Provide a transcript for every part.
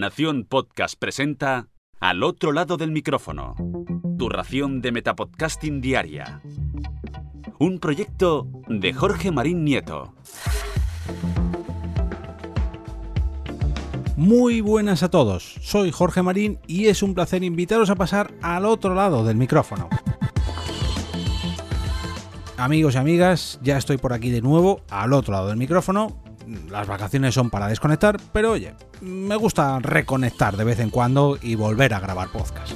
Nación Podcast presenta Al otro lado del micrófono. Tu ración de Metapodcasting Diaria. Un proyecto de Jorge Marín Nieto. Muy buenas a todos, soy Jorge Marín y es un placer invitaros a pasar al otro lado del micrófono. Amigos y amigas, ya estoy por aquí de nuevo, al otro lado del micrófono. Las vacaciones son para desconectar, pero oye, me gusta reconectar de vez en cuando y volver a grabar podcast.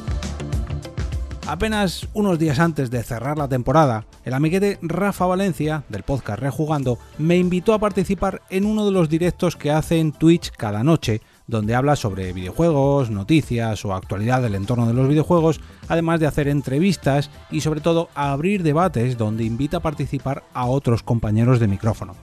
Apenas unos días antes de cerrar la temporada, el amiguete Rafa Valencia, del podcast Rejugando, me invitó a participar en uno de los directos que hace en Twitch cada noche, donde habla sobre videojuegos, noticias o actualidad del entorno de los videojuegos, además de hacer entrevistas y sobre todo abrir debates donde invita a participar a otros compañeros de micrófono.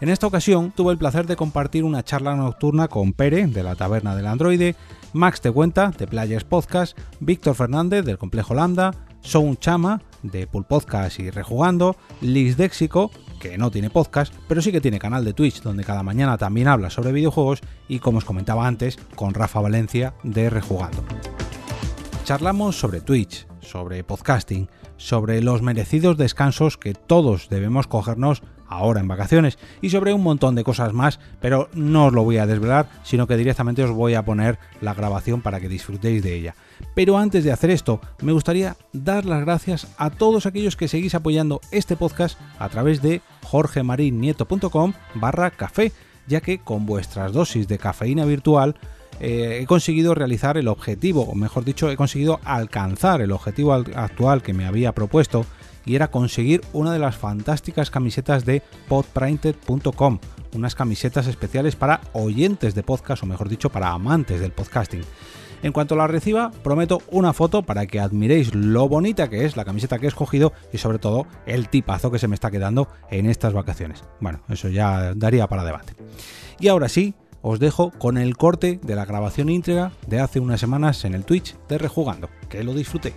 En esta ocasión tuve el placer de compartir una charla nocturna con Pere, de la Taberna del Androide, Max de Cuenta, de Players Podcast, Víctor Fernández, del Complejo Lambda, Sound Chama, de Pool Podcast y Rejugando, Liz Dexico, que no tiene podcast, pero sí que tiene canal de Twitch donde cada mañana también habla sobre videojuegos y como os comentaba antes, con Rafa Valencia de Rejugando. Charlamos sobre Twitch, sobre podcasting, sobre los merecidos descansos que todos debemos cogernos ahora en vacaciones y sobre un montón de cosas más, pero no os lo voy a desvelar, sino que directamente os voy a poner la grabación para que disfrutéis de ella. Pero antes de hacer esto, me gustaría dar las gracias a todos aquellos que seguís apoyando este podcast a través de jorgemarinieto.com barra café, ya que con vuestras dosis de cafeína virtual eh, he conseguido realizar el objetivo, o mejor dicho, he conseguido alcanzar el objetivo actual que me había propuesto y era conseguir una de las fantásticas camisetas de podprinted.com, unas camisetas especiales para oyentes de podcast, o mejor dicho, para amantes del podcasting. En cuanto la reciba, prometo una foto para que admiréis lo bonita que es la camiseta que he escogido y sobre todo el tipazo que se me está quedando en estas vacaciones. Bueno, eso ya daría para debate. Y ahora sí, os dejo con el corte de la grabación íntegra de hace unas semanas en el Twitch de Rejugando. Que lo disfrutéis.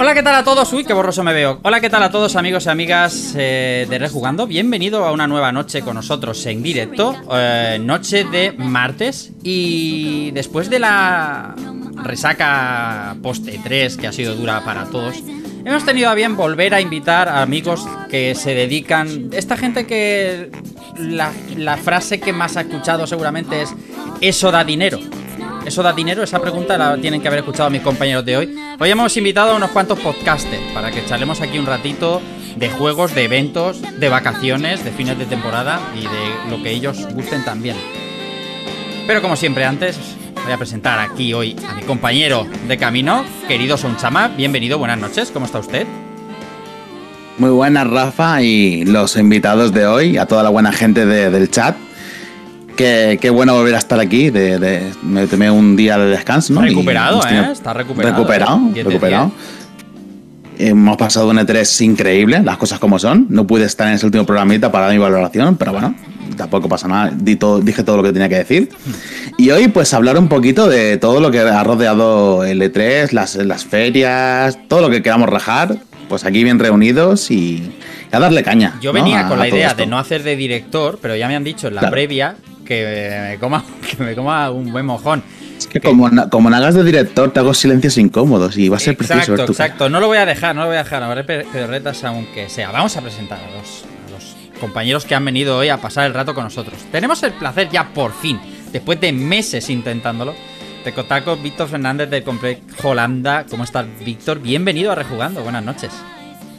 Hola, ¿qué tal a todos? Uy, qué borroso me veo. Hola, ¿qué tal a todos amigos y amigas eh, de Rejugando? Bienvenido a una nueva noche con nosotros en directo. Eh, noche de martes. Y después de la resaca post 3 que ha sido dura para todos, hemos tenido a bien volver a invitar a amigos que se dedican... Esta gente que la, la frase que más ha escuchado seguramente es eso da dinero. ¿Eso da dinero? Esa pregunta la tienen que haber escuchado mis compañeros de hoy. Hoy hemos invitado a unos cuantos podcasters para que charlemos aquí un ratito de juegos, de eventos, de vacaciones, de fines de temporada y de lo que ellos gusten también. Pero como siempre antes, voy a presentar aquí hoy a mi compañero de camino, querido Sonchama. Bienvenido, buenas noches, ¿cómo está usted? Muy buenas, Rafa, y los invitados de hoy, a toda la buena gente de, del chat. Qué, qué, bueno volver a estar aquí. De, de, me tomé un día de descanso, ¿no? Recuperado, ¿eh? Está recuperado. Recuperado, recuperado. Hemos pasado un E3 increíble, las cosas como son. No pude estar en ese último programita para dar mi valoración, pero bueno, tampoco pasa nada. Di todo, dije todo lo que tenía que decir. Y hoy, pues, hablar un poquito de todo lo que ha rodeado el E3, las, las ferias, todo lo que queramos rajar. Pues aquí bien reunidos y a darle caña. Yo venía ¿no? con la idea de no hacer de director, pero ya me han dicho en la claro. previa que me coma, que me coma un buen mojón. Es que, que como, como no hagas de director, te hago silencios incómodos y va a ser exacto, preciso. Exacto, exacto. No lo voy a dejar, no lo voy a dejar. Habrá pedorretas aunque sea. Vamos a presentar a los, a los compañeros que han venido hoy a pasar el rato con nosotros. Tenemos el placer ya por fin, después de meses intentándolo, de contar con Víctor Fernández del Complejo Holanda. ¿Cómo estás, Víctor? Bienvenido a Rejugando. Buenas noches.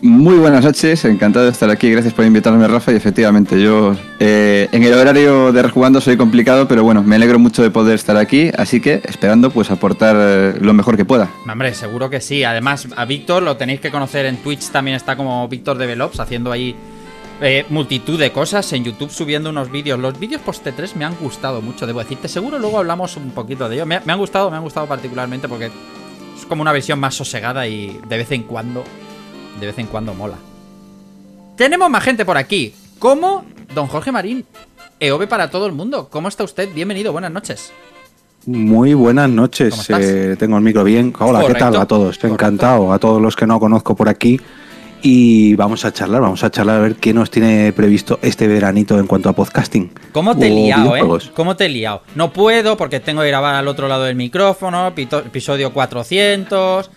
Muy buenas noches, encantado de estar aquí, gracias por invitarme Rafa y efectivamente yo eh, en el horario de rejugando soy complicado, pero bueno, me alegro mucho de poder estar aquí, así que esperando pues aportar eh, lo mejor que pueda. Hombre, seguro que sí, además a Víctor lo tenéis que conocer en Twitch, también está como Víctor Develops haciendo ahí eh, multitud de cosas, en YouTube subiendo unos vídeos, los vídeos post 3 me han gustado mucho, debo decirte, seguro luego hablamos un poquito de ello, me, me han gustado, me han gustado particularmente porque es como una visión más sosegada y de vez en cuando de vez en cuando mola. Tenemos más gente por aquí, como don Jorge Marín, EOB para todo el mundo. ¿Cómo está usted? Bienvenido, buenas noches. Muy buenas noches, eh, tengo el micro bien. Hola, Correcto. ¿qué tal a todos? Correcto. Encantado a todos los que no conozco por aquí y vamos a charlar, vamos a charlar a ver qué nos tiene previsto este veranito en cuanto a podcasting. ¿Cómo te he liado, eh? ¿Cómo te he liado? No puedo porque tengo que grabar al otro lado del micrófono, episodio 400.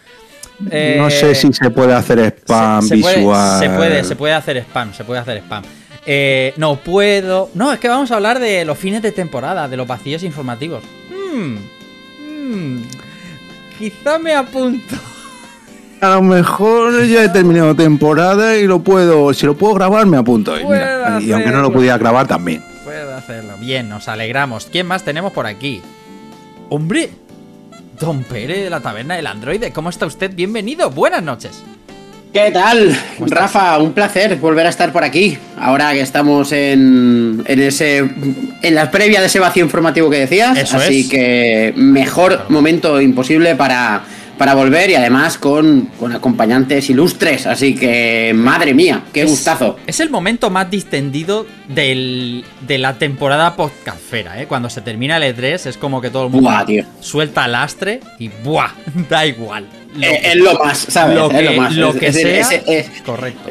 Eh, no sé si se puede hacer spam se, se puede- visual. se puede, se puede hacer spam, se puede hacer spam. Eh, no puedo. No, es que vamos a hablar de los fines de temporada, de los vacíos informativos. Hmm, hmm, quizá me apunto. A lo mejor ya he terminado temporada y lo puedo, si lo puedo grabar me apunto. Y, mira, y aunque no lo pudiera grabar también. Puedo hacerlo. Bien, nos alegramos. ¿Quién más tenemos por aquí? ¡Hombre! Don Pere de la taberna del androide. ¿Cómo está usted? Bienvenido. Buenas noches. ¿Qué tal? Rafa, un placer volver a estar por aquí. Ahora que estamos en, en ese en la previa de ese vacío informativo que decías. Eso así es. que mejor momento imposible para, para volver y además con, con acompañantes ilustres. Así que, madre mía, qué Es- gustazo. Es el momento más distendido del- de la temporada podcastfera, ¿eh? Cuando se termina el E3 es como que todo el mundo Buah, tío. suelta lastre y ¡buah! Da igual. Lo Eh, es lo más, ¿sabes? lo es que, lo más. lo Es- que es- sea. es- es- correcto.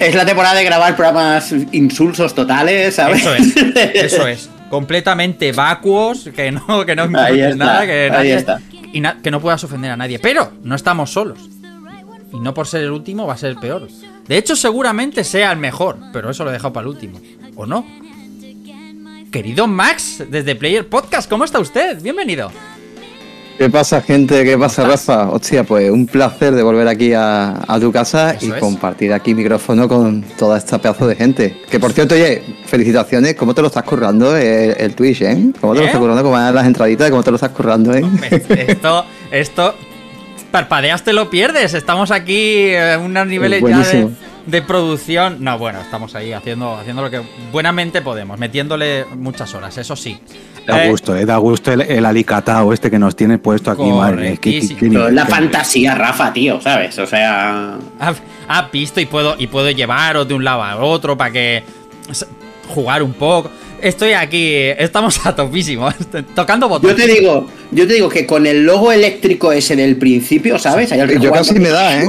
es la temporada de grabar programas insulsos totales, ¿sabes? Eso es. Eso es. Completamente vacuos, que no, que no nada, que nadie- está. Y que no puedas ofender a nadie. Pero no estamos solos. Y no por ser el último va a ser el peor. De hecho, seguramente sea el mejor, pero eso lo he dejado para el último. ¿O no? Querido Max, desde Player Podcast, ¿cómo está usted? Bienvenido. ¿Qué pasa, gente? ¿Qué pasa, Rafa? Hostia, pues un placer de volver aquí a, a tu casa Eso y es. compartir aquí micrófono con toda esta pedazo de gente. Que por cierto, oye, felicitaciones, ¿cómo te lo estás currando el, el Twitch, eh? ¿Cómo te ¿Eh? lo estás currando? ¿Cómo van las entraditas? ¿Cómo te lo estás currando, eh? Esto, esto, parpadeas te lo pierdes. Estamos aquí en unos niveles ya de. De producción. No, bueno, estamos ahí haciendo, haciendo lo que buenamente podemos, metiéndole muchas horas, eso sí. Da Eh, gusto, eh, da gusto el, el alicatao este que nos tiene puesto aquí, madre qué- qué- qué la qué- fantasía, Rafa, tío, ¿sabes? O sea. ha, ha visto y puedo, y puedo llevaros de un lado a otro para que jugar un poco. Estoy aquí, estamos a topísimo, tocando Yo botones. te digo, yo te digo que con el logo eléctrico ese del principio, ¿sabes? Ahí al Yo casi me da, ¿eh?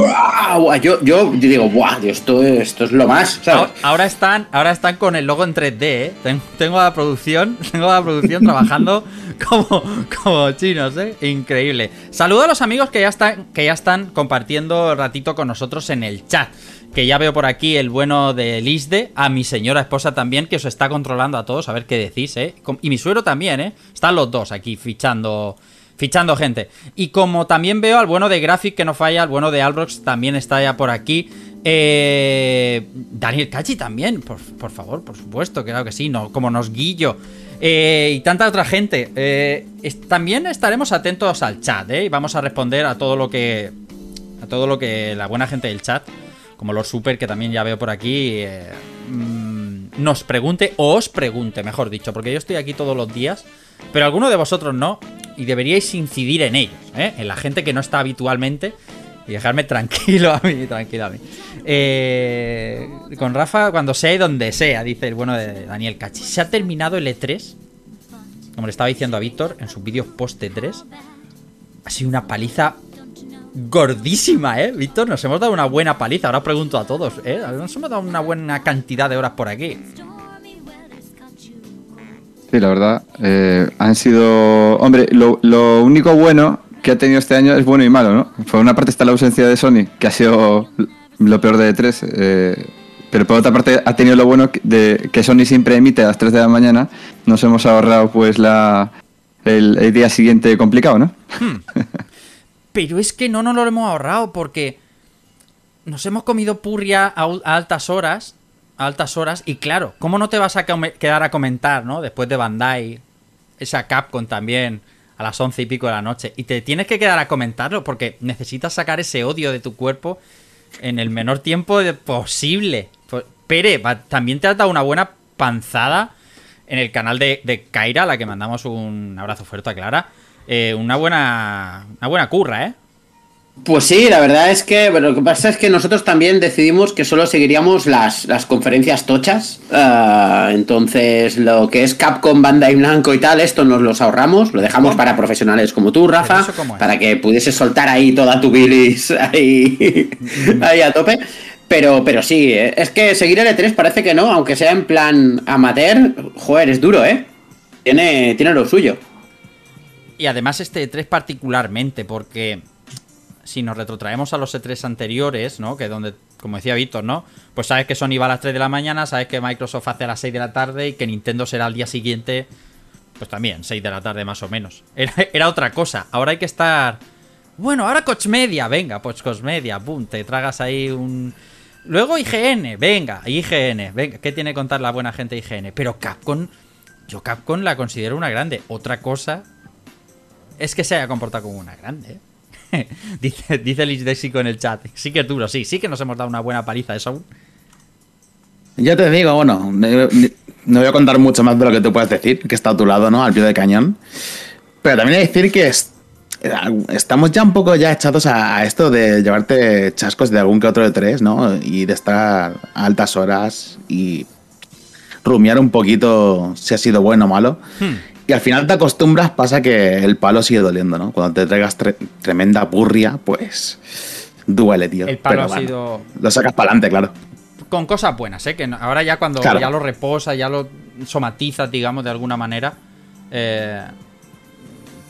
Yo, yo digo, ¡buah! tío, Esto, esto es lo más, ¿sabes? Ahora, están, ahora están con el logo en 3D, ¿eh? Ten- Tengo a la producción, tengo a la producción trabajando como, como chinos, ¿eh? Increíble. Saludo a los amigos que ya están, que ya están compartiendo ratito con nosotros en el chat. Que ya veo por aquí el bueno de Lisde, a mi señora esposa también, que os está controlando a todos, a ver qué decís, ¿eh? Y mi suegro también, ¿eh? Están los dos aquí fichando. Fichando gente. Y como también veo al bueno de Graphic que no falla, al bueno de Albrox también está ya por aquí. Eh, Daniel Cachi también, por, por favor, por supuesto, claro que sí, no, como nos guillo. Eh, y tanta otra gente. Eh, también estaremos atentos al chat, ¿eh? Y vamos a responder a todo lo que. A todo lo que la buena gente del chat, como los super que también ya veo por aquí, eh, mm, nos pregunte, o os pregunte, mejor dicho, porque yo estoy aquí todos los días, pero alguno de vosotros no, y deberíais incidir en ellos, ¿eh? En la gente que no está habitualmente. Y dejarme tranquilo a mí, tranquilo a mí. Eh, con Rafa, cuando sea y donde sea, dice el bueno de Daniel Cachi. Se ha terminado el E3, como le estaba diciendo a Víctor en sus vídeos post E3. Ha sido una paliza gordísima, ¿eh? Víctor, nos hemos dado una buena paliza. Ahora os pregunto a todos, ¿eh? Nos hemos dado una buena cantidad de horas por aquí. Sí, la verdad. eh, han sido. Hombre, lo, lo único bueno que ha tenido este año es bueno y malo, ¿no? Por una parte está la ausencia de Sony, que ha sido lo peor de E3. eh, pero por otra parte ha tenido lo bueno de que Sony siempre emite a las 3 de la mañana. Nos hemos ahorrado, pues, la. El, el día siguiente complicado, ¿no? Pero es que no nos lo hemos ahorrado porque nos hemos comido purria a, altas horas. A altas horas. Y claro, ¿cómo no te vas a quedar a comentar, no? Después de Bandai, esa Capcom también, a las once y pico de la noche. Y te tienes que quedar a comentarlo porque necesitas sacar ese odio de tu cuerpo en el menor tiempo posible. Pues, Pere, también te has dado una buena panzada en el canal de, de Kaira, a la que mandamos un abrazo fuerte a Clara. Eh, una buena una buena curra, ¿eh? Pues sí, la verdad es que pero lo que pasa es que nosotros también decidimos que solo seguiríamos las, las conferencias tochas. Ah, entonces, lo que es Capcom, Bandai Blanco y tal, esto nos los ahorramos, lo dejamos ¿Cómo? para profesionales como tú, ¿Pero Rafa, para que pudieses soltar ahí toda tu bilis ahí, ahí a tope. Pero, pero sí, eh, es que seguir el E3 parece que no, aunque sea en plan amateur, joder, es duro, ¿eh? Tiene, tiene lo suyo. Y además este E3 particularmente, porque si nos retrotraemos a los E3 anteriores, ¿no? Que donde, como decía Víctor, ¿no? Pues sabes que Sony va a las 3 de la mañana, sabes que Microsoft hace a las 6 de la tarde y que Nintendo será al día siguiente, pues también, 6 de la tarde más o menos. Era, otra cosa. Ahora hay que estar... Bueno, ahora Coach Media, venga, pues Coach Media, pum, te tragas ahí un... Luego IGN, venga, IGN, venga, ¿qué tiene que contar la buena gente IGN? Pero Capcom, yo Capcom la considero una grande. Otra cosa es que se haya comportado como una grande. ¿eh? dice dice Lich Dexico en el chat. Sí que es duro, sí, sí que nos hemos dado una buena paliza eso. Ya te digo, bueno, no voy a contar mucho más de lo que tú puedes decir, que está a tu lado, ¿no? Al pie del cañón. Pero también hay que decir que es- estamos ya un poco ya echados a, a esto de llevarte chascos de algún que otro de tres, ¿no? Y de estar a altas horas y rumiar un poquito si ha sido bueno o malo. Y al final te acostumbras, pasa que el palo sigue doliendo, ¿no? Cuando te traigas tre- tremenda burria, pues duele, tío. El palo Pero ha bueno, sido Lo sacas para adelante, claro. con cosas buenas, ¿eh? Que no- ahora ya cuando Claro. ya lo reposa, ya lo somatizas, digamos, de alguna manera, eh,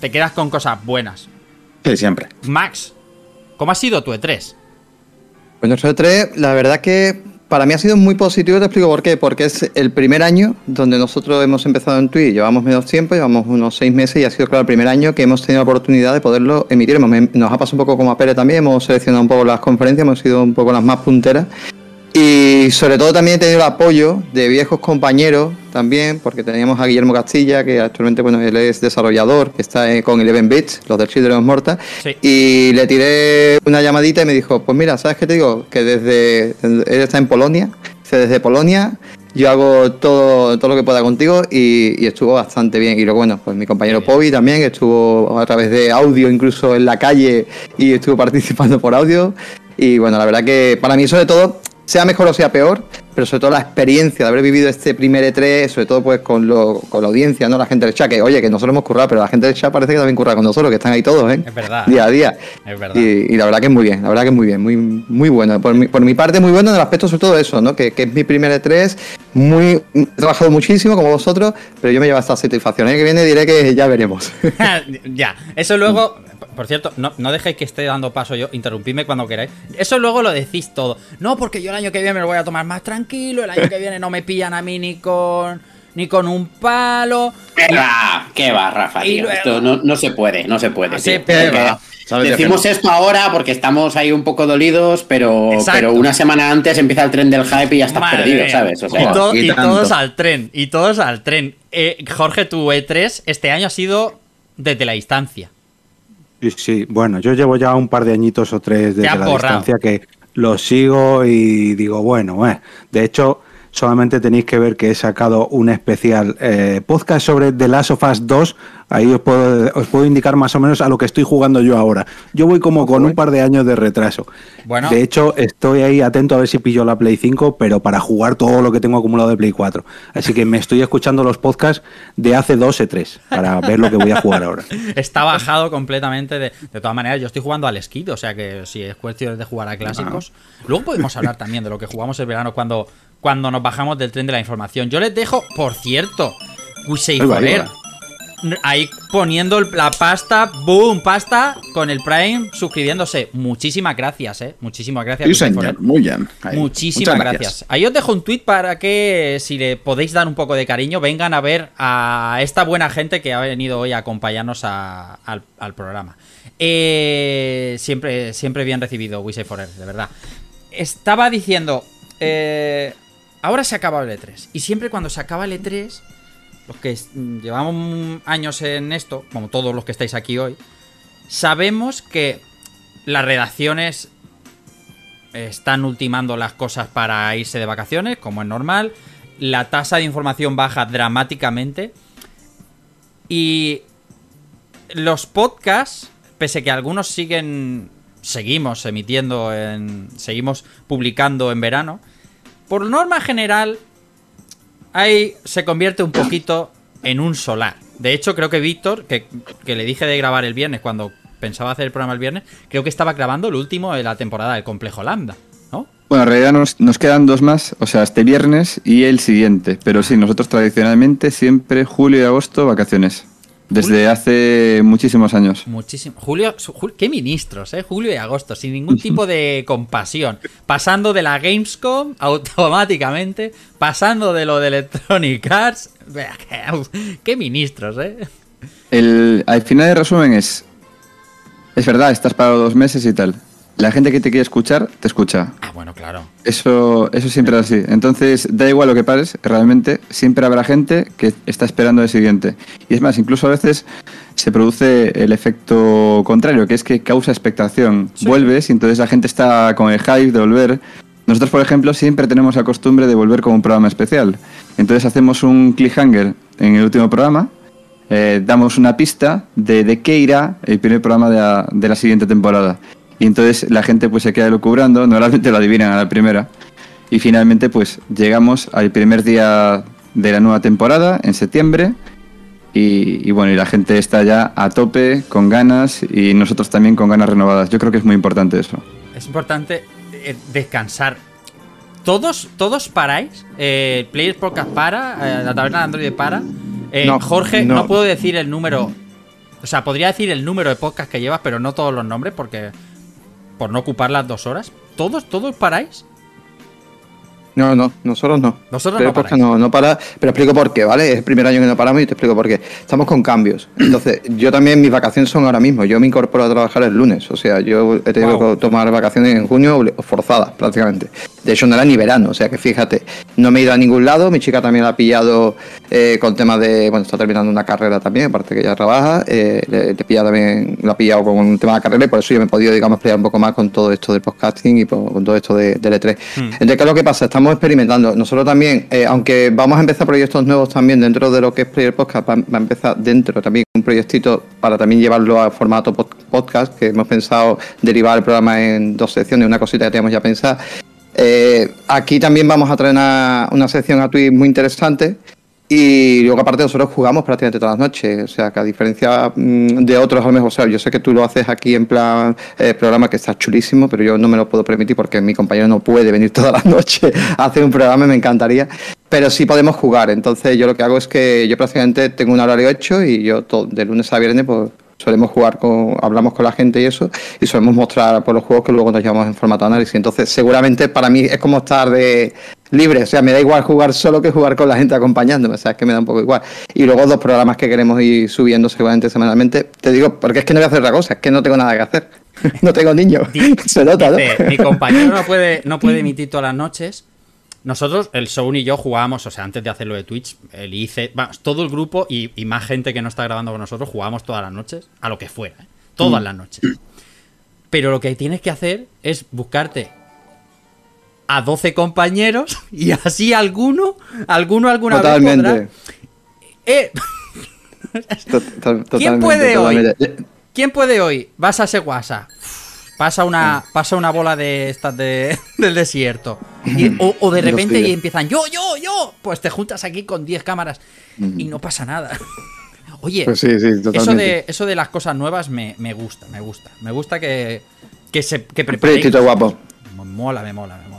te quedas con cosas buenas. Sí, siempre. Max, ¿cómo ha sido tu E E3? Pues nuestro E3, la verdad que para mí ha sido muy positivo, te explico por qué. Porque es el primer año donde nosotros hemos empezado en Twitch, llevamos menos tiempo, llevamos unos seis meses y ha sido, claro, el primer año que hemos tenido la oportunidad de poderlo emitir. Nos ha pasado un poco como a Pere también, hemos seleccionado un poco las conferencias, hemos sido un poco las más punteras. Y sobre todo también he tenido el apoyo de viejos compañeros también, porque teníamos a Guillermo Castilla, que actualmente bueno, él es desarrollador, que está con Eleven Bits, los del Children of Morta, Sí. y le tiré una llamadita y me dijo, pues mira, ¿sabes qué te digo? Que desde, él está en Polonia, desde Polonia yo hago todo, todo lo que pueda contigo y, y estuvo bastante bien. Y luego, bueno, pues mi compañero Pobi también que estuvo a través de audio, incluso en la calle, y estuvo participando por audio. Y bueno, la verdad que para mí, sobre todo, sea mejor o sea peor, pero sobre todo la experiencia de haber vivido este primer E3, sobre todo pues con, lo, con la audiencia, ¿no? La gente del chat, que oye, que nosotros hemos currado, pero la gente del chat parece que también curra con nosotros, que están ahí todos, ¿eh? Es verdad. Día a día. Es verdad. Y, y la verdad que es muy bien, la verdad que es muy bien, muy, muy bueno. Por mi, por mi parte, muy bueno en el aspecto sobre todo eso, ¿no? Que, que es mi primer E3, muy, he trabajado muchísimo como vosotros, pero yo me llevo esta satisfacción. El que viene diré que ya veremos. ya, eso luego. Por cierto, no, no dejéis que esté dando paso yo, interrumpidme cuando queráis. Eso luego lo decís todo. No, porque yo el año que viene me lo voy a tomar más tranquilo, el año que viene no me pillan a mí ni con. ni con un palo. ¿Qué va? ¿Qué va, Rafa? Tío? luego- Esto no, no se puede, no se puede. Ah, sí, tío. pero- Decimos no. esto ahora porque estamos ahí un poco dolidos, pero, Exacto. pero una semana antes empieza el tren del hype y ya estás Madre perdido, mía. ¿sabes? O y, sea, to- y y tanto. todos al tren, y todos al tren. Eh, Jorge, tu E3 este año ha sido desde la distancia. Sí, sí, bueno, yo llevo ya un par de añitos o tres desde la borrado. distancia que lo sigo y digo, bueno, eh. de hecho, solamente tenéis que ver que he sacado un especial eh, podcast sobre The Last of Us 2. Ahí os puedo, os puedo indicar más o menos a lo que estoy jugando yo ahora. Yo voy como con un par de años de retraso. Bueno. De hecho, estoy ahí atento a ver si pillo la Play 5, pero para jugar todo lo que tengo acumulado de Play 4. Así que me estoy escuchando los podcasts de hace dos o tres para ver lo que voy a jugar ahora. Está bajado completamente. De, de todas maneras, yo estoy jugando al skid, o sea que si es cuestión de jugar a clásicos. Luego podemos hablar también de lo que jugamos el verano cuando, cuando nos bajamos del tren de la información. Yo les dejo, por cierto, ahí Forer. Ahí poniendo la pasta, boom, pasta con el Prime suscribiéndose. Muchísimas gracias, eh. Muchísimas gracias. Sí, señor. Muy bien. Ahí. Muchísimas Muchas gracias. Ahí os dejo un tweet para que, si le podéis dar un poco de cariño, vengan a ver a esta buena gente que ha venido hoy a acompañarnos a- al, al programa. Eh, siempre, siempre bien recibido, Wisei Forer, de verdad. Estaba diciendo, eh, ahora se acaba el E3. Y siempre cuando se acaba el E3, los que es- llevamos años en esto, como todos los que estáis aquí hoy, sabemos que las redacciones están ultimando las cosas para irse de vacaciones, como es normal. La tasa de información baja dramáticamente. Y los podcasts, pese que algunos siguen, seguimos emitiendo, en, seguimos publicando en verano, por norma general, ahí se convierte un poquito en un solar. De hecho, creo que Víctor, que, que le dije de grabar el viernes cuando pensaba hacer el programa el viernes, creo que estaba grabando el último de la temporada del Complejo Lambda. ¿no? Bueno, en realidad nos, nos quedan dos más, o sea, este viernes y el siguiente. Pero sí, nosotros tradicionalmente siempre julio y agosto vacaciones. Desde hace muchísimos años. Muchísimo. Julio, qué ministros, ¿eh? Julio y agosto, sin ningún tipo de compasión. Pasando de la Gamescom automáticamente, pasando de lo de Electronic Arts. Qué ministros, ¿eh? El, al final de resumen es, es verdad, estás parado dos meses y tal. La gente que te quiere escuchar, te escucha. Ah, bueno, claro. Eso, eso siempre es así. Entonces, da igual lo que pares, realmente siempre habrá gente que está esperando el siguiente. Y es más, incluso a veces se produce el efecto contrario, que es que causa expectación. Vuelves y entonces la gente está con el hype de volver. Nosotros, por ejemplo, siempre tenemos la costumbre de volver con un programa especial. Entonces hacemos un cliffhanger en el último programa, eh, damos una pista de, de qué irá el primer programa de la, de la siguiente temporada. Y entonces la gente pues se queda lucubrando, normalmente lo adivinan a la primera. Y finalmente pues llegamos al primer día de la nueva temporada, en septiembre. Y, y bueno, y la gente está ya a tope, con ganas, y nosotros también con ganas renovadas. Yo creo que es muy importante eso. Es importante eh, descansar. ¿Todos, todos paráis? Eh, Players Podcast para, eh, la taberna de Android para. Eh, No, Jorge, no. no. puedo decir el número. O sea, podría decir el número de podcast que llevas, pero no todos los nombres, porque. Por no ocupar las dos horas. ¿Todos, todos paráis? No, no, nosotros no. Vosotros pero no paráis. no, no para, pero explico por qué, ¿vale? Es el primer año que no paramos y te explico por qué. Estamos con cambios. Entonces, yo también, mis vacaciones son ahora mismo. Yo me incorporo a trabajar el lunes. O sea, yo he tenido Wow. que tomar vacaciones en junio forzadas, prácticamente. De hecho, no era ni verano. O sea, que fíjate, no me he ido a ningún lado. Mi chica también la ha pillado eh, con temas de. Bueno, está terminando una carrera también, aparte que ella trabaja. eh, le, le pilla también, la ha pillado con un tema de carrera y por eso yo me he podido, digamos, pelear un poco más con todo esto del podcasting y con todo esto de, del E3. Entonces, ¿qué es lo que pasa? Estamos experimentando. Nosotros también, eh, aunque vamos a empezar proyectos nuevos también dentro de lo que es Player Podcast, va, a empezar dentro también un proyectito para también llevarlo a formato pod- podcast, que hemos pensado derivar el programa en dos secciones, una cosita que teníamos ya pensada. Eh, aquí también vamos a traer una, una sección a Twitch muy interesante. Y luego, aparte, nosotros jugamos prácticamente todas las noches. O sea, que a diferencia mm, de otros, a o sea, yo sé que tú lo haces aquí en plan eh, programa que está chulísimo, pero yo no me lo puedo permitir porque mi compañero no puede venir todas las noches a hacer un programa, me encantaría. Pero sí podemos jugar. Entonces, yo lo que hago es que yo prácticamente tengo un horario hecho y yo to- de lunes a viernes, pues solemos jugar con, hablamos con la gente y eso, y solemos mostrar por los juegos que luego nos llevamos en formato análisis. Entonces, seguramente para mí es como estar de libre, o sea, me da igual jugar solo que jugar con la gente acompañándome, o sea, es que me da un poco igual. Y luego dos programas que queremos ir subiendo seguramente semanalmente, te digo, porque es que no voy a hacer otra cosa, es que no tengo nada que hacer. no tengo niños. Se nota, ¿no? Dice, mi compañero no puede, no puede emitir todas las noches. Nosotros, el Soun y yo jugábamos, o sea, antes de hacerlo de Twitch, el ICE, vamos, todo el grupo y, y más gente que no está grabando con nosotros, jugábamos todas las noches, a lo que fuera, ¿eh? todas las noches. Pero lo que tienes que hacer es buscarte a 12 compañeros y así alguno, alguno alguna vez podrá. Eh, To- to- totalmente, ¿Quién puede hoy? ¿Quién puede hoy? Vas a ese WhatsApp. Pasa una, pasa una bola de estas de, del desierto. Y- o, o de repente y empiezan, yo, yo, yo. Pues te juntas aquí con 10 cámaras y no pasa nada. Oye, Pues sí, sí, eso, de, eso de las cosas nuevas me, me gusta, me gusta. Me gusta que, que se que guapo. Me mola, me mola, me mola,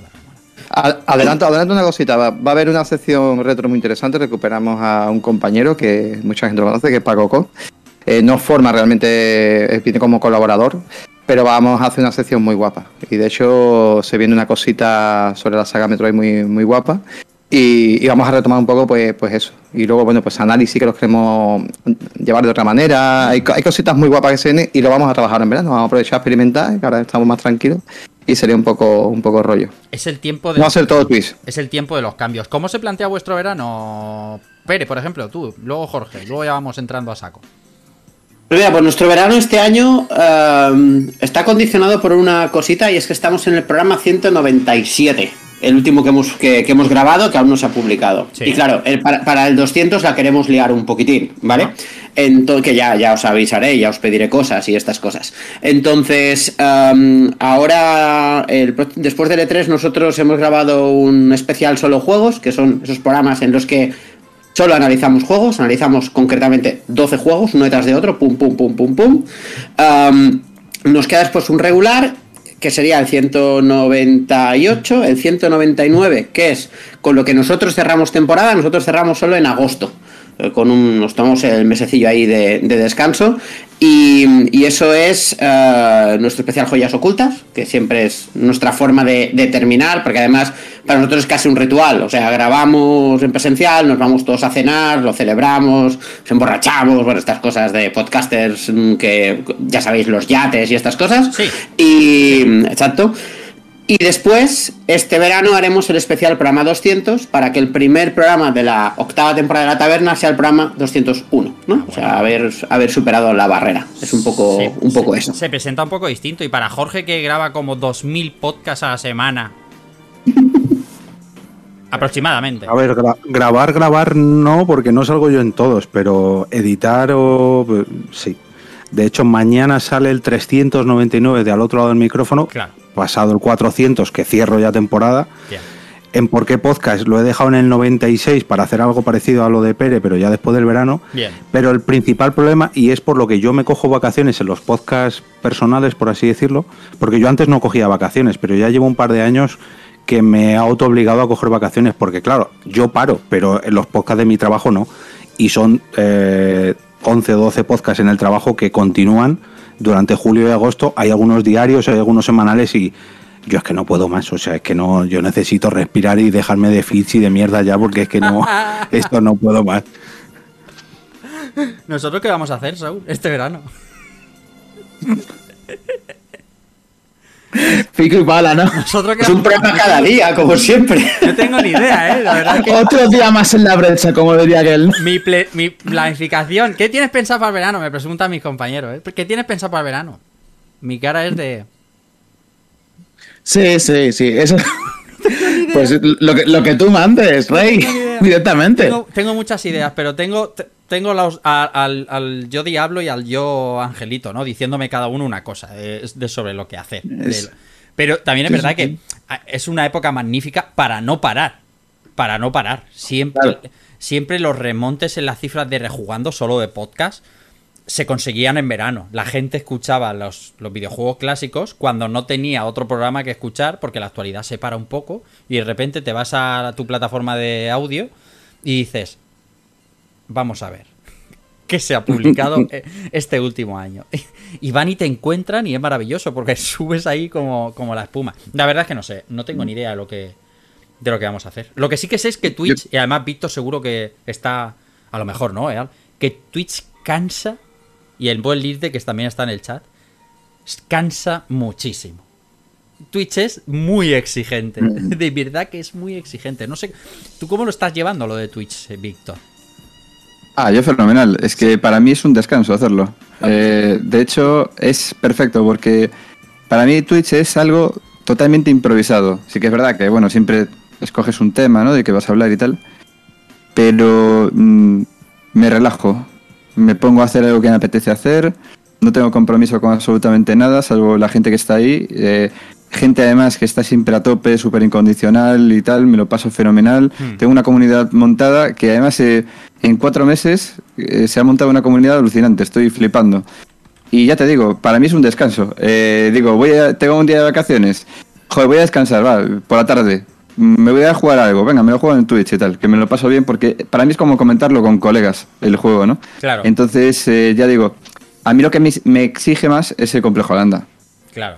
Adelanto, adelanto una cosita. Va, a haber una sección retro muy interesante. Recuperamos a un compañero que mucha gente lo conoce, que es Paco Co. Eh, no forma realmente, eh, viene como colaborador, pero vamos a hacer una sección muy guapa. Y de hecho, se viene una cosita sobre la saga Metroid muy, muy guapa. Y, vamos a retomar un poco, pues, pues eso. Y luego, bueno, pues análisis que los queremos llevar de otra manera. Hay, hay cositas muy guapas que se vienen y lo vamos a trabajar en verano. Vamos a aprovechar a experimentar, que ahora estamos más tranquilos. Y sería un poco, un poco rollo. Es el tiempo de. No va a ser todo twist. Es el tiempo de los cambios. ¿Cómo se plantea vuestro verano? Pere, por ejemplo, tú, luego Jorge, luego ya vamos entrando a saco. Pues mira, pues nuestro verano este año ehm, está condicionado por una cosita y es que estamos en el programa 197, el último que hemos, que, que hemos grabado que aún no se ha publicado. Sí. Y claro, el- para, para el 200 la queremos liar un poquitín, ¿vale? Entonces, que ya, ya os avisaré, ya os pediré cosas y estas cosas. Entonces, ahora, el después del E3, nosotros hemos grabado un especial solo juegos, que son esos programas en los que Solo analizamos juegos, analizamos concretamente 12 juegos, uno detrás de otro, pum, pum, pum, pum, pum. Nos queda después un regular, que sería el 198, el 199, que es con lo que nosotros cerramos temporada, nosotros cerramos solo en agosto. Eh, Con un, nos tomamos el mesecillo ahí de, de descanso y, y eso es eh, nuestro especial Joyas Ocultas, que siempre es nuestra forma de, de terminar, porque además para nosotros es casi un ritual, o sea, grabamos en presencial, nos vamos todos a cenar, lo celebramos, nos emborrachamos, bueno, estas cosas de podcasters mm, que ya sabéis, los yates y estas cosas. Sí. Y, exacto. Y después, este verano haremos el especial programa 200 para que el primer programa de la octava temporada de la taberna sea el programa 201, ¿no? O sea, haber, haber superado la barrera. Es un poco, un poco se- eso. Se presenta un poco distinto. Y para Jorge, que graba como 2000 podcasts a la semana. aproximadamente. A ver, gra- grabar, grabar no, porque no salgo yo en todos, pero editar o pues, sí. De hecho, mañana sale el 399 de al otro lado del micrófono, Claro. Pasado el 400, que cierro ya temporada. En por qué podcast lo he dejado en el 96 para hacer algo parecido a lo de Pere, pero ya después del verano. Bien. Pero el principal problema, y es por lo que yo me cojo vacaciones en los podcasts personales, por así decirlo, porque yo antes no cogía vacaciones, pero ya llevo un par de años que me he auto obligado a coger vacaciones, porque claro, yo paro, pero en los podcasts de mi trabajo no. Y son eh, 11 o 12 podcasts en el trabajo que continúan durante julio y agosto. Hay algunos diarios, hay algunos semanales y yo es que no puedo más. O sea, es que no, yo necesito respirar y dejarme de feeds y de mierda ya, porque es que no, esto no puedo más. ¿Nosotros qué vamos a hacer, Saúl, este verano? Pico y pala, ¿no? Nosotros Es un programa cada día, como siempre. No tengo ni idea, ¿eh? La verdad que Otro día más en la brecha, como diría aquel. mi, ple- mi planificación... ¿Qué tienes pensado para el verano? Me preguntan mis compañeros, ¿eh? ¿Qué tienes pensado para el verano? Mi cara es de... Sí, sí, sí. Eso... Pues lo que, lo que tú mandes, Rey, directamente. Tengo, tengo muchas ideas, pero tengo, te- tengo los- a- al, al yo diablo y al yo angelito, ¿no? Diciéndome cada uno una cosa de, de sobre lo que hacer. Es- De- pero también es verdad que es una época magnífica para no parar. Para no parar. Siempre, Claro. siempre los remontes en las cifras de rejugando solo de podcast se conseguían en verano. La gente escuchaba los, los videojuegos clásicos cuando no tenía otro programa que escuchar, porque la actualidad se para un poco, y de repente te vas a tu plataforma de audio y dices, vamos a ver, ¿qué se ha publicado eh, este último año? Y van y te encuentran y es maravilloso, porque subes ahí como, como la espuma. La verdad es que no sé, no tengo ni idea de lo que, de lo que vamos a hacer. Lo que sí que sé es que Twitch, y además Víctor seguro que está, a lo mejor no, ¿eh? que Twitch cansa, y el buen Lirde, que también está en el chat, cansa muchísimo. Twitch es muy exigente, de verdad que es muy exigente. No sé, ¿tú cómo lo estás llevando lo de Twitch, eh, Víctor? Ah, yo fenomenal. Es que para mí es un descanso hacerlo. Eh, de hecho, es perfecto porque para mí Twitch es algo totalmente improvisado. Sí que es verdad que, bueno, siempre escoges un tema, ¿no? De que vas a hablar y tal. Pero mm, me relajo. Me pongo a hacer algo que me apetece hacer. No tengo compromiso con absolutamente nada, salvo la gente que está ahí. Eh, gente además que está siempre a tope, súper incondicional y tal. Me lo paso fenomenal. Hmm. Tengo una comunidad montada que además eh, en cuatro meses eh, se ha montado una comunidad alucinante. Estoy flipando. Y ya te digo, para mí es un descanso. Eh, digo, voy a, tengo un día de vacaciones. Joder, voy a descansar, va, por la tarde. Mm, Me voy a jugar algo. Venga, me lo juego en Twitch y tal. Que me lo paso bien porque para mí es como comentarlo con colegas el juego, ¿no? Claro. Entonces, eh, ya digo, a mí lo que me, me exige más es el complejo Holanda.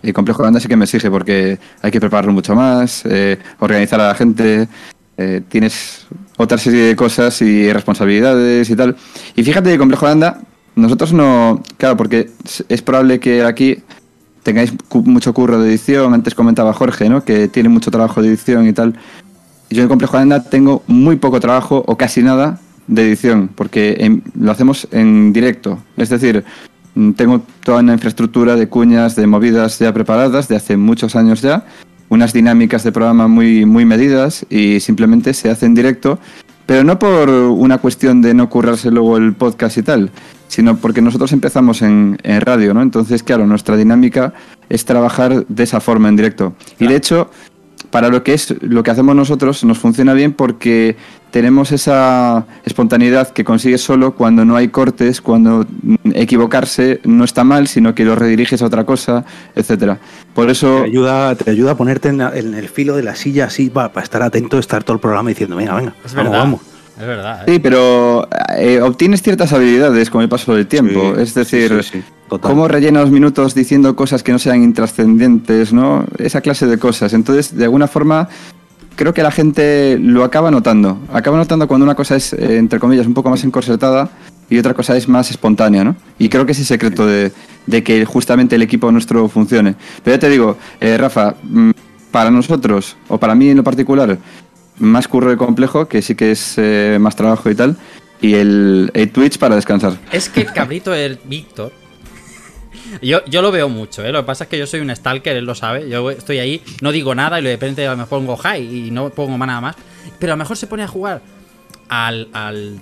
Y complejo Holanda sí que me exige porque hay que prepararlo mucho más, eh, organizar a la gente, eh, tienes otra serie de cosas y responsabilidades y tal. Y fíjate que complejo Holanda, nosotros no, claro, porque es- probable que aquí tengáis mucho curro de edición, antes comentaba Jorge, ¿no? Que tiene mucho trabajo de edición y tal. Yo en Complejo Holanda tengo muy poco trabajo o casi nada de edición, porque lo hacemos en directo. Es decir, tengo toda una infraestructura de cuñas, de movidas ya preparadas de hace muchos años ya, unas dinámicas de programa muy, muy medidas y simplemente se hace en directo, pero no por una cuestión de no currarse luego el podcast y tal, sino porque nosotros empezamos en, en radio, ¿no? Entonces, claro, nuestra dinámica es trabajar de esa forma en directo. Y de hecho, para lo que es lo que hacemos nosotros nos funciona bien porque tenemos esa espontaneidad que consigues solo cuando no hay cortes, cuando mm, equivocarse no está mal, sino que lo rediriges a otra cosa, etcétera. Por eso Te ayuda, te ayuda a ponerte en, la- en el filo de la silla así para, estar atento, estar todo el programa diciendo, venga, venga, Es vamos, verdad. vamos. Es verdad. ¿eh? Sí, pero eh, obtienes ciertas habilidades con el paso del tiempo. Sí, es decir, sí, sí, sí, total. cómo rellena los minutos diciendo cosas que no sean intrascendentes, ¿no? Esa clase de cosas. Entonces, de alguna forma, creo que la gente lo acaba notando. Acaba notando cuando una cosa es, eh, entre comillas, un poco más encorsetada y otra cosa es más espontánea, ¿no? Y creo que es el secreto de, de que justamente el equipo nuestro funcione. Pero ya te digo, eh, Rafa, mm, para nosotros, o para mí en lo particular, más curro y complejo, que sí que es eh, más trabajo y tal, y el, el Twitch para descansar. Es que el cabrito del Víctor. Yo, yo lo veo mucho, ¿eh? Lo que pasa es que yo soy un stalker, él lo sabe. Yo estoy ahí, no digo nada y de repente me pongo high y no pongo nada más. Pero a lo mejor se pone a jugar al. al.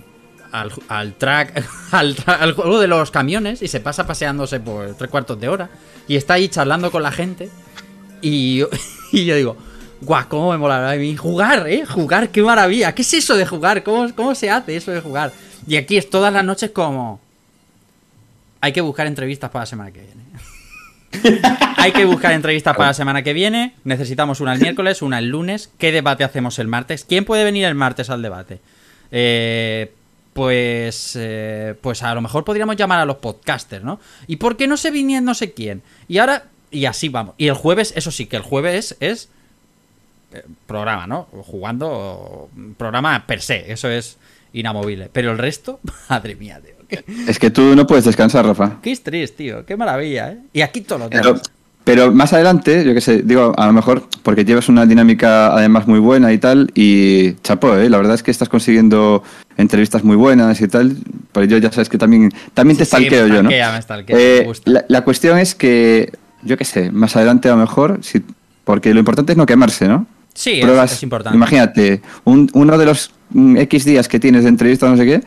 al, al track. Al, tra- al juego de los camiones y se pasa paseándose por tres cuartos de hora. Y está ahí charlando con la gente. Y yo, y yo digo. Guau, cómo me molará a mí jugar, ¿eh? Jugar, qué maravilla. ¿Qué es eso de jugar? ¿Cómo, ¿Cómo se hace eso de jugar? Y aquí es todas las noches como... Hay que buscar entrevistas para la semana que viene. Hay que buscar entrevistas para la semana que viene. Necesitamos una el miércoles, una el lunes. ¿Qué debate hacemos el martes? ¿Quién puede venir el martes al debate? Eh, pues, eh, pues a lo mejor podríamos llamar a los podcasters, ¿no? ¿Y por qué no se vinieron no sé quién? Y ahora, y así vamos. Y el jueves, eso sí, que el jueves es eh, programa, ¿no? Jugando programa per se, eso es inamovible. Pero el resto, madre mía, tío. Es que tú no puedes descansar, Rafa. qué estrés, tío. Qué maravilla, ¿eh? Y aquí todos los Pero, más adelante, yo qué sé, digo, a lo mejor porque llevas una dinámica además muy buena y tal, y chapó, ¿eh? La verdad es que estás consiguiendo entrevistas muy buenas y tal, pero yo ya sabes que también, también te Sí, sí, stalkeo me yo, ¿no? me Eh, me gusta. la, la cuestión es que, yo qué sé, más adelante a lo mejor, si, porque lo importante es no quemarse, ¿no? Sí, es, Pruebas, es importante. Imagínate, un- uno de los mm, X días que tienes de entrevista, no sé qué,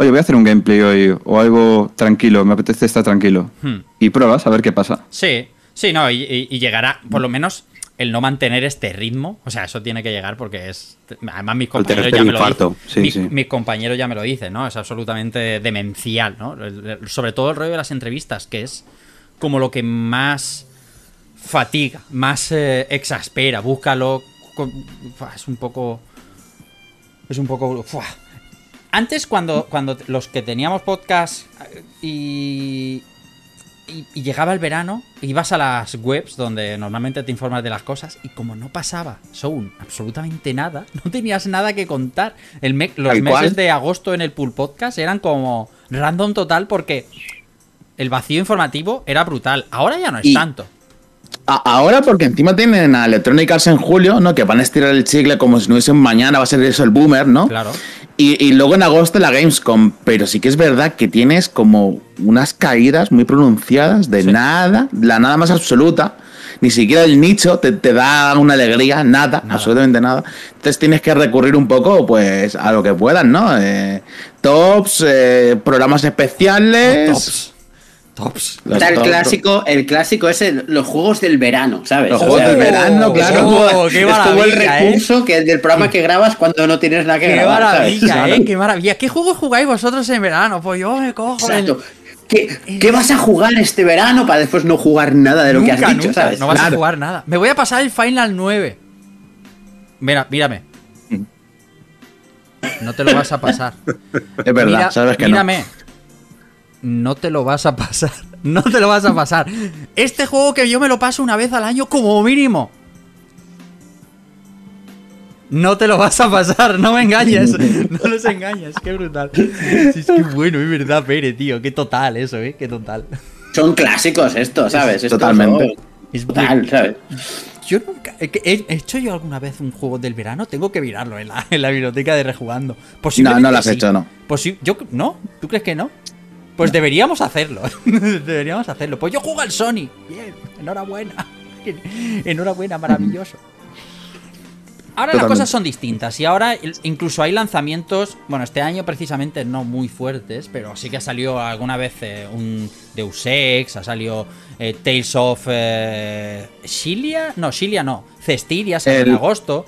oye, voy a hacer un gameplay hoy o algo tranquilo, me apetece estar tranquilo. Hmm. Y pruebas a ver qué pasa. Sí, sí, no, y, y- y llegará, por lo menos, el no mantener este ritmo. O sea, eso tiene que llegar porque es. Además, mis compañeros ya me lo dicen. sí, mis, sí. mis compañeros ya me lo dicen, ¿no? Es absolutamente demencial, ¿no? Sobre todo el rollo de las entrevistas, que es como lo que más fatiga, más eh, exaspera. Búscalo. Es un poco. Es un poco. Antes, cuando, cuando los que teníamos podcast eh, y, y, y llegaba el verano, ibas a las webs donde normalmente te informas de las cosas y como no pasaba, son absolutamente nada, no tenías nada que contar. El me- los Tal meses cual. de agosto en el Pool Podcast eran como random total porque el vacío informativo era brutal. Ahora ya no es Y- tanto. Ahora, porque encima tienen a Electronic Arts en julio, ¿no? Que van a estirar el chicle como si no hubiese un mañana, va a ser eso el boomer, ¿no? Claro. Y, y luego en agosto la Gamescom, pero sí que es verdad que tienes como unas caídas muy pronunciadas de nada, la nada más absoluta. Ni siquiera el nicho te, te da una alegría, nada, absolutamente nada. Entonces tienes que recurrir un poco, pues, a lo que puedas, ¿no? Eh, tops, eh, programas especiales. Tops. Tops. Está el tops. clásico, el clásico es el- los juegos del verano, ¿sabes? Los O juegos sea, del verano, es claro. como- Oh, qué es como el maravilla, ¿eh? recurso que del programa que grabas cuando no tienes nada que Qué grabar. ¿sabes? maravilla, eh, qué maravilla. ¿Qué juegos jugáis vosotros en verano? Pues yo me cojo el- Exacto. ¿Qué, qué vas a jugar este verano para después no jugar nada de lo que has dicho, nunca, ¿sabes? No vas a jugar nada. Me voy a pasar el Final 9. Mira, mírame. No te lo vas a pasar. Es verdad, Mira- sabes que no. mírame. No te lo vas a pasar. No te lo vas a pasar. Este juego que yo me lo paso una vez al año como mínimo. No te lo vas a pasar, no me engañes. No los engañes, qué brutal. Sí, es que bueno, es verdad, Pere, tío. Qué total eso, eh. Qué total. Son clásicos estos, ¿sabes? Estos Totalmente. Es Tal, ¿sabes? Yo nunca. ¿He, he- he hecho yo alguna vez un juego del verano? Tengo que mirarlo en la, en la biblioteca de Rejugando. No, no lo has sí. hecho, no. Posi- yo, ¿No? ¿Tú crees que no? Pues deberíamos hacerlo. deberíamos hacerlo. Pues yo juego al Sony. Bien, enhorabuena. Enhorabuena, maravilloso. Ahora las cosas son distintas y ahora incluso hay lanzamientos, bueno, este año precisamente no muy fuertes, pero sí que ha salido alguna vez eh, un Deus Ex, ha salido eh, Tales of eh, Shilia, no, Shilia no, Cestiria salió en agosto,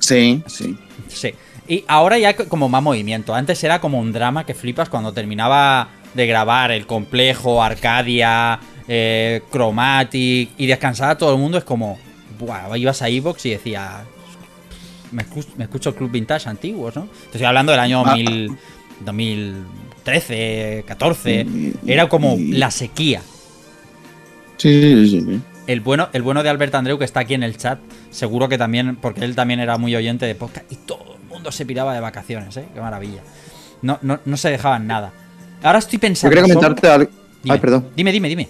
Sí, sí. sí. Y ahora ya como más movimiento, antes era como un drama que flipas cuando terminaba de grabar el complejo, Arcadia, eh, Chromatic y descansaba todo el mundo, es como, buah, ibas a Evox y decía, me escucho, me escucho Club Vintage antiguos, ¿no? Te estoy hablando del año Ah. 2000 2013, 14. Era como la sequía. Sí, sí, sí, sí. El bueno, el bueno de Albert Andreu, que está aquí en el chat, seguro que también, porque él también era muy oyente de podcast, y todo el mundo se piraba de vacaciones, ¿eh? Qué maravilla. No, no, no se dejaban nada. Ahora estoy Yo pensando. quería solo- comentarte algo. Dime, Ay, perdón. Dime, dime, dime.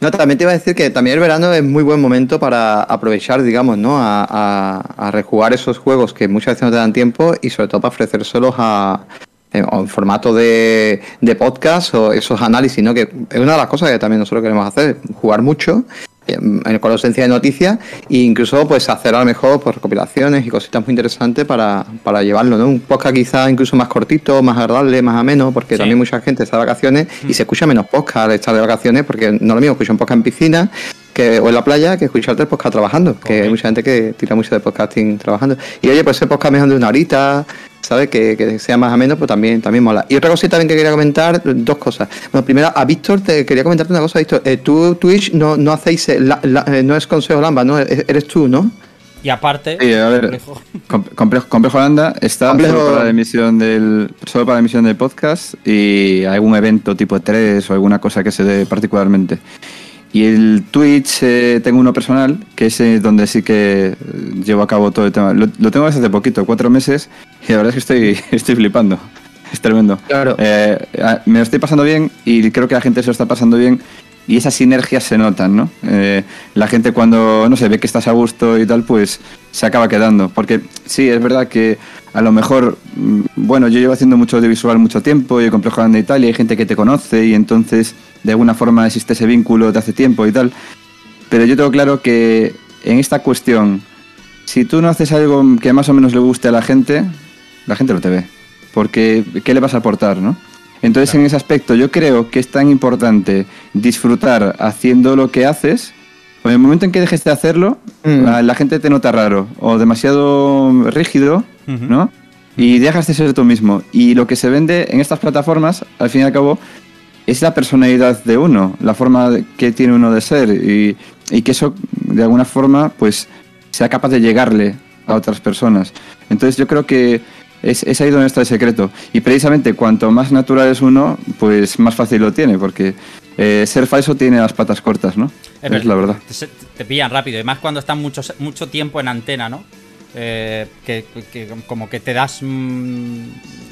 No, también te iba a decir que también el verano es muy buen momento para aprovechar, digamos, ¿no? A, a- a rejugar esos juegos que muchas veces no te dan tiempo y sobre todo para ofrecérselos a, en, formato de, de podcast o esos análisis, ¿no? Que es una de las cosas que también nosotros queremos hacer, jugar mucho con la ausencia de noticias e incluso pues hacer a lo mejor pues, recopilaciones y cositas muy interesantes para, para llevarlo, ¿no? Un podcast quizá incluso más cortito, más agradable, más ameno, porque Sí. también mucha gente está de vacaciones y se escucha menos podcast al estar de vacaciones, porque no lo mismo escuchar un podcast en piscina que, o en la playa que escucharte el podcast trabajando, que hay mucha gente que tira mucho de podcasting trabajando. Y oye, pues ese podcast mejor de una horita, ¿sabes? Que, que sea más ameno, pues también, también mola. Y otra cosita también que quería comentar, dos cosas. Bueno, primero, a Víctor te quería comentarte una cosa, Víctor. Eh, tú, Twitch, no, no hacéis, eh, la- la- eh, no es Consejo Lamba, ¿no? E- Eres tú, ¿no? Y aparte. Sí, a ver, complejo. Com- Complejo, Complejo Holanda está Complejo- solo para la emisión del solo para la emisión del podcast y algún evento tipo 3 o alguna cosa que se dé particularmente. Y el Twitch eh, tengo uno personal, que es eh, donde sí que eh, llevo a cabo todo el tema. Lo, lo tengo desde hace poquito, cuatro meses, y la verdad es que estoy, estoy flipando. Es tremendo. Claro. Eh, a- me lo estoy pasando bien y creo que la gente se lo está pasando bien. Y esas sinergias se notan, ¿no? Eh, la gente cuando, no sé, ve que estás a gusto y tal, pues se acaba quedando. Porque sí, es verdad que a lo mejor, mm, bueno, yo llevo haciendo mucho audiovisual mucho tiempo y Complejo de Italia, hay gente que te conoce y entonces de alguna forma existe ese vínculo de hace tiempo y tal. Pero yo tengo claro que en esta cuestión, si tú no haces algo que más o menos le guste a la gente, la gente no te ve. Porque, ¿qué le vas a aportar, no? Entonces, en ese aspecto, yo creo que es tan importante disfrutar haciendo lo que haces. En el momento en que dejes de hacerlo, Mm. la, la gente te nota raro o demasiado rígido, Ujú. ¿no? Y dejas de ser tú mismo. Y lo que se vende en estas plataformas, al fin y al cabo, es la personalidad de uno, la forma que tiene uno de ser y, y que eso de alguna forma pues sea capaz de llegarle a otras personas. Entonces yo creo que es, es ahí donde está el secreto. Y precisamente cuanto más natural es uno, pues más fácil lo tiene, porque eh, ser falso tiene las patas cortas, ¿no? Es, la verdad. Te, pillan rápido, y más cuando están mucho, mucho tiempo en antena, ¿no? Eh, que, que como que te das. mm,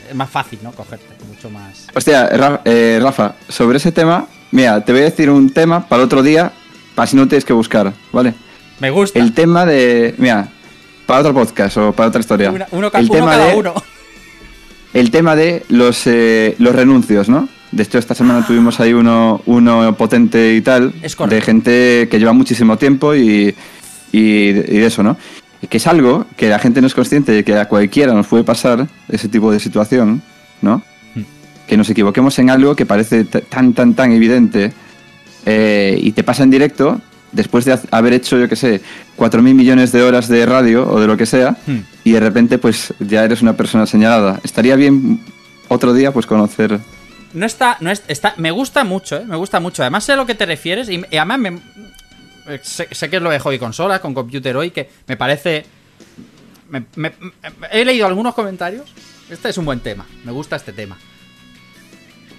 es más fácil, ¿no? Cogerte, mucho más. Hostia, eh, Rafa, sobre ese tema, mira, te voy a decir un tema para otro día, para si no tienes que buscar, ¿vale? Me gusta. El tema de. Mira, para otro podcast o para otra historia. Una- uno, el uno tema cada de, uno. El tema de los, eh, los renuncios, ¿no? De hecho, esta semana tuvimos ahí uno, uno potente y tal, Es de gente que lleva muchísimo tiempo y, y, y de eso, ¿no? Que es algo que la gente no es consciente de que a cualquiera nos puede pasar ese tipo de situación, ¿no? Hmm. Que nos equivoquemos en algo que parece tan, tan, tan evidente eh, y te pasa en directo después de ha- haber hecho, yo qué sé, 4.000 millones de horas de radio o de lo que sea Hmm. y de repente pues ya eres una persona señalada. Estaría bien otro día pues conocer... No está, no es- está, me gusta mucho, ¿eh? me gusta mucho. Además sé a lo que te refieres y, y además me, eh, sé, sé que es lo de hobby consolas con Computer hoy que me parece, me- he leído algunos comentarios. Este es un buen tema, me gusta este tema,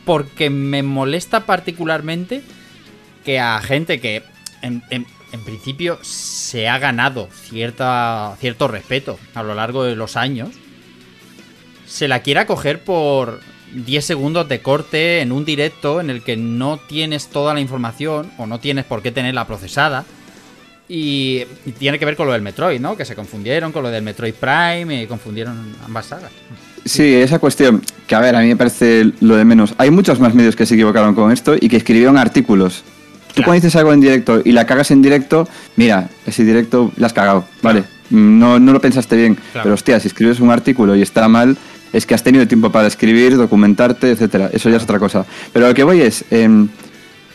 porque me molesta particularmente que a gente que en, principio se ha ganado cierta, cierto respeto a lo largo de los años se la quiera coger por 10 segundos de corte en un directo en el que no tienes toda la información o no tienes por qué tenerla procesada. Y, y tiene que ver con lo del Metroid, ¿no? Que se confundieron con lo del Metroid Prime y confundieron ambas sagas. Sí, esa cuestión, que a ver, a mí me parece lo de menos. Hay muchos más medios que se equivocaron con esto y que escribieron artículos. Tú Claro. cuando dices algo en directo y la cagas en directo, mira, ese directo la has cagado, vale. no, no lo pensaste bien. Claro. Pero hostia, si escribes un artículo y está mal, es que has tenido tiempo para escribir, documentarte, etcétera. Eso ya es otra cosa. Pero lo que voy es, em,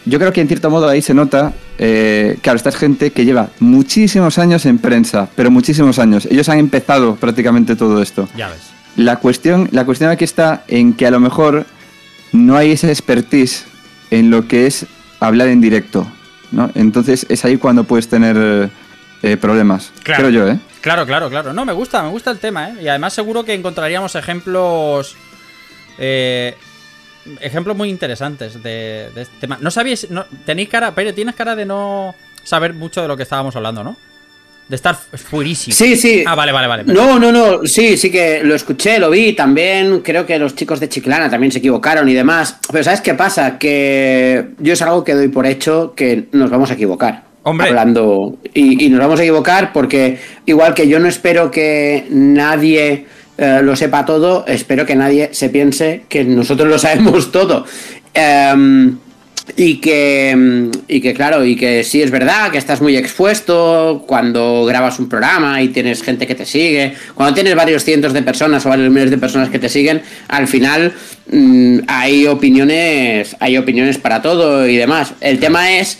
yo creo que en cierto modo ahí se nota, eh, claro, esta es gente que lleva muchísimos años en prensa, pero muchísimos años. Ellos han empezado prácticamente todo esto. Ya ves. La cuestión, la cuestión aquí está en que a lo mejor no hay esa expertise en lo que es hablar en directo, ¿no? Entonces es ahí cuando puedes tener eh, problemas. Claro. Creo yo, ¿eh? Claro, claro, claro. No, me gusta, me gusta el tema, ¿eh? Y además seguro que encontraríamos ejemplos... eh, ejemplos muy interesantes de, de este tema. No sabíais... No, tenéis cara... Pere, tienes cara de no saber mucho de lo que estábamos hablando, ¿no? De estar fuerísimo. Sí, sí. Ah, vale, vale, vale. No, no, no, sí, sí que lo escuché, lo vi también. Creo que los chicos de Chiclana también se equivocaron y demás. Pero ¿sabes qué pasa? Que yo es algo que doy por hecho que nos vamos a equivocar. Hombre. Hablando. Y, y nos vamos a equivocar porque, igual que yo no espero que nadie eh, lo sepa todo, espero que nadie se piense que nosotros lo sabemos todo. Em, y que, y que, claro, y que sí es verdad que estás muy expuesto cuando grabas un programa y tienes gente que te sigue. Cuando tienes varios cientos de personas o varios miles de personas que te siguen, al final mm, hay opiniones, hay opiniones para todo y demás. El tema es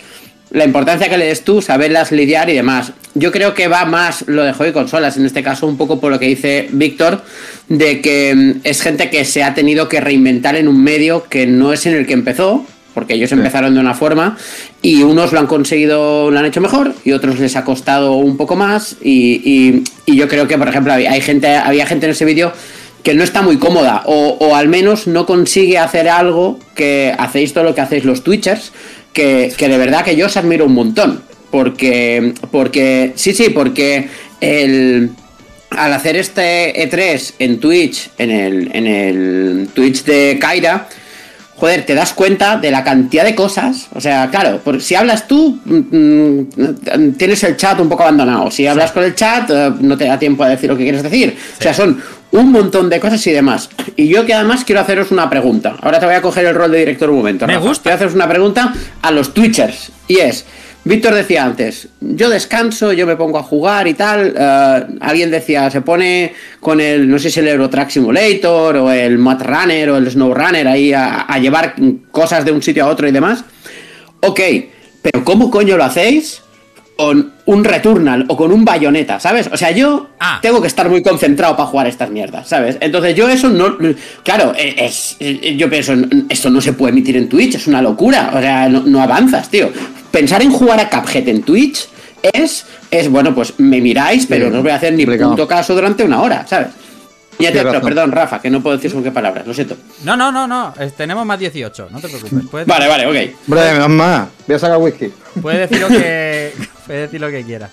la importancia que le des tú, saberlas lidiar y demás. Yo creo que va más lo de juego y consolas, en este caso un poco por lo que dice Víctor, de que mm, es gente que se ha tenido que reinventar en un medio que no es en el que empezó, porque ellos empezaron de una forma y unos lo han conseguido, lo han hecho mejor y otros les ha costado un poco más y, y- y yo creo que, por ejemplo, hay gente, había gente en ese vídeo que no está muy cómoda o, o al menos no consigue hacer algo que hacéis todo lo que hacéis los Twitchers, que, que de verdad que yo os admiro un montón. Porque, porque, sí, sí, porque el, al hacer este E3 en Twitch, en el, en el Twitch de Kaira, joder, te das cuenta de la cantidad de cosas. O sea, claro, por, si hablas tú, mm, mm, tienes el chat un poco abandonado. Si hablas con el chat, eh, no te da tiempo a decir lo que quieres decir. O sea, son un montón de cosas y demás. Y yo que además quiero haceros una pregunta. Ahora te voy a coger el rol de director un momento. Me Rafa. gusta. Quiero haceros una pregunta a los Twitchers. Y es, Víctor decía antes, yo descanso, yo me pongo a jugar y tal. eh, alguien decía, se pone con el, no sé si el Eurotrack Simulator o el Mud Runner o el Snow Runner ahí a, a llevar cosas de un sitio a otro y demás. Ok, pero ¿cómo coño lo hacéis? Con un Returnal o con un bayoneta, ¿sabes? O sea, yo Ah. tengo que estar muy concentrado para jugar estas mierdas, ¿sabes? Entonces yo eso no... Claro, eh, es, eh, yo pienso, esto no se puede emitir en Twitch, es una locura, o sea, no, no avanzas, tío. Pensar en jugar a Cuphead en Twitch es, es bueno, pues me miráis, pero Sí, no os voy a hacer ni complicado. punto caso durante una hora, ¿sabes? Ya te, pero perdón, Rafa, que no puedo decir con qué palabras, lo siento. No, no, no, no. Tenemos más 18. No te preocupes. Puedes, Vale, vale, ok. Menos más. Voy a sacar whisky. puedes decir lo que. puedes decir lo que quieras.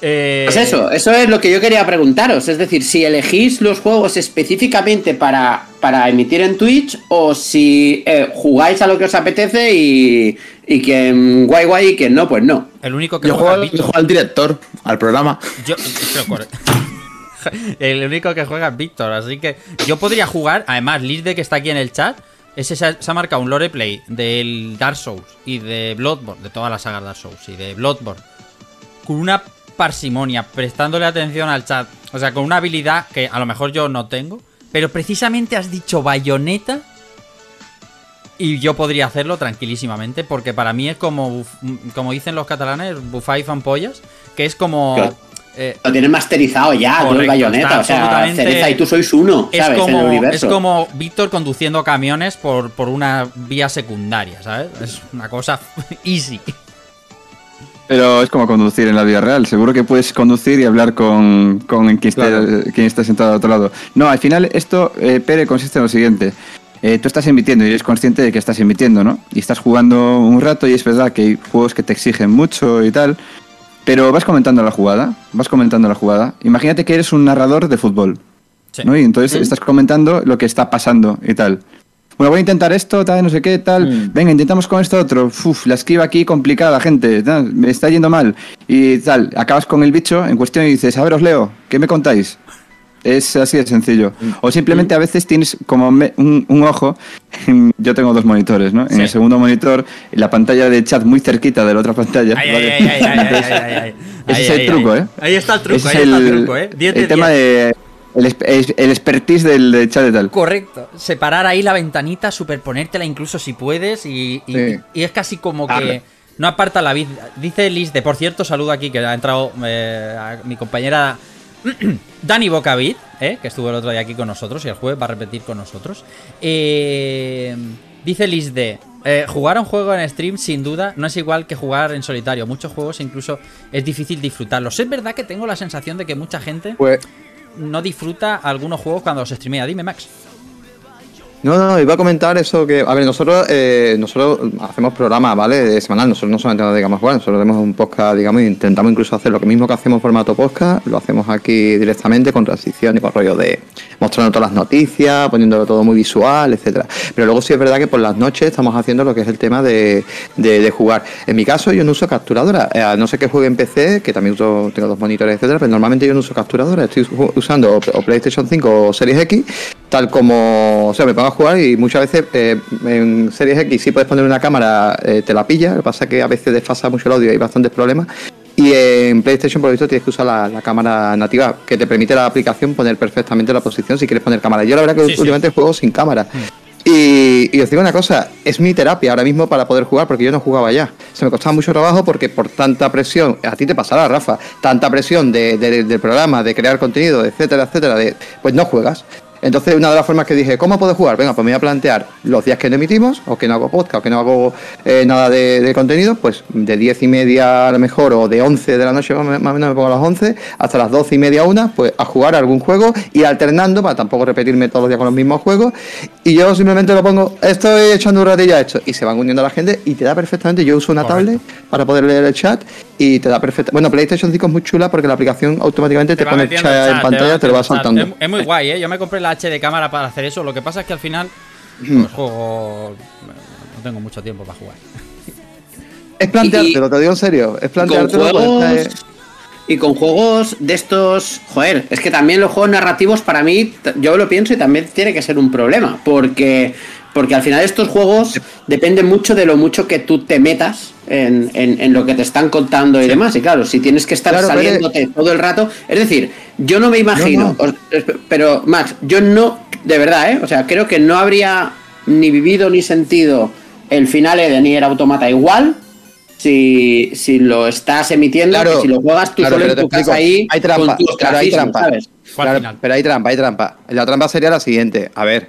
Eh, Pues eso, eso es lo que yo quería preguntaros. Es decir, si elegís los juegos específicamente para, para emitir en Twitch o si eh, jugáis a lo que os apetece y, y quien guay guay y quien no, pues no. El único que Yo juega juego, Víctor- yo juego al director, al programa. Yo, el único que juega es Víctor, así que yo podría jugar, además, Liz de que está aquí en el chat, ese se ha, se ha marcado un lore play del Dark Souls y de Bloodborne, de todas las sagas Dark Souls y de Bloodborne, con una parsimonia, prestándole atención al chat, o sea, con una habilidad que a lo mejor yo no tengo, pero precisamente has dicho bayoneta y yo podría hacerlo tranquilísimamente, porque para mí es como, como dicen los catalanes, bufai fanpollas, que es como... Claro. eh, Lo tienes masterizado ya, tú el Correcto, bayoneta. está O sea, Cereza y tú sois uno, es ¿sabes? en el como, es como Víctor conduciendo camiones por, por una vía secundaria, ¿sabes? Es una cosa easy. Pero es como conducir en la vida real. Seguro que puedes conducir y hablar con, con quien, esté, Claro. quien está sentado al otro lado. No, al final esto, eh, Pere, consiste en lo siguiente. Eh, tú estás emitiendo y eres consciente de que estás emitiendo, ¿no? Y estás jugando un rato y es verdad que hay juegos que te exigen mucho y tal. Pero vas comentando la jugada, vas comentando la jugada. Imagínate que eres un narrador de fútbol. Sí. ¿no? Y entonces estás comentando lo que está pasando y tal. Bueno, voy a intentar esto, tal, no sé qué, tal. Mm. Venga, intentamos con esto otro. Uf, la esquiva aquí complicada, gente. tal, me está yendo mal. Y tal, acabas con el bicho en cuestión y dices, a ver, os leo, ¿qué me contáis? Es así de sencillo. O simplemente a veces tienes como me- un, un ojo. Yo tengo dos monitores, ¿no? En el segundo monitor, la pantalla de chat muy cerquita de la otra pantalla. Ese Ahí, es el truco. ¿eh? Ahí está el truco, ahí es está el el, truco, ¿eh? 10 de el tema 10. de. El, el expertise del, chat de tal. Correcto. Separar ahí la ventanita, superponértela incluso si puedes y, y- Sí. y es casi como que Arre. no aparta la vida. Dice Liz de, por cierto, saludo aquí que ha entrado eh, a mi compañera Dani Bocavit, eh, que estuvo el otro día aquí con nosotros y el jueves va a repetir con nosotros. Eh, dice Liz de, eh, jugar a un juego en stream sin duda no es igual que jugar en solitario. Muchos juegos incluso es difícil disfrutarlos. Es verdad que tengo la sensación de que mucha gente Pues, no disfruta algunos juegos cuando los streamea. Dime, Max. No, no, iba a comentar eso que, a ver, nosotros eh, nosotros hacemos programas, ¿vale? De semanal, nosotros no solamente nos a jugar, nosotros tenemos un podcast, digamos, e intentamos incluso hacer lo mismo que hacemos en formato podcast, lo hacemos aquí directamente con transición y con rollo de mostrando todas las noticias, poniéndolo todo muy visual, etcétera. Pero luego sí es verdad que por las noches estamos haciendo lo que es el tema de, de- jugar. En mi caso yo no uso capturadora, eh, no sé que juegue en PC, que también uso, tengo dos monitores, etcétera, pero normalmente yo no uso capturadora, estoy usando o, PlayStation 5 o Series X, tal como, o sea, me pongo a jugar y muchas veces eh, en Series X sí puedes poner una cámara, eh, te la pilla, lo que pasa es que a veces desfasa mucho el audio y hay bastantes problemas. Y en PlayStation, por lo visto, tienes que usar la, la cámara nativa, que te permite la aplicación poner perfectamente la posición si quieres poner cámara. Yo la verdad que Sí, sí. últimamente juego sin cámara. Y, y os digo una cosa, es mi terapia ahora mismo para poder jugar, porque yo no jugaba ya. Se me costaba mucho trabajo porque por tanta presión, a ti te pasará, Rafa, tanta presión de, de- del programa, de crear contenido, etcétera, etcétera, de, pues no juegas. Entonces, una de las formas que dije, ¿cómo puedo jugar? Venga, pues me voy a plantear los días que no emitimos, o que no hago podcast, o que no hago eh, nada de, de contenido, pues de 10 y media a lo mejor, o de 11 de la noche, más o menos me pongo a las 11, hasta las 12 y media, una, pues a jugar a algún juego, ir alternando para tampoco repetirme todos los días con los mismos juegos. Y yo simplemente lo pongo, estoy echando un ratillo a esto, y se van uniendo la gente, y te da perfectamente. Yo uso una tablet para poder leer el chat, y te da perfecta. Bueno, PlayStation 5 es muy chula porque la aplicación automáticamente te, pone el chat en pantalla, te lo va saltando. Es, es muy guay, ¿eh? Yo me compré la HD cámara para hacer eso. Lo que pasa es que al final, pues juego. No tengo mucho tiempo para jugar. Es planteártelo, te digo en serio. Es con planteártelo. porque juegos está- y con juegos de estos joder es que también los juegos narrativos para mí yo lo pienso y también tiene que ser un problema porque porque al final estos juegos dependen mucho de lo mucho que tú te metas en, en- en lo que te están contando y demás. Y claro si tienes que estar Claro, pero- saliéndote todo el rato es decir yo no me imagino No, os- es- pero Max yo no de verdad eh o sea creo que no habría ni vivido ni sentido el final de Nier Automata igual si, si lo estás emitiendo, Claro, que si lo juegas tú claro, solo en tu casa ahí, Hay trampa, con tus claro, hay trampa. pero hay trampa, hay trampa. La trampa sería la siguiente. A ver,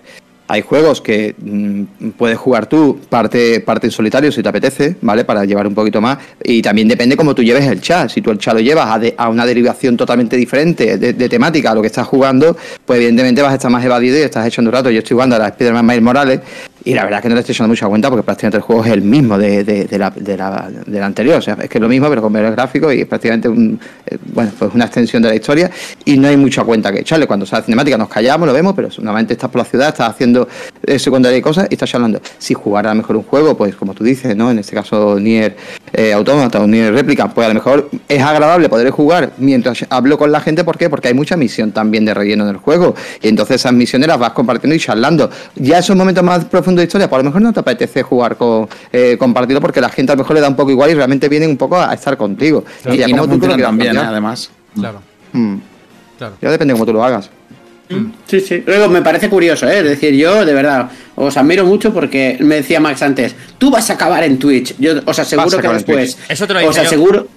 hay juegos que mm, puedes jugar tú parte, parte en solitario si te apetece, ¿vale? Para llevar un poquito más. Y también depende cómo tú lleves el chat. Si tú el chat lo llevas a, de- a una derivación totalmente diferente de, temática a lo que estás jugando, pues evidentemente vas a estar más evadido y estás echando un rato. Yo estoy jugando a la Spider-Man Morales y la verdad es que no le estoy echando mucha cuenta porque prácticamente el juego es el mismo de, de- de la, de, la, la anterior. O sea, es que es lo mismo, pero con menos gráficos y es prácticamente un, eh, bueno, pues una extensión de la historia y no hay mucha cuenta que echarle. Cuando sale cinemática nos callamos, lo vemos, pero normalmente estás por la ciudad, estás haciendo eh, secundaria y cosas y estás charlando. Si jugara a lo mejor un juego, pues como tú dices, ¿no? En este caso Nier eh, Automata o Nier Replica, pues a lo mejor es agradable poder jugar mientras hablo con la gente. ¿Por qué? Porque hay mucha misión también de relleno en el juego. Y entonces esas misiones las vas compartiendo y charlando. Ya esos momentos más profundos de historia, pues a lo mejor no te apetece jugar con eh, compartido porque la gente a lo mejor le da un poco igual y realmente vienen un poco a estar contigo. Y, ya y no tú bien, ¿eh? además. Claro, Mm. claro. Ya depende cómo tú lo hagas. Sí, sí. Luego me parece curioso, ¿eh? Es decir, yo de verdad os admiro mucho porque me decía Max antes, tú vas a acabar en Twitch. Yo os aseguro que después. Eso te lo os yo.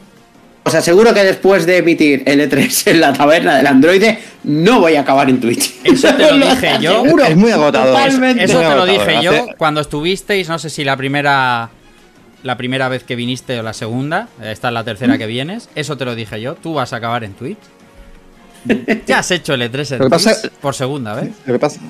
Os aseguro que después de emitir el E3 en la taberna del androide, no voy a acabar en Twitch. Eso te lo dije yo. Es muy agotador. Totalmente. Eso Muy te lo dije yo cuando estuvisteis, no sé si la primera la primera vez que viniste o la segunda, esta es la tercera que vienes, eso te lo dije yo, tú vas a acabar en Twitch. Ya has hecho el E3 en Lo que pasa- Twitch por segunda vez. Lo que pasa,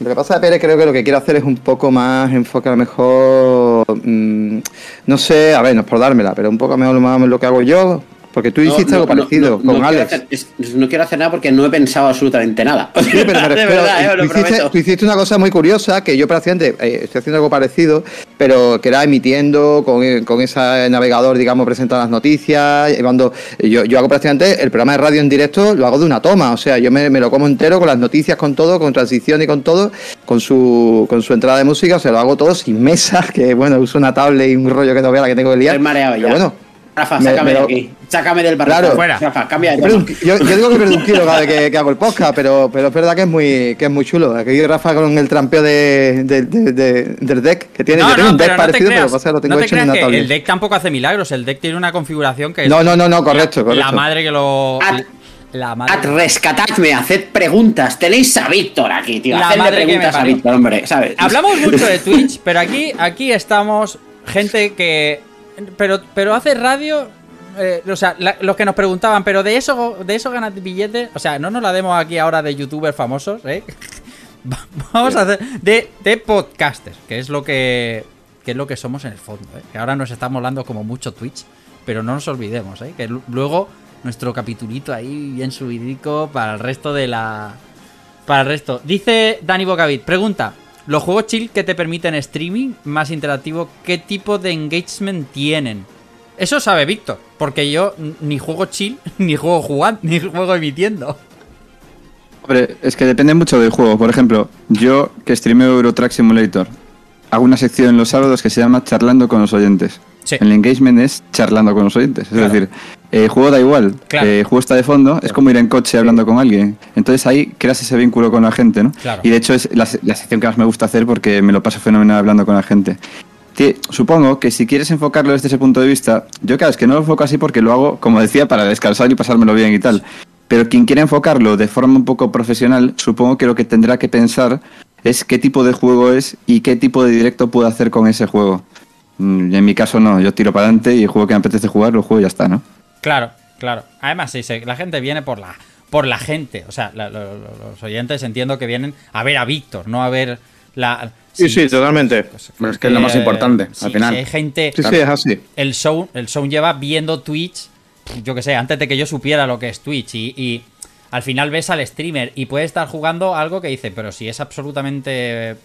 lo que pasa, Pérez, creo que lo que quiero hacer es un poco más enfoque a lo mejor, mm, no sé, a ver, no es por dármela, pero un poco mejor más lo que hago yo, porque tú hiciste algo parecido con Alex. hacer- es- no quiero hacer nada porque no he pensado absolutamente nada. Sí, pero me de refiero, verdad, eh, tú, hiciste, prometo. tú hiciste una cosa muy curiosa que yo prácticamente eh, estoy haciendo algo parecido, pero que era emitiendo con, con ese navegador, digamos, presentando las noticias, llevando. Yo, yo hago prácticamente el programa de radio en directo, lo hago de una toma, o sea, yo me, me lo como entero con las noticias, con todo, con transición y con todo, con su, con su entrada de música, o sea, lo hago todo sin mesa, que bueno, uso una tablet y un rollo que no vea la que tengo que liar. Estoy mareado pero ya. bueno, Rafa, me- sácame me de aquí. Sácame del barrio. Claro. Fuera. Rafa, cambia de Yo, tema. yo digo que pierdo un kilo cada vez que, que hago el podcast, pero, pero es verdad que es muy, que es muy chulo. Aquí Rafa con el trampeo de, de- de- de- del deck que tiene. No, yo tengo no, un deck pero no te parecido, pero creas, pasa que lo tengo no te hecho en creas una el deck tampoco hace milagros. El deck tiene una configuración que es No, no, no, no, correcto, la, correcto. la madre que lo. Ad- la madre. Ad, rescatadme, haced preguntas. Tenéis a Víctor aquí, tío. La Hacedle madre que me preguntas a. Víctor, hombre, ¿sabes? Hablamos mucho de Twitch, pero aquí, aquí estamos gente que. Pero, pero hace radio. eh, o sea, la- los que nos preguntaban, pero de eso, de eso ganas billetes. O sea, no nos la demos aquí ahora de youtubers famosos, ¿eh? Va- Vamos a hacer. De, de podcasters, que es lo que. Que es lo que somos en el fondo, ¿eh? Que ahora nos estamos hablando como mucho Twitch, pero no nos olvidemos, ¿eh? Que lu- luego nuestro capitulito ahí bien subidico para el resto de la. Para el resto. Dice Dani Bocavit, pregunta. ¿Los juegos chill que te permiten streaming más interactivo, qué tipo de engagement tienen? Eso sabe Víctor, porque yo ni juego chill, ni juego jugando, ni juego emitiendo. Hombre, es que depende mucho del juego. Por ejemplo, yo que streameo Eurotrack Simulator, hago una sección los sábados que se llama Charlando con los oyentes. Sí. El engagement es charlando con los oyentes. Es Claro. decir, el juego da igual. Claro. El juego está de fondo, es como ir en coche hablando con alguien. Entonces ahí creas ese vínculo con la gente, ¿no? Claro. Y de hecho es la, se- la sección que más me gusta hacer porque me lo paso fenomenal hablando con la gente. Supongo que si quieres enfocarlo desde ese punto de vista, yo claro, es que no lo enfoco así porque lo hago, como decía, para descansar y pasármelo bien y tal. Pero quien quiera enfocarlo de forma un poco profesional, supongo que lo que tendrá que pensar es qué tipo de juego es y qué tipo de directo puedo hacer con ese juego. Mm, En mi caso no, yo tiro para adelante y el juego que me apetece jugar lo juego y ya está, ¿no? Claro, claro. Además, sí, sí, la gente viene por la, por la gente. O sea, la- lo- lo- los oyentes entiendo que vienen a ver a Víctor, no a ver la. Sí, sí, totalmente. Bueno, es que es lo más Eh, importante, sí, al final. si hay gente. Sí, sí, es así. el show, el show lleva viendo Twitch, yo que sé, antes de que yo supiera lo que es Twitch y, y al final ves al streamer y puede estar jugando algo que dice, pero si es absolutamente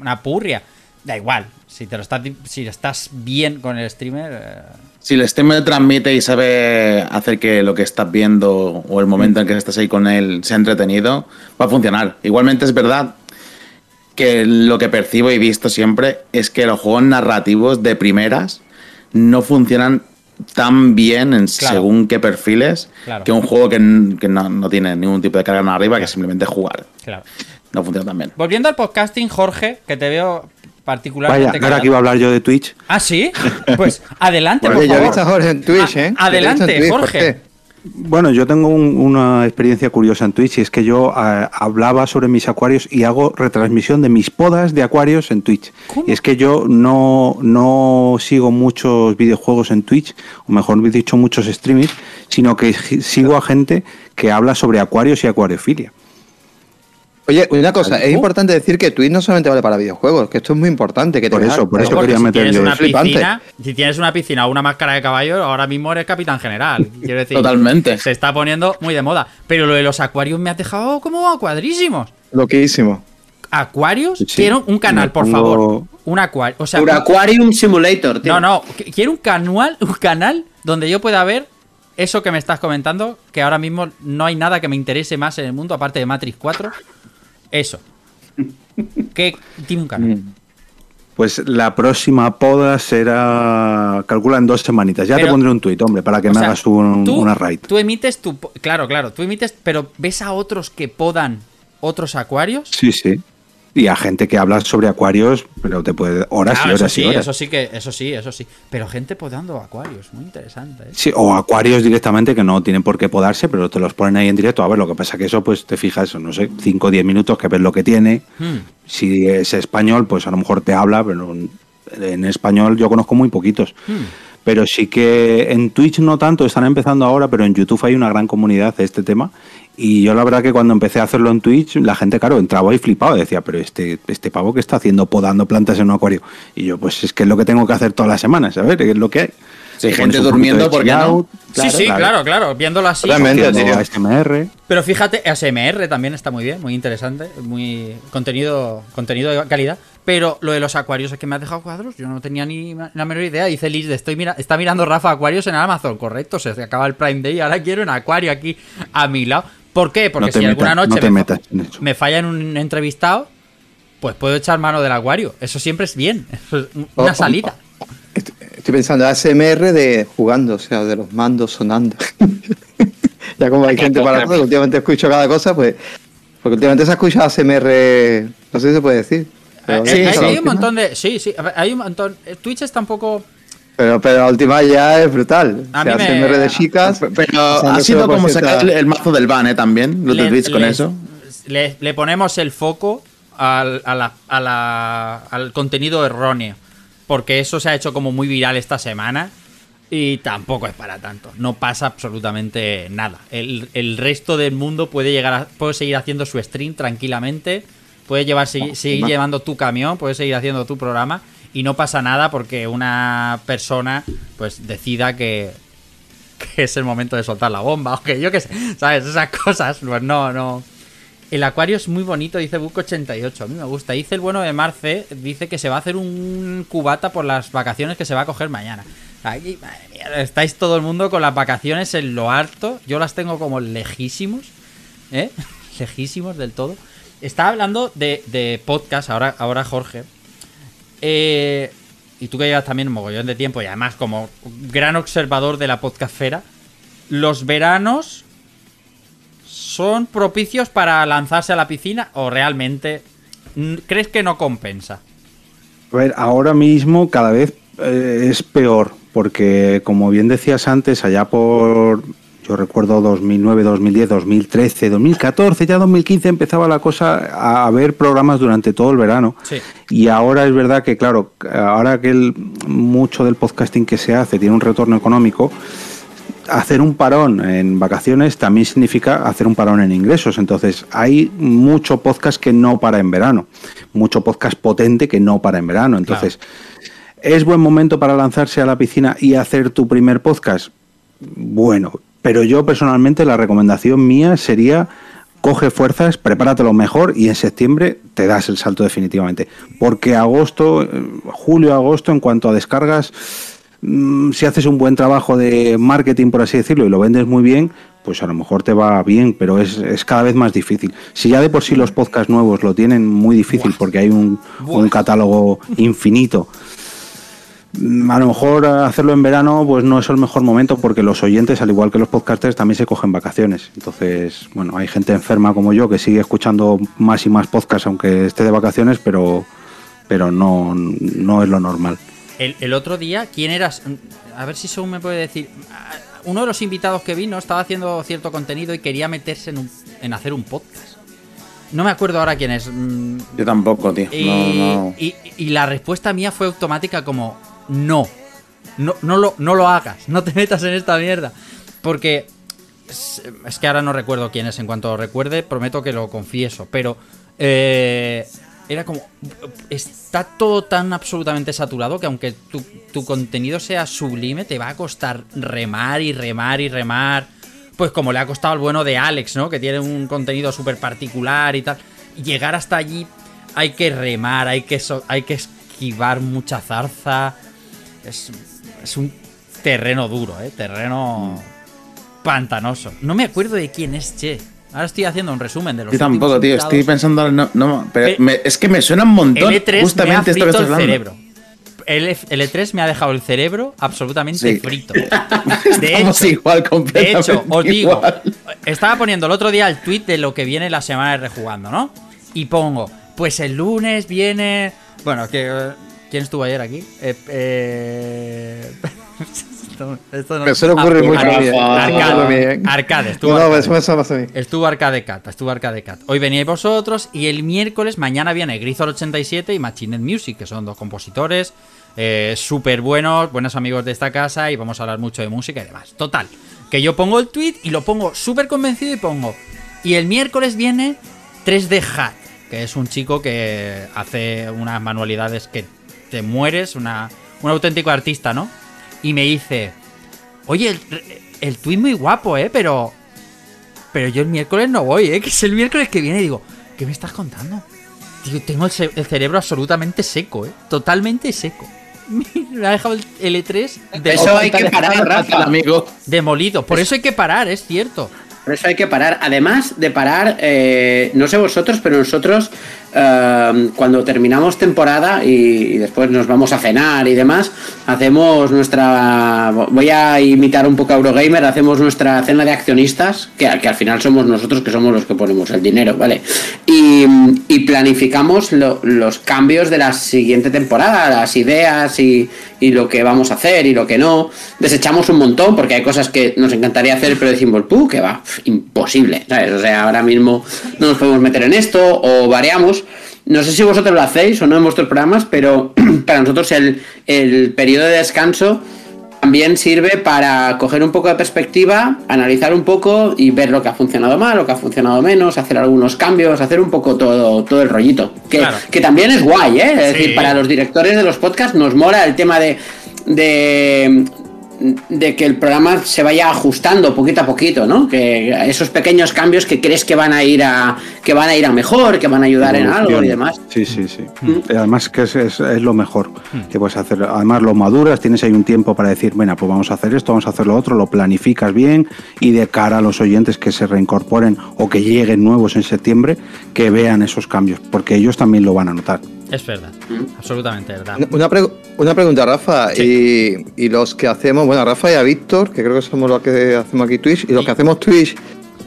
una purria, da igual, si te lo estás si estás bien con el streamer, eh, Si el streamer transmite y sabe hacer que lo que estás viendo o el momento en que estás ahí con él sea entretenido, va a funcionar. Igualmente es verdad que lo que percibo y visto siempre es que los juegos narrativos de primeras no funcionan tan bien en Claro. según qué perfiles Claro. que un juego que, no, no tiene ningún tipo de carga narrativa que simplemente jugar. claro. No funciona tan bien. Volviendo al podcasting, Jorge, que te veo particularmente Vaya, ahora que iba a hablar yo de Twitch. Ah, sí. Pues adelante, por yo he favor. visto a Jorge en Twitch, A- ¿eh? adelante, Yo en Twitch, Jorge. Bueno, yo tengo un- una experiencia curiosa en Twitch y es que yo eh, hablaba sobre mis acuarios y hago retransmisión de mis podas de acuarios en Twitch. Y es que yo no, no sigo muchos videojuegos en Twitch, o mejor dicho, muchos streamings, sino que sigo a gente que habla sobre acuarios y acuariofilia. Oye, una cosa, es importante decir que Twitch no solamente vale para videojuegos, que esto es muy importante. Que Por eso, por eso quería si meter tienes yo una piscina, si tienes una piscina o una máscara de caballo, ahora mismo eres capitán general. Quiero decir, Totalmente. Se está poniendo muy de moda. Pero lo de los acuarios me ha dejado como a cuadrísimos. Loquísimo. ¿Acuarios? Sí. Quiero un canal, por pongo- favor. Un acuario. O sea, Un Aquarium Simulator, tío. no, no. qu- Quiero un canal, un canal donde yo pueda ver eso que me estás comentando, que ahora mismo no hay nada que me interese más en el mundo, aparte de Matrix 4. Eso. Que dime un canal. Pues la próxima poda será, calcula en dos semanitas. Ya Pero- te pondré un tuit, hombre, para que me sea, hagas un- tú, una raid. Tú emites tu. Claro, claro, tú emites, pero ¿ves a otros que podan otros acuarios? Sí, sí. Y a gente que habla sobre acuarios, pero te puede horas Claro, y eso horas sí, y horas. eso sí que, eso sí, eso sí. Pero gente podando acuarios, muy interesante, ¿eh? Sí, o acuarios directamente que no tienen por qué podarse, pero te los ponen ahí en directo. A ver, lo que pasa que eso, pues te fijas, no sé, 5 o 10 minutos que ves lo que tiene. Hmm. Si es español, pues a lo mejor te habla, pero en español yo conozco muy poquitos. Hmm. Pero sí que en Twitch no tanto, están empezando ahora, pero en YouTube hay una gran comunidad de este tema. Y yo la verdad que cuando empecé a hacerlo en Twitch, la gente, claro, entraba y flipaba. Decía, pero este, este pavo que está haciendo podando plantas en un acuario. Y yo, pues es que es lo que tengo que hacer todas las semanas, ¿sabes? Es lo que hay. Si hay Te gente durmiendo, poquito ¿por de qué chill no? out, sí, sí, claro, claro, viéndolo así. ASMR. Pero fíjate, ASMR también está muy bien, muy interesante, muy contenido, contenido de calidad. Pero lo de los acuarios es que me has dejado cuadros, yo no tenía ni la menor idea. Dice Liz, estoy mira está mirando Rafa acuarios en Amazon, correcto, se acaba el Prime Day ahora quiero un acuario aquí a mi lado. ¿Por qué? Porque No si alguna metas- noche no me, metas falla en un entrevistado, pues puedo echar mano del acuario. Eso siempre es bien, eso es una Oh, salida. Estoy Estoy pensando ASMR de jugando, o sea, de los mandos sonando. ya como hay gente para todo, últimamente escucho cada cosa, pues. Porque últimamente se ha escuchado ASMR, no sé si se puede decir. Pero- Eh, Sí, hay, sí. hay un montón de. Sí, sí. Hay un montón. eh, Twitch está un poco. Pero, pero la última ya es brutal. A o sea, mí me- de chicas. Pero o sea, ha sido como sacar el, el mazo del ban, ¿eh? También, los de le- Twitch con le- eso. Le, le ponemos el foco al, a la- a la- al contenido erróneo. Porque eso se ha hecho como muy viral esta semana. Y tampoco es para tanto. No pasa absolutamente nada. El, el resto del mundo puede llegar a, puede seguir haciendo su stream tranquilamente. Puede llevar, segui- seguir va. llevando tu camión, puedes seguir haciendo tu programa. Y no pasa nada porque una persona pues decida que, que es el momento de soltar la bomba. O que yo qué sé, ¿sabes? Esas cosas. Pues no, no. El acuario es muy bonito, dice Buco88. A mí me gusta. Dice el bueno de Marce, dice que se va a hacer un cubata por las vacaciones que se va a coger mañana. Aquí, madre mía, estáis todo el mundo con las vacaciones en lo harto. Yo las tengo como lejísimos. ¿Eh? Lejísimos del todo. Estaba hablando de, de podcast, ahora, ahora Jorge. Eh, y tú que llevas también un mogollón de tiempo y además como gran observador de la podcastfera, los veranos son propicios para lanzarse a la piscina o realmente crees que no compensa? A ver, ahora mismo cada vez eh, es peor, porque como bien decías antes, allá por, yo recuerdo 2009, 2010, 2013, 2014, ya 2015 empezaba la cosa a haber programas durante todo el verano. Sí. Y ahora es verdad que, claro, ahora que el, mucho del podcasting que se hace tiene un retorno económico, hacer un parón en vacaciones también significa hacer un parón en ingresos. Entonces, hay mucho podcast que no para en verano, mucho podcast potente que no para en verano. Entonces, ¿es buen momento para lanzarse a la piscina y hacer tu primer podcast? Bueno, pero yo personalmente la recomendación mía sería coge fuerzas, prepárate lo mejor y en septiembre te das el salto definitivamente. Porque agosto, eh, julio, agosto, en cuanto a descargas, mm, si haces un buen trabajo de marketing, por así decirlo, y lo vendes muy bien, pues a lo mejor te va bien, pero es, es cada vez más difícil. Si ya de por sí los podcasts nuevos lo tienen muy difícil porque hay un, un catálogo infinito, a lo mejor hacerlo en verano pues no es el mejor momento porque los oyentes, al igual que los podcasters, también se cogen vacaciones. Entonces, bueno, hay gente enferma como yo que sigue escuchando más y más podcasts aunque esté de vacaciones, pero, pero no, no es lo normal. El, el otro día, ¿quién eras? A ver si según me puede decir. Uno de los invitados que vino estaba haciendo cierto contenido y quería meterse en, un- en hacer un podcast. No me acuerdo ahora quién es. mm, Yo tampoco, tío. Y, No, no. y- y la respuesta mía fue automática como no. No, no, lo, no lo hagas, no te metas en esta mierda. Porque es, que ahora no recuerdo quién es. En cuanto lo recuerde, prometo que lo confieso. Pero eh, era como. Está todo tan absolutamente saturado que aunque tu, tu contenido sea sublime, te va a costar remar y remar y remar. Pues como le ha costado al bueno de Alex, ¿no? Que tiene un contenido súper particular y tal. Llegar hasta allí hay que remar, hay que, hay que esquivar mucha zarza. Es, es un terreno duro, ¿eh? Terreno pantanoso. No me acuerdo de quién es, che. Ahora estoy haciendo un resumen de los Yo tampoco, tío. Estoy pensando. No, no, pero Eh, me- es que me suena un montón. El E3 me ha justamente esto que estás el hablando. cerebro. El, F- el E3 me ha dejado el cerebro absolutamente Sí. frito. Estamos igual, De completamente. hecho, os digo, igual. estaba poniendo el otro día el tweet de lo que viene la semana de rejugando, ¿no? Y pongo, pues el lunes viene. Bueno, que. ¿Quién estuvo ayer aquí? Eh, eh, esto, esto no- Me suele ocurrir Ah, mucho ¿eh? Arcade, Muy bien. Arcade, estuvo No, Arcade. eso me pasa a mí. Estuvo Arcade Cat, estuvo Arcade Cat. Hoy veníais vosotros y el miércoles, mañana viene Grisol 87 y Machined Music, que son dos compositores eh, súper buenos, buenos amigos de esta casa y vamos a hablar mucho de música y demás. Total, que yo pongo el tweet y lo pongo súper convencido y pongo. Y el miércoles viene 3D Hat, que es un chico que hace unas manualidades que te mueres, una, un auténtico artista, ¿no? Y me dice, oye, el, el tweet muy guapo, ¿eh? Pero pero yo el miércoles no voy, ¿eh? Que es el miércoles que viene y digo, ¿qué me estás contando? Tío, tengo el, ce- el cerebro absolutamente seco, ¿eh? Totalmente seco. Me ha dejado el el E3 de- Eso hay que parar, Rafa. amigo. demolido. Por eso hay que parar, es cierto. Por eso hay que parar. Además de parar, eh, no sé vosotros, pero nosotros eh, cuando terminamos temporada y, después nos vamos a cenar y demás, hacemos nuestra. Voy a imitar un poco a Eurogamer, hacemos nuestra cena de accionistas, que, al final somos nosotros que somos los que ponemos el dinero, ¿vale? Y, planificamos lo- los cambios de la siguiente temporada, las ideas y, lo que vamos a hacer y lo que no. Desechamos un montón porque hay cosas que nos encantaría hacer, pero decimos, ¡puh! que va, imposible, ¿sabes? O sea, ahora mismo no nos podemos meter en esto o variamos. No sé si vosotros lo hacéis o no en vuestros programas, pero para nosotros el, el periodo de descanso también sirve para coger un poco de perspectiva, analizar un poco y ver lo que ha funcionado mal, lo que ha funcionado menos, hacer algunos cambios, hacer un poco todo, todo el rollito. Que, Claro. que también es guay, ¿eh? Es Sí. decir, para los directores de los podcasts nos mola el tema de, de, de que el programa se vaya ajustando poquito a poquito, ¿no? Que esos pequeños cambios que crees que van a ir a que van a ir a mejor, que van a ayudar en algo y demás. Sí, sí, sí. Mm. Además que es, es- es lo mejor que puedes hacer. Además lo maduras, tienes ahí un tiempo para decir, bueno, pues vamos a hacer esto, vamos a hacer lo otro, lo planificas bien y de cara a los oyentes que se reincorporen o que lleguen nuevos en septiembre, que vean esos cambios, porque ellos también lo van a notar. Es verdad, absolutamente verdad. Una, pregu- una pregunta, Rafa. Y, y los que hacemos, bueno, Rafa y a Víctor, que creo que somos los que hacemos aquí Twitch, y los que hacemos Twitch,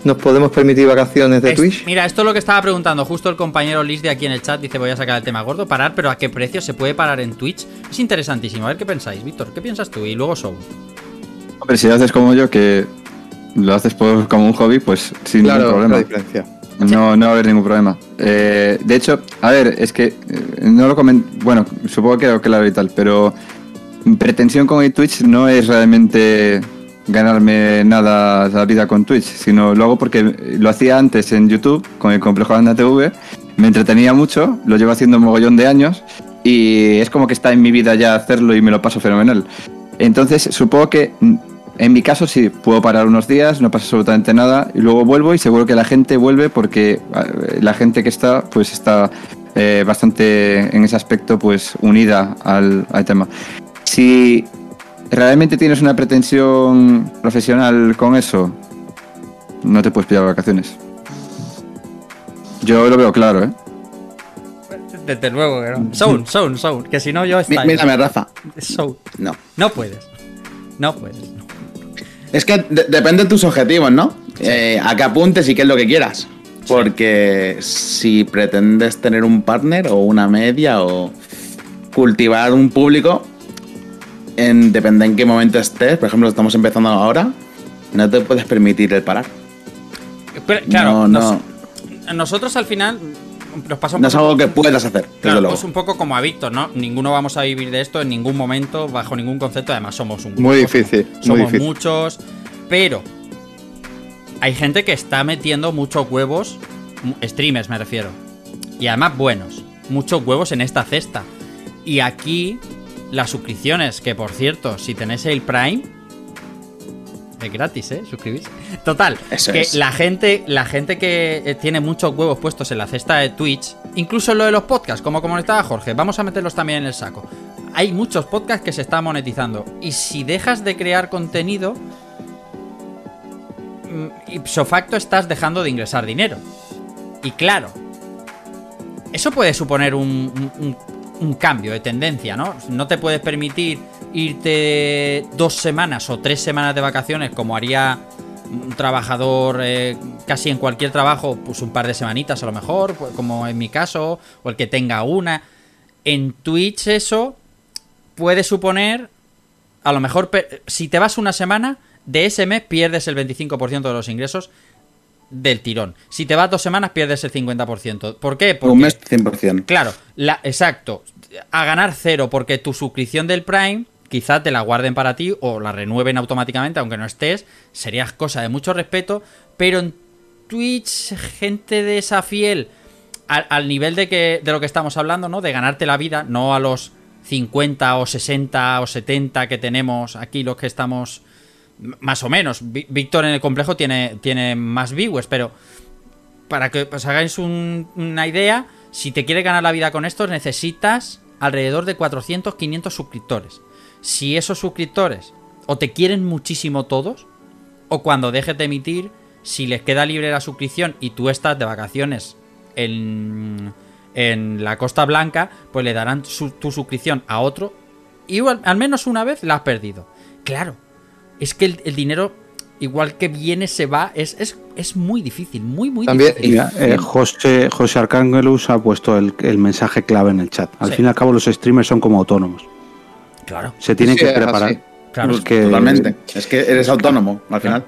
¿nos podemos permitir vacaciones de Es- Twitch? Mira, esto es lo que estaba preguntando justo el compañero Liz de aquí en el chat. Dice, voy a sacar el tema gordo. Parar, pero ¿a qué precio se puede parar en Twitch? Es interesantísimo. A ver qué pensáis, Víctor. ¿Qué piensas tú? Y luego Show. Hombre, si lo haces como yo, que lo haces por, como un hobby, pues sin Claro, ningún la problema. diferencia. No, no va a haber ningún problema. Eh, de hecho, a ver, es que eh, no lo comento. Bueno, supongo que quedó claro y tal, pero mi pretensión con Twitch no es realmente ganarme nada la vida con Twitch, sino lo hago porque lo hacía antes en YouTube con el complejo Anda TV, me entretenía mucho, lo llevo haciendo un mogollón de años y es como que está en mi vida ya hacerlo y me lo paso fenomenal. Entonces, supongo que en mi caso sí, puedo parar unos días, no pasa absolutamente nada, y luego vuelvo y seguro que la gente vuelve porque eh, la gente que está, pues está eh, bastante en ese aspecto, pues unida al, al tema. Si realmente tienes una pretensión profesional con eso, no te puedes pillar vacaciones. Yo lo veo claro, ¿eh? Desde luego que no. Sound, sound, sound. Que si no, yo está. Mírame, Rafa. Sound. No. No puedes. No puedes. Es que de- dependen tus objetivos, ¿no? Eh, a qué apuntes y qué es lo que quieras. Porque si pretendes tener un partner o una media o cultivar un público, en, depende en qué momento estés, por ejemplo, estamos empezando ahora, no te puedes permitir el parar. Pero, claro, no, nos- no, nosotros al final nos pasa un no es algo que puedas hacer, Claro, pues un poco como a Víctor, ¿no? Ninguno vamos a vivir de esto en ningún momento, bajo ningún concepto. Además, somos un grupo, Muy difícil, somos, muy somos difícil. muchos. Pero hay gente que está metiendo muchos huevos, streamers me refiero. Y además buenos. Muchos huevos en esta cesta. Y aquí, las suscripciones, que por cierto, si tenéis el Prime, es gratis, ¿eh? Suscribirse. Total, Eso que es. la gente, la gente que eh, tiene muchos huevos puestos en la cesta de Twitch, incluso en lo de los podcasts, como comentaba Jorge, vamos a meterlos también en el saco. Hay muchos podcasts que se están monetizando. Y si dejas de crear contenido, mm, ipso facto estás dejando de ingresar dinero. Y claro, eso puede suponer un, un- un- un cambio de tendencia, ¿no? No te puedes permitir irte dos semanas o tres semanas de vacaciones como haría un trabajador eh, casi en cualquier trabajo, pues un par de semanitas a lo mejor, pues, como en mi caso, o el que tenga una. En Twitch eso puede suponer, a lo mejor, si te vas una semana, de ese mes pierdes el 25% de los ingresos del tirón. Si te vas dos semanas, pierdes el 50%. ¿Por qué? Porque, Un mes 100%. Claro, la, exacto. A ganar cero, porque tu suscripción del Prime quizá te la guarden para ti o la renueven automáticamente, aunque no estés. Sería cosa de mucho respeto. Pero en Twitch, gente de esa fiel, al, nivel de, lo que estamos hablando, ¿no? De ganarte la vida, no a los 50 o 60 o 70 que tenemos aquí los que estamos más o menos. Víctor en el complejo tiene, más viewers, pero para que os hagáis un- una idea, si te quieres ganar la vida con esto, necesitas alrededor de 400, 500 suscriptores. Si esos suscriptores o te quieren muchísimo todos, o cuando dejes de emitir, si les queda libre la suscripción y tú estás de vacaciones en, en la Costa Blanca, pues le darán su- tu suscripción a otro y al, al menos una vez la has perdido. Claro, es que el, el dinero, igual que viene, se va, es, es, es muy difícil, muy, muy También- difícil. Mira, eh, José, José Arcángelus ha puesto el, el mensaje clave en el chat. Al Sí. fin y al cabo, los streamers son como autónomos. Claro, Se tienen Sí, que preparar. claro, Totalmente. Es que eres autónomo al final.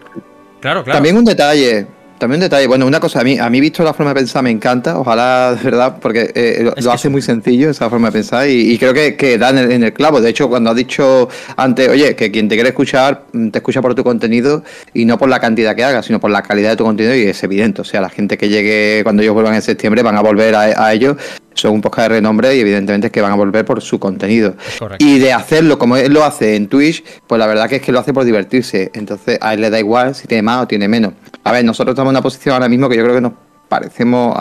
claro, claro. También un detalle. También un detalle. Bueno, una cosa, a mí, a mí visto la forma de pensar me encanta. Ojalá, de verdad, porque eh, lo, Es lo hace muy sencillo esa forma de pensar y, y creo que, que da en el, en el clavo. De hecho, cuando has dicho antes, oye, que quien te quiere escuchar, mm, te escucha por tu contenido y no por la cantidad que hagas, sino por la calidad de tu contenido y es evidente. O sea, la gente que llegue cuando ellos vuelvan en septiembre van a volver a, a ellos. Son un podcast de renombre y evidentemente es que van a volver por su contenido. Correcto. Y de hacerlo como él lo hace en Twitch, pues la verdad que es que lo hace por divertirse. Entonces a él le da igual si tiene más o tiene menos. A ver, nosotros estamos en una posición ahora mismo que yo creo que nos parecemos,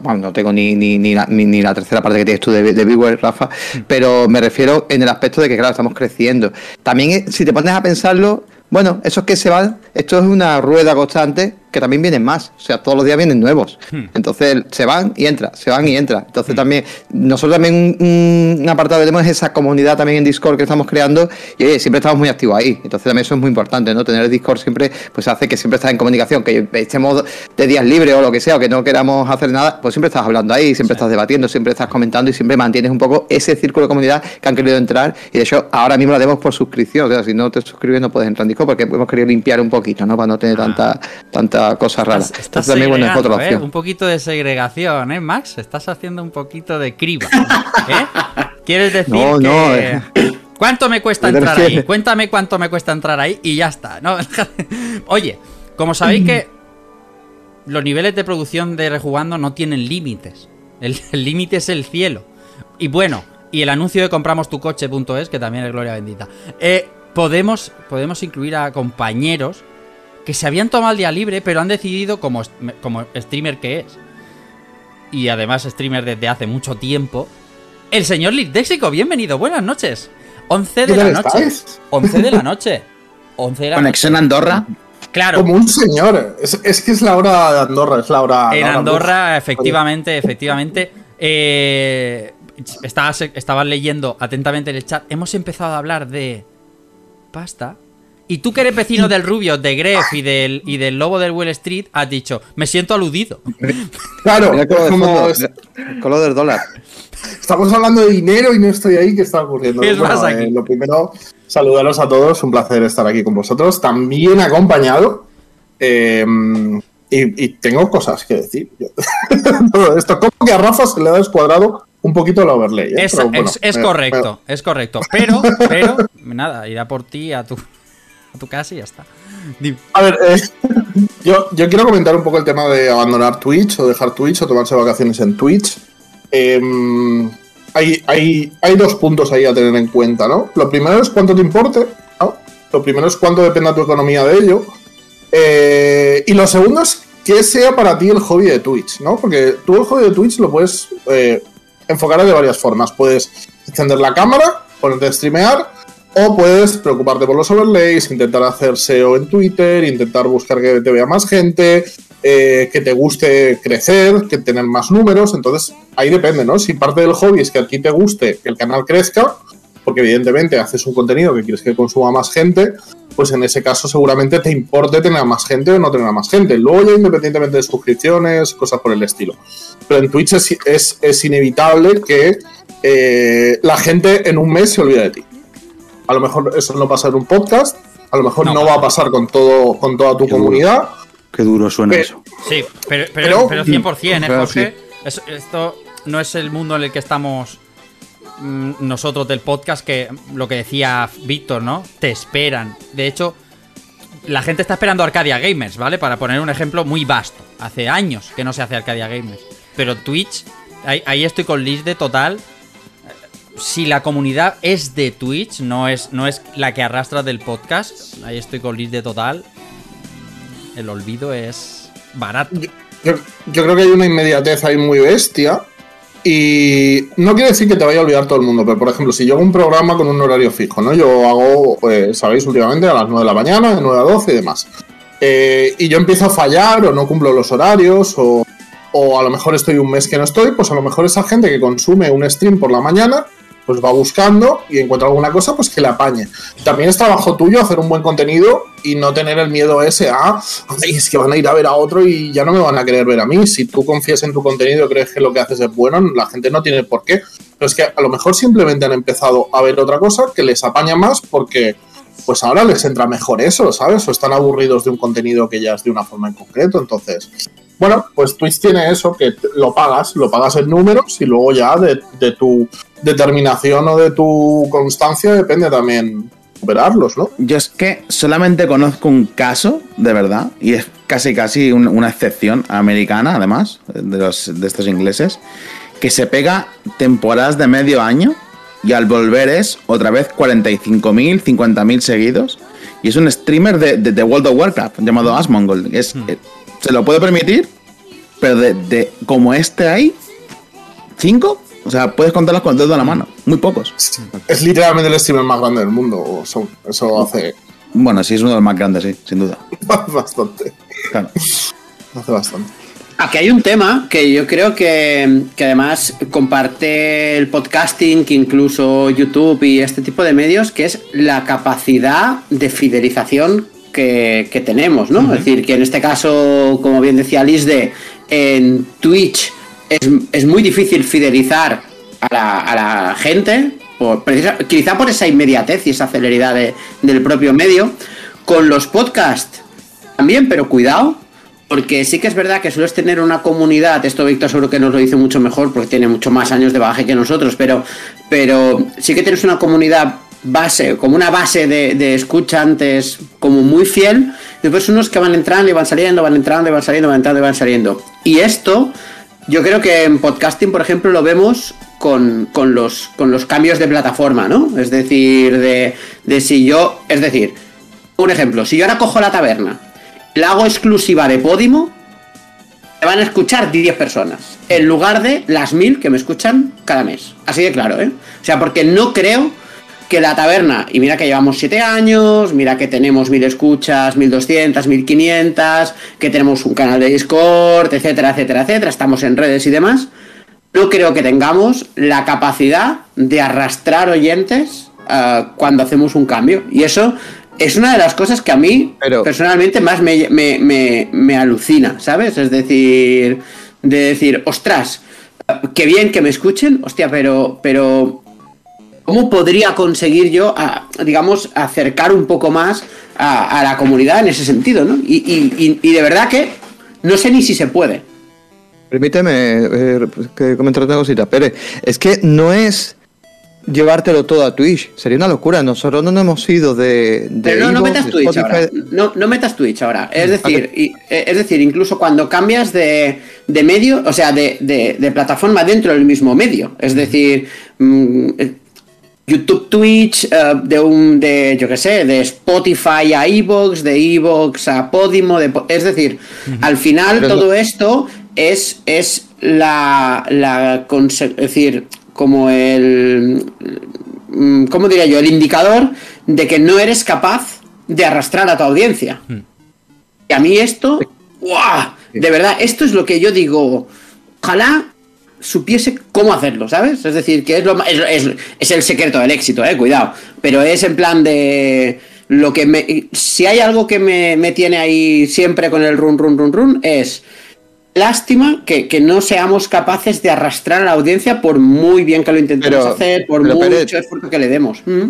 bueno, no tengo ni, ni, ni, la, ni, la tercera parte que tienes tú de, de Viewer, Rafa, pero me refiero en el aspecto de que, claro, estamos creciendo. También, eh, si te pones a pensarlo, bueno, esos que se van, esto es una rueda constante que también vienen más. O sea, todos los días vienen nuevos. Entonces se van y entra, se van y entra. Entonces también, nosotros también un, un apartado que tenemos es esa comunidad también en Discord que estamos creando y oye, siempre estamos muy activos ahí. Entonces también eso es muy importante, ¿no? Tener el Discord siempre, pues hace que siempre estás en comunicación, que estemos de días libres o lo que sea, o que no queramos hacer nada, pues siempre estás hablando ahí, siempre estás debatiendo, siempre estás comentando y siempre mantienes un poco ese círculo de comunidad que han querido entrar y de hecho ahora mismo lo hacemos por suscripción. O sea, si no te suscribes no puedes entrar en Porque hemos querido limpiar un poquito, ¿no? Para no tener tanta, tanta cosa rara. Estás, estás también, bueno, es otra segregando, ¿eh? opción. Un poquito de segregación, ¿eh, Max? Estás haciendo un poquito de criba. ¿eh? ¿Quieres decir No, que... no, eh. ¿Cuánto me cuesta Me entrar ahí? Cuéntame cuánto me cuesta entrar ahí y ya está. ¿no? Oye, como sabéis que los niveles de producción de Rejugando no tienen límites. El límite es el cielo. Y bueno, y el anuncio de compramostucoche.es, que también es gloria bendita. Eh, podemos, podemos incluir a compañeros que se habían tomado el día libre, pero han decidido, como, como streamer que es, y además streamer desde hace mucho tiempo, el señor Litdexico, bienvenido, buenas noches. 11 de ¿Qué la noche. estáis? 11 de la noche. 11 de la Conexión noche. Andorra. Claro, Como un señor. Es, es que es la hora de Andorra, es la hora. en la hora Andorra, efectivamente, efectivamente. Eh, estabas, estabas leyendo atentamente el chat. Hemos empezado a hablar de pasta. Y tú que eres vecino del Rubio, de Gref y del, y del Lobo del Wall Street, has dicho, me siento aludido. Claro, cómo como el color del dólar. estamos hablando de dinero y no estoy ahí. ¿Qué está ocurriendo? ¿Qué Bueno, pasa aquí? eh, lo primero, saludaros a todos. Un placer estar aquí con vosotros. También acompañado. eh, y, y tengo cosas que decir. Todo esto, como que a Rafa se le ha descuadrado un poquito el overlay. ¿eh? Es, Pero bueno, es- es correcto, es correcto. Pero, pero, nada, irá por ti a tu, a tu casa y ya está. Dime. A ver, eh, yo, yo quiero comentar un poco el tema de abandonar Twitch o dejar Twitch o tomarse vacaciones en Twitch. Em, hay, hay, hay dos puntos ahí a tener en cuenta, ¿no? Lo primero es cuánto te importe, ¿no? Lo primero es cuánto dependa tu economía de ello. Eh, y lo segundo es que sea para ti el hobby de Twitch, ¿no? Porque tú el hobby de Twitch lo puedes eh, enfocar de varias formas. Puedes encender la cámara, ponerte a streamear, o puedes preocuparte por los overlays, intentar hacer SEO en Twitter, intentar buscar que te vea más gente, eh, que te guste crecer, que tener más números. Entonces, ahí depende, ¿no? Si parte del hobby es que a ti te guste que el canal crezca, porque evidentemente haces un contenido que quieres que consuma más gente, pues en ese caso seguramente te importe tener a más gente o no tener a más gente. Luego ya independientemente de suscripciones, cosas por el estilo. Pero en Twitch es, es- es inevitable que eh, la gente en un mes se olvide de ti. A lo mejor eso no pasa en un podcast, a lo mejor No va a pasar con todo con toda tu Qué duro. comunidad. Qué duro suena Pero- eso. Sí, pero, pero, pero, Pero- 100%, ¿eh, Jorge? Es- esto no es el mundo en el que estamos nosotros del podcast, que lo que decía Víctor, ¿no? Te esperan. De hecho, la gente está esperando Arcadia Gamers, ¿vale? Para poner un ejemplo muy vasto. Hace años que no se hace Arcadia Gamers. Pero Twitch, ahí, ahí estoy con Liz de total. Si la comunidad es de Twitch, no es, no es la que arrastra del podcast, ahí estoy con Liz de total. El olvido es barato. Yo, yo creo que hay una inmediatez ahí muy bestia. Y no quiere decir que te vaya a olvidar todo el mundo, pero por ejemplo, si yo hago un programa con un horario fijo, ¿no? Yo hago, pues, sabéis, últimamente a las 9 de la mañana, de 9 a 12 y demás. Eh, y yo empiezo a fallar o no cumplo los horarios o, o a lo mejor estoy un mes que no estoy, pues a lo mejor esa gente que consume un stream por la mañana, pues va buscando y encuentra alguna cosa, pues que le apañe. También es trabajo tuyo hacer un buen contenido y no tener el miedo ese a, "Ay, es que van a ir a ver a otro y ya no me van a querer ver a mí. Si tú confías en tu contenido, crees que lo que haces es bueno, la gente no tiene por qué. Pero es que a lo mejor simplemente han empezado a ver otra cosa que les apaña más porque pues ahora les entra mejor eso, ¿sabes? O están aburridos de un contenido que ya es de una forma en concreto. Entonces, bueno, pues Twitch tiene eso, que lo pagas, lo pagas en números y luego ya de, de tu determinación o de tu constancia depende también superarlos, ¿no? Yo es que solamente conozco un caso, de verdad, y es casi casi un- una excepción americana, además, de, los, de estos ingleses, que se pega temporadas de medio año y al volver es otra vez 45.000, 50.000 seguidos. Y es un streamer de, de, de World of Warcraft llamado Asmongold. Es, eh, se lo puede permitir, pero de, de como este hay, ¿cinco? O sea, puedes contarlos con el dedo de la mano. Muy pocos. Es literalmente el streamer más grande del mundo. Eso, eso hace Bueno, sí, es uno de los más grandes, sí, sin duda. bastante. Claro. Hace bastante. Aquí hay un tema que yo creo que, que además comparte el podcasting, que incluso YouTube y este tipo de medios, que es la capacidad de fidelización que, que tenemos, ¿no? Es decir, que en este caso, como bien decía Lisde, en Twitch es, es muy difícil fidelizar a la, a la gente, por, precisa- quizá por esa inmediatez y esa celeridad de- del propio medio. Con los podcasts también, pero cuidado, porque sí que es verdad que sueles tener una comunidad, esto Víctor seguro que nos lo dice mucho mejor porque tiene mucho más años de bagaje que nosotros, pero, pero sí que tienes una comunidad base, como una base de, de escuchantes como muy fiel, después unos que van entrando y van saliendo, van entrando y van saliendo, van entrando y van saliendo. Y esto, yo creo que en podcasting, por ejemplo, lo vemos con, con los, con los cambios de plataforma, ¿no? Es decir, de, de si yo, es decir, un ejemplo, si yo ahora cojo la taberna, la hago exclusiva de Podimo, me van a escuchar 10 personas, en lugar de las 1000 que me escuchan cada mes. Así de claro, ¿eh? O sea, porque no creo que la taberna, y mira que llevamos 7 años, mira que tenemos 1000 escuchas, 1200, 1500, que tenemos un canal de Discord, etcétera, etcétera, etcétera, estamos en redes y demás, no creo que tengamos la capacidad de arrastrar oyentes ah, cuando hacemos un cambio. Y eso es una de las cosas que a mí Pero- personalmente más me, me- me- me alucina, ¿sabes? Es decir, de decir, ostras, qué bien que me escuchen, hostia, pero, pero ¿cómo podría conseguir yo, digamos, acercar un poco más a, a la comunidad en ese sentido, ¿no? Y, y- y- de verdad que no sé ni si se puede. Permíteme eh, que comentar otra cosita, Pérez. Es que no es llevártelo todo a Twitch. Sería una locura. Nosotros no nos hemos ido de. de Pero no, no metas Twitch Spotify. ahora. No, no metas Twitch ahora. Es decir, y- eh, es decir, incluso cuando cambias de, de medio, o sea, de, de- de plataforma dentro del mismo medio. Es decir, mm, eh, YouTube Twitch, eh, de un, de, yo qué sé, de Spotify a Evox, de Evox a Podimo, de, es decir, al final Pero todo esto es, es la, la es decir, como el, mm, ¿cómo diría yo? El indicador de que no eres capaz de arrastrar a tu audiencia. Y a mí esto, ¡guau! De verdad, esto es lo que yo digo. Ojalá supiese cómo hacerlo, ¿sabes? Es decir, que es, lo, es, es- es el secreto del éxito, eh, cuidado. Pero es en plan de lo que me. Si hay algo que me, me tiene ahí siempre con el run, run, run, run, es. Lástima que, que no seamos capaces de arrastrar a la audiencia por muy bien que lo intentemos Pero- hacer, por mucho Pérez, esfuerzo que le demos. Mm.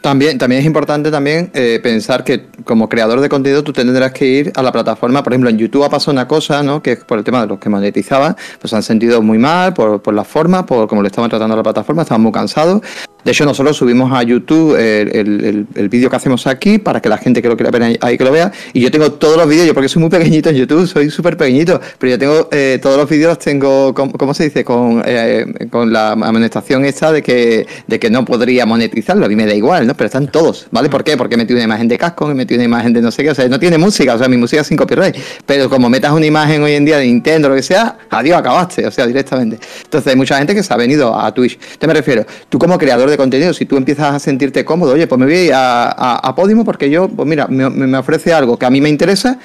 También, también es importante también eh, pensar que como creador de contenido tú tendrás que ir a la plataforma. Por ejemplo, en YouTube ha pasado una cosa, ¿no? Que por el tema de los que monetizaban, pues han sentido muy mal por, por la forma, por cómo le estaban tratando a la plataforma, estaban muy cansados. De hecho, nosotros subimos a YouTube el, el- el- el vídeo que hacemos aquí para que la gente que lo quiera ver ahí, que lo vea. Y yo tengo todos los vídeos, yo porque soy muy pequeñito en YouTube, soy súper pequeñito, pero yo tengo eh, todos los vídeos los tengo, ¿cómo, cómo se dice? Con, eh, con la amonestación esta de que, de que no podría monetizarlo. A mí me da igual, ¿no? Pero están todos, ¿vale? ¿Por qué? Porque metido una imagen de casco, he metido una imagen de no sé qué, o sea, no tiene música, o sea, mi música es sin copyright. Pero como metas una imagen hoy en día de Nintendo lo que sea, adiós, acabaste, o sea, directamente. Entonces hay mucha gente que se ha venido a Twitch. Te me refiero, tú como creador de contenido, si tú empiezas a sentirte cómodo, oye, pues me voy a, a, a Podimo porque yo, pues mira, me, me ofrece algo que a mí me interesa,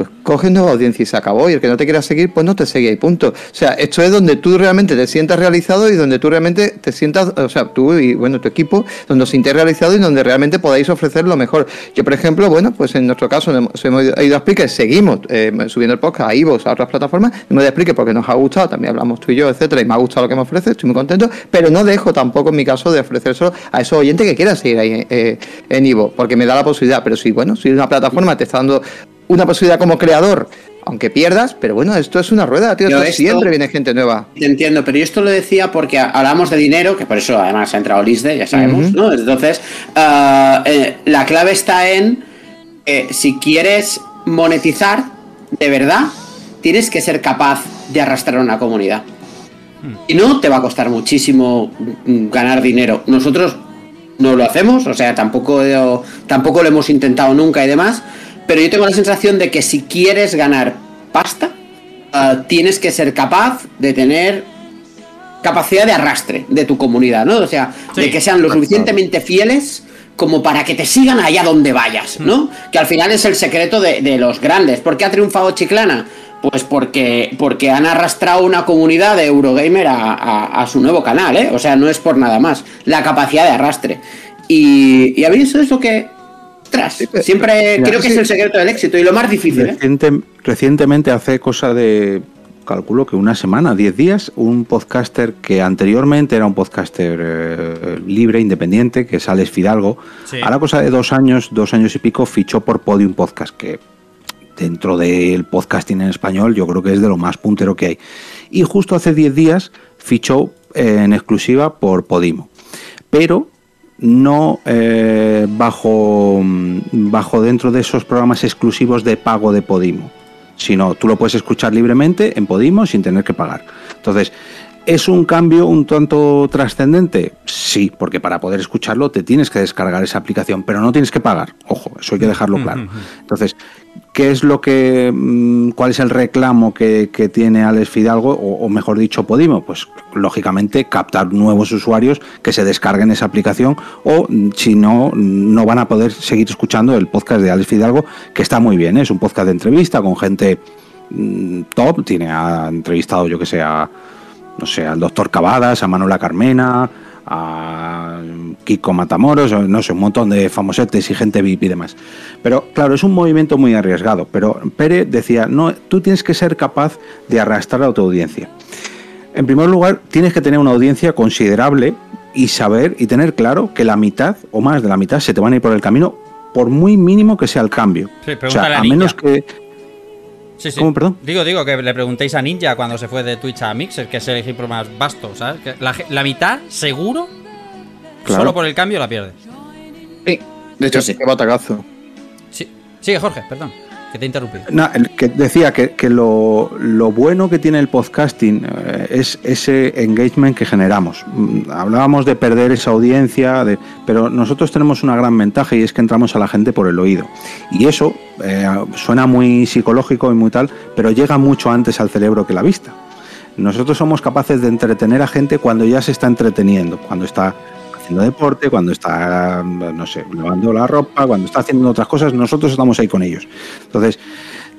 pues coge nueva audiencia y se acabó. Y el que no te quiera seguir, pues no te sigue y punto. O sea, esto es donde tú realmente te sientas realizado y donde tú realmente te sientas, o sea, tú y bueno, tu equipo, donde os sientáis realizado y donde realmente podáis ofrecer lo mejor. Yo, por ejemplo, bueno, pues en nuestro caso hemos, ido a Spreaker, seguimos eh, subiendo el podcast a Ivo's, a otras plataformas, hemos ido a Spreaker porque nos ha gustado, también hablamos tú y yo, etcétera, y me ha gustado lo que me ofrece, estoy muy contento, pero no dejo tampoco en mi caso de ofrecérselo a esos oyentes que quieran seguir ahí eh, en Ivo, porque me da la posibilidad, pero sí, bueno, si una plataforma te está dando una posibilidad como creador, aunque pierdas, pero bueno, esto es una rueda, tío, Yo esto esto- siempre viene gente nueva. Te entiendo, pero yo esto lo decía porque hablamos de dinero, que por eso además ha entrado Lisde, ya sabemos. ¿no? Entonces, eh, la clave está en eh, si quieres monetizar, de verdad, tienes que ser capaz de arrastrar a una comunidad. Y no te va a costar muchísimo mm, ganar dinero. Nosotros no lo hacemos, o sea, tampoco, eh, tampoco lo hemos intentado nunca y demás, pero yo tengo la sensación de que si quieres ganar pasta, ah, tienes que ser capaz de tener capacidad de arrastre de tu comunidad, ¿no? O sea, Sí. de que sean lo suficientemente fieles como para que te sigan allá donde vayas, ¿no? Que al final es el secreto de, de los grandes. ¿Por qué ha triunfado Chiclana? Pues porque, porque han arrastrado una comunidad de Eurogamer a, a- a su nuevo canal, ¿eh? O sea, no es por nada más. La capacidad de arrastre. Y, y a mí eso es lo que... Ostras, pero- siempre Mira, creo que sí. es el secreto del éxito y lo más difícil, ¿eh? Reciente- recientemente, hace cosa de, calculo que una semana, 10 días, un podcaster que anteriormente era un podcaster eh, libre, independiente, que es Alex Fidalgo, Sí. a la cosa de dos años, dos años y pico, fichó por Podium Podcast, que dentro del podcasting en español yo creo que es de lo más puntero que hay. Y justo hace 10 días fichó eh, en exclusiva por Podimo. Pero no eh, bajo, mm, bajo dentro de esos programas exclusivos de pago de Podimo, sino tú lo puedes escuchar libremente en Podimo sin tener que pagar. Entonces, ¿es un cambio un tanto trascendente? Sí, porque para poder escucharlo te tienes que descargar esa aplicación, pero no tienes que pagar. Ojo, eso hay que dejarlo claro. Entonces, ¿qué es lo que, mm, cuál es el reclamo que, que tiene Alex Fidalgo, o, o mejor dicho, Podimo? Pues lógicamente captar nuevos usuarios que se descarguen esa aplicación o mm, si no, no van a poder seguir escuchando el podcast de Alex Fidalgo, que está muy bien, ¿eh? es un podcast de entrevista con gente mm, top, tiene ha entrevistado yo que sé a, no sé, al doctor Cavadas, a Manuela Carmena, a Kiko Matamoros, no sé, un montón de famosetes y gente VIP y demás. Pero claro, es un movimiento muy arriesgado. Pero Pérez decía, no, tú tienes que ser capaz de arrastrar a tu audiencia. En primer lugar, tienes que tener una audiencia considerable y saber y tener claro que la mitad o más de la mitad se te van a ir por el camino, por muy mínimo que sea el cambio. Sí, o sea, a menos que Sí, sí. ¿Cómo, perdón? Digo, digo, que le preguntéis a Ninja cuando se fue de Twitch a Mixer, que es el ejemplo más vasto, ¿sabes? Que la, ge- la mitad, seguro, Claro. solo por el cambio la pierde. Sí, de hecho sí. Qué batacazo. Sí. Sigue, Jorge, perdón, que te he interrumpido. No, que decía que, que lo, lo bueno que tiene el podcasting eh, es ese engagement que generamos. Mm, Hablábamos de perder esa audiencia, de, pero nosotros tenemos una gran ventaja y es que entramos a la gente por el oído. Y eso eh, suena muy psicológico y muy tal, pero llega mucho antes al cerebro que la vista. Nosotros somos capaces de entretener a gente cuando ya se está entreteniendo, cuando está haciendo deporte, cuando está, no sé, lavando la ropa, cuando está haciendo otras cosas, nosotros estamos ahí con ellos. Entonces,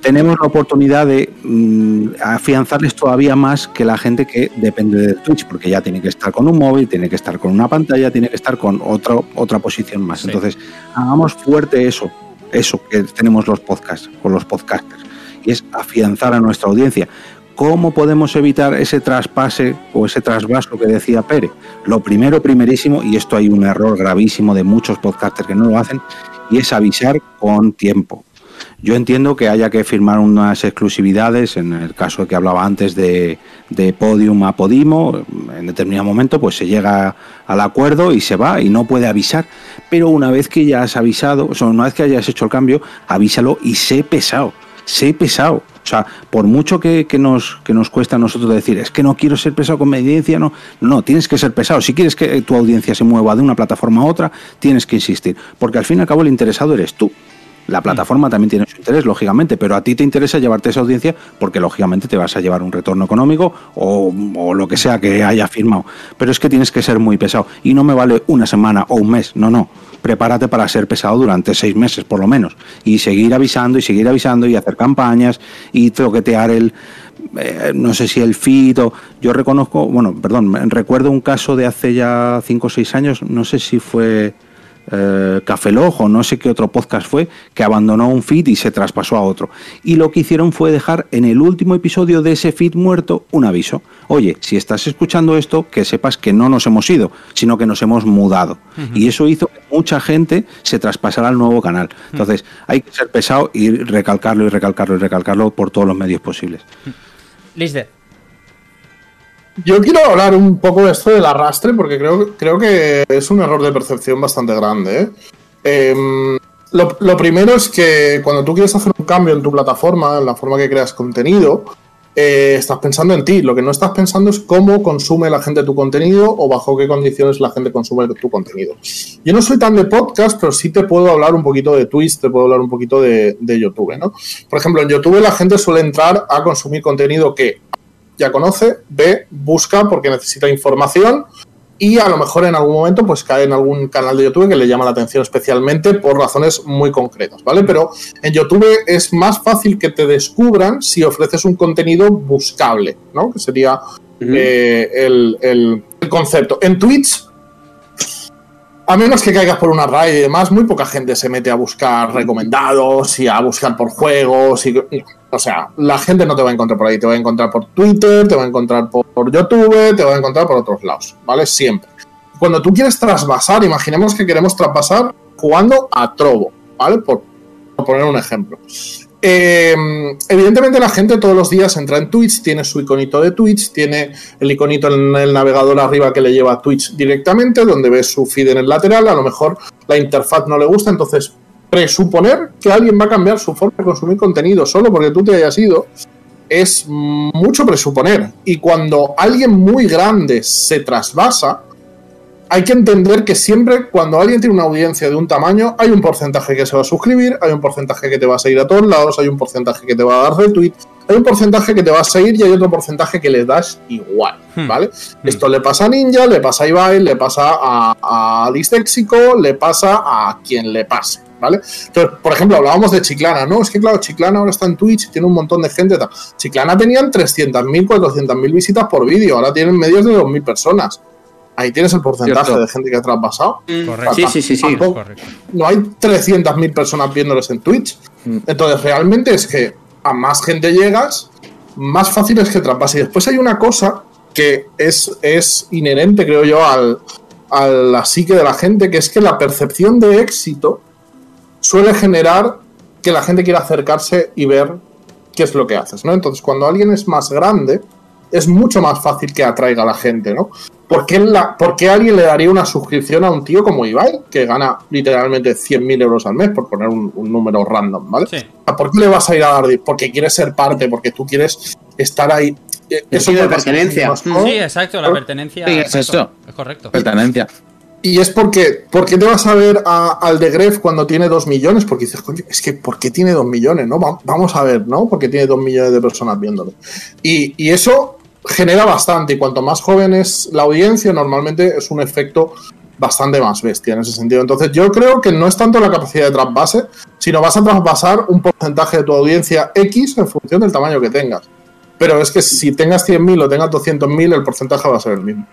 tenemos la oportunidad de mm, afianzarles todavía más que la gente que depende de Twitch, porque ya tiene que estar con un móvil, tiene que estar con una pantalla, tiene que estar con otro, otra posición más. Sí. Entonces, hagamos fuerte eso, eso que tenemos los podcasts o los podcasters, y es afianzar a nuestra audiencia. ¿Cómo podemos evitar ese traspase o ese trasvaso que decía Pérez? Lo primero, primerísimo, y esto hay un error gravísimo de muchos podcasters que no lo hacen, y es avisar con tiempo. Yo entiendo que haya que firmar unas exclusividades, en el caso que hablaba antes de, de Podium a Podimo, en determinado momento pues se llega al acuerdo y se va y no puede avisar, pero una vez que ya has avisado, o sea, una vez que hayas hecho el cambio, avísalo y sé pesado, sé pesado. O sea, por mucho que, que nos, que nos cuesta a nosotros decir, es que no quiero ser pesado con mi audiencia, no, no, tienes que ser pesado. Si quieres que tu audiencia se mueva de una plataforma a otra, tienes que insistir, porque al fin y al cabo el interesado eres tú. La plataforma también tiene su interés, lógicamente, pero a ti te interesa llevarte esa audiencia porque lógicamente te vas a llevar un retorno económico o, o lo que sea que haya firmado. Pero es que tienes que ser muy pesado y no me vale una semana o un mes, no, no. Prepárate para ser pesado durante seis meses por lo menos y seguir avisando y seguir avisando y hacer campañas y toquetear el, eh, no sé si el feed o yo reconozco, bueno, perdón, recuerdo un caso de hace ya cinco o seis años, no sé si fue eh, Café Lojo, no sé qué otro podcast fue, que abandonó un feed y se traspasó a otro. Y lo que hicieron fue dejar en el último episodio de ese feed muerto un aviso. Oye, si estás escuchando esto, que sepas que no nos hemos ido, sino que nos hemos mudado. Y eso hizo que mucha gente se traspasara al nuevo canal. Entonces, hay que ser pesado y recalcarlo y recalcarlo y recalcarlo por todos los medios posibles. Lisde. Yo quiero hablar un poco de esto del arrastre, porque creo, creo que es un error de percepción bastante grande. ¿eh? Em, lo, primero es que cuando tú quieres hacer un cambio en tu plataforma, en la forma que creas contenido, eh, estás pensando en ti. Lo que no estás pensando es cómo consume la gente tu contenido o bajo qué condiciones la gente consume tu contenido. Yo no soy tan de podcast, pero sí te puedo hablar un poquito de Twitch, te puedo hablar un poquito de, de YouTube, ¿no? Por ejemplo, en YouTube la gente suele entrar a consumir contenido que ya conoce, ve, busca porque necesita información y a lo mejor en algún momento pues cae en algún canal de YouTube que le llama la atención especialmente por razones muy concretas, ¿vale? Pero en YouTube es más fácil que te descubran si ofreces un contenido buscable, ¿no? Que sería eh, el, el- el concepto. En Twitch, a menos que caigas por una raid y demás, muy poca gente se mete a buscar recomendados y a buscar por juegos. Y, o sea, la gente no te va a encontrar por ahí. Te va a encontrar por Twitter, te va a encontrar por, YouTube, te va a encontrar por otros lados, ¿vale? Siempre. Cuando tú quieres trasvasar, imaginemos que queremos traspasar jugando a Trovo, ¿vale? Por, por poner un ejemplo. Eh, evidentemente la gente todos los días entra en Twitch, tiene su iconito de Twitch, tiene el iconito en el navegador arriba que le lleva a Twitch directamente, donde ve su feed en el lateral, a lo mejor la interfaz no le gusta, entonces presuponer que alguien va a cambiar su forma de consumir contenido solo porque tú te hayas ido es mucho presuponer. Y cuando alguien muy grande se trasvasa, hay que entender que siempre cuando alguien tiene una audiencia de un tamaño, hay un porcentaje que se va a suscribir, hay un porcentaje que te va a seguir a todos lados, hay un porcentaje que te va a dar retweet, hay un porcentaje que te va a seguir y hay otro porcentaje que le das igual, ¿vale? Esto le pasa a Ninja, le pasa a Ibai, le pasa a, a Disléxico, le pasa a quien le pase, ¿vale? Entonces, por ejemplo, hablábamos de Chiclana, ¿no? Es que claro, Chiclana ahora está en Twitch y tiene un montón de gente. tal. Chiclana tenían 300.000, 400.000 visitas por vídeo, ahora tienen medios de 2.000 personas. Ahí tienes el porcentaje Cierto. de gente que ha traspasado. Correcto. Sí, sí, sí, Correcto. no hay 300.000 personas viéndoles en Twitch. Entonces, realmente es que a más gente llegas, más fácil es que traspase. Y después hay una cosa que es, es inherente, creo yo, al, a la psique de la gente, que es que la percepción de éxito suele generar que la gente quiera acercarse y ver qué es lo que haces, ¿no? Entonces, cuando alguien es más grande, es mucho más fácil que atraiga a la gente, ¿no? ¿Por qué, la, por qué alguien le daría una suscripción a un tío como Ibai, que gana literalmente 100.000 euros al mes, por poner un, un número random, ¿vale? Sí. ¿A ¿Por qué le vas a ir a dar? Porque quieres ser parte, porque tú quieres estar ahí. Puede de pertenencia. Mascot. Sí, exacto, la pertenencia. Sí, es eso. Es correcto. Pertenencia. Y es porque, ¿por te vas a ver al de Gref cuando tiene dos millones? Porque dices, coño, es que ¿por qué tiene dos millones? ¿no? Va- Vamos a ver, ¿no? Porque tiene dos millones de personas viéndolo. Y, y eso genera bastante. Y cuanto más joven es la audiencia, normalmente es un efecto bastante más bestia en ese sentido. Entonces, yo creo que no es tanto la capacidad de trasvase, sino vas a trasvasar un porcentaje de tu audiencia X en función del tamaño que tengas. Pero es que si tengas 100.000 o tengas 200.000, el porcentaje va a ser el mismo.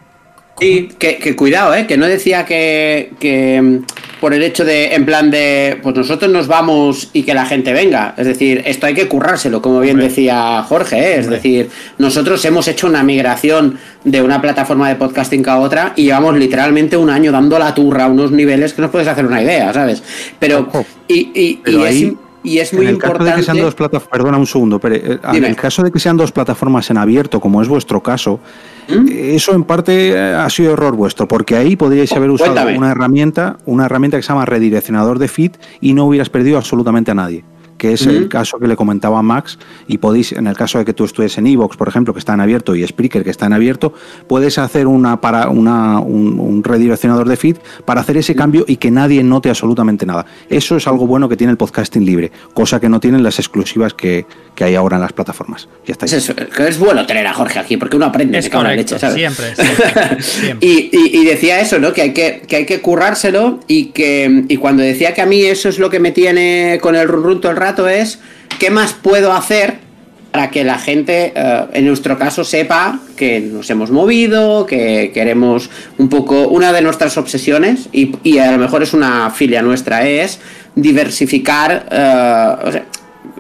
Y que, que cuidado, ¿eh? Que no decía que, que mm, por el hecho de, en plan de, pues nosotros nos vamos y que la gente venga. Es decir, esto hay que currárselo, como bien decía Jorge, ¿eh? Es decir, nosotros hemos hecho una migración de una plataforma de podcasting a otra y llevamos literalmente un año dando la turra a unos niveles que no puedes hacer una idea, ¿sabes? Pero, Ojo. y, y, Pero y es, y es en muy el caso de que importante. sean dos plataformas, perdona un segundo, pero eh, en el caso de que sean dos plataformas en abierto, como es vuestro caso, ¿Mm? eso en parte eh, ha sido error vuestro, porque ahí podríais haber usado Cuéntame. una herramienta, una herramienta que se llama redireccionador de feed y no hubieras perdido absolutamente a nadie. Que es el caso que le comentaba a Max, y podéis, en el caso de que tú estés en Evox, por ejemplo, que está en abierto, y Spreaker, que está en abierto, puedes hacer una para una, un, redireccionador de feed para hacer ese cambio y que nadie note absolutamente nada. Eso es algo bueno que tiene el podcasting libre, cosa que no tienen las exclusivas que, hay ahora en las plataformas. Ya está. Es, es bueno tener a Jorge aquí, porque uno aprende, es la leche, ¿sabes? Siempre, y, decía eso, ¿no? Que hay que, que hay que currárselo y que y cuando decía que a mí eso es lo que me tiene con el run, run todo el rato es qué más puedo hacer para que la gente, eh, en nuestro caso, sepa que nos hemos movido, que queremos un poco, una de nuestras obsesiones, y, a lo mejor es una filia nuestra, es diversificar, eh,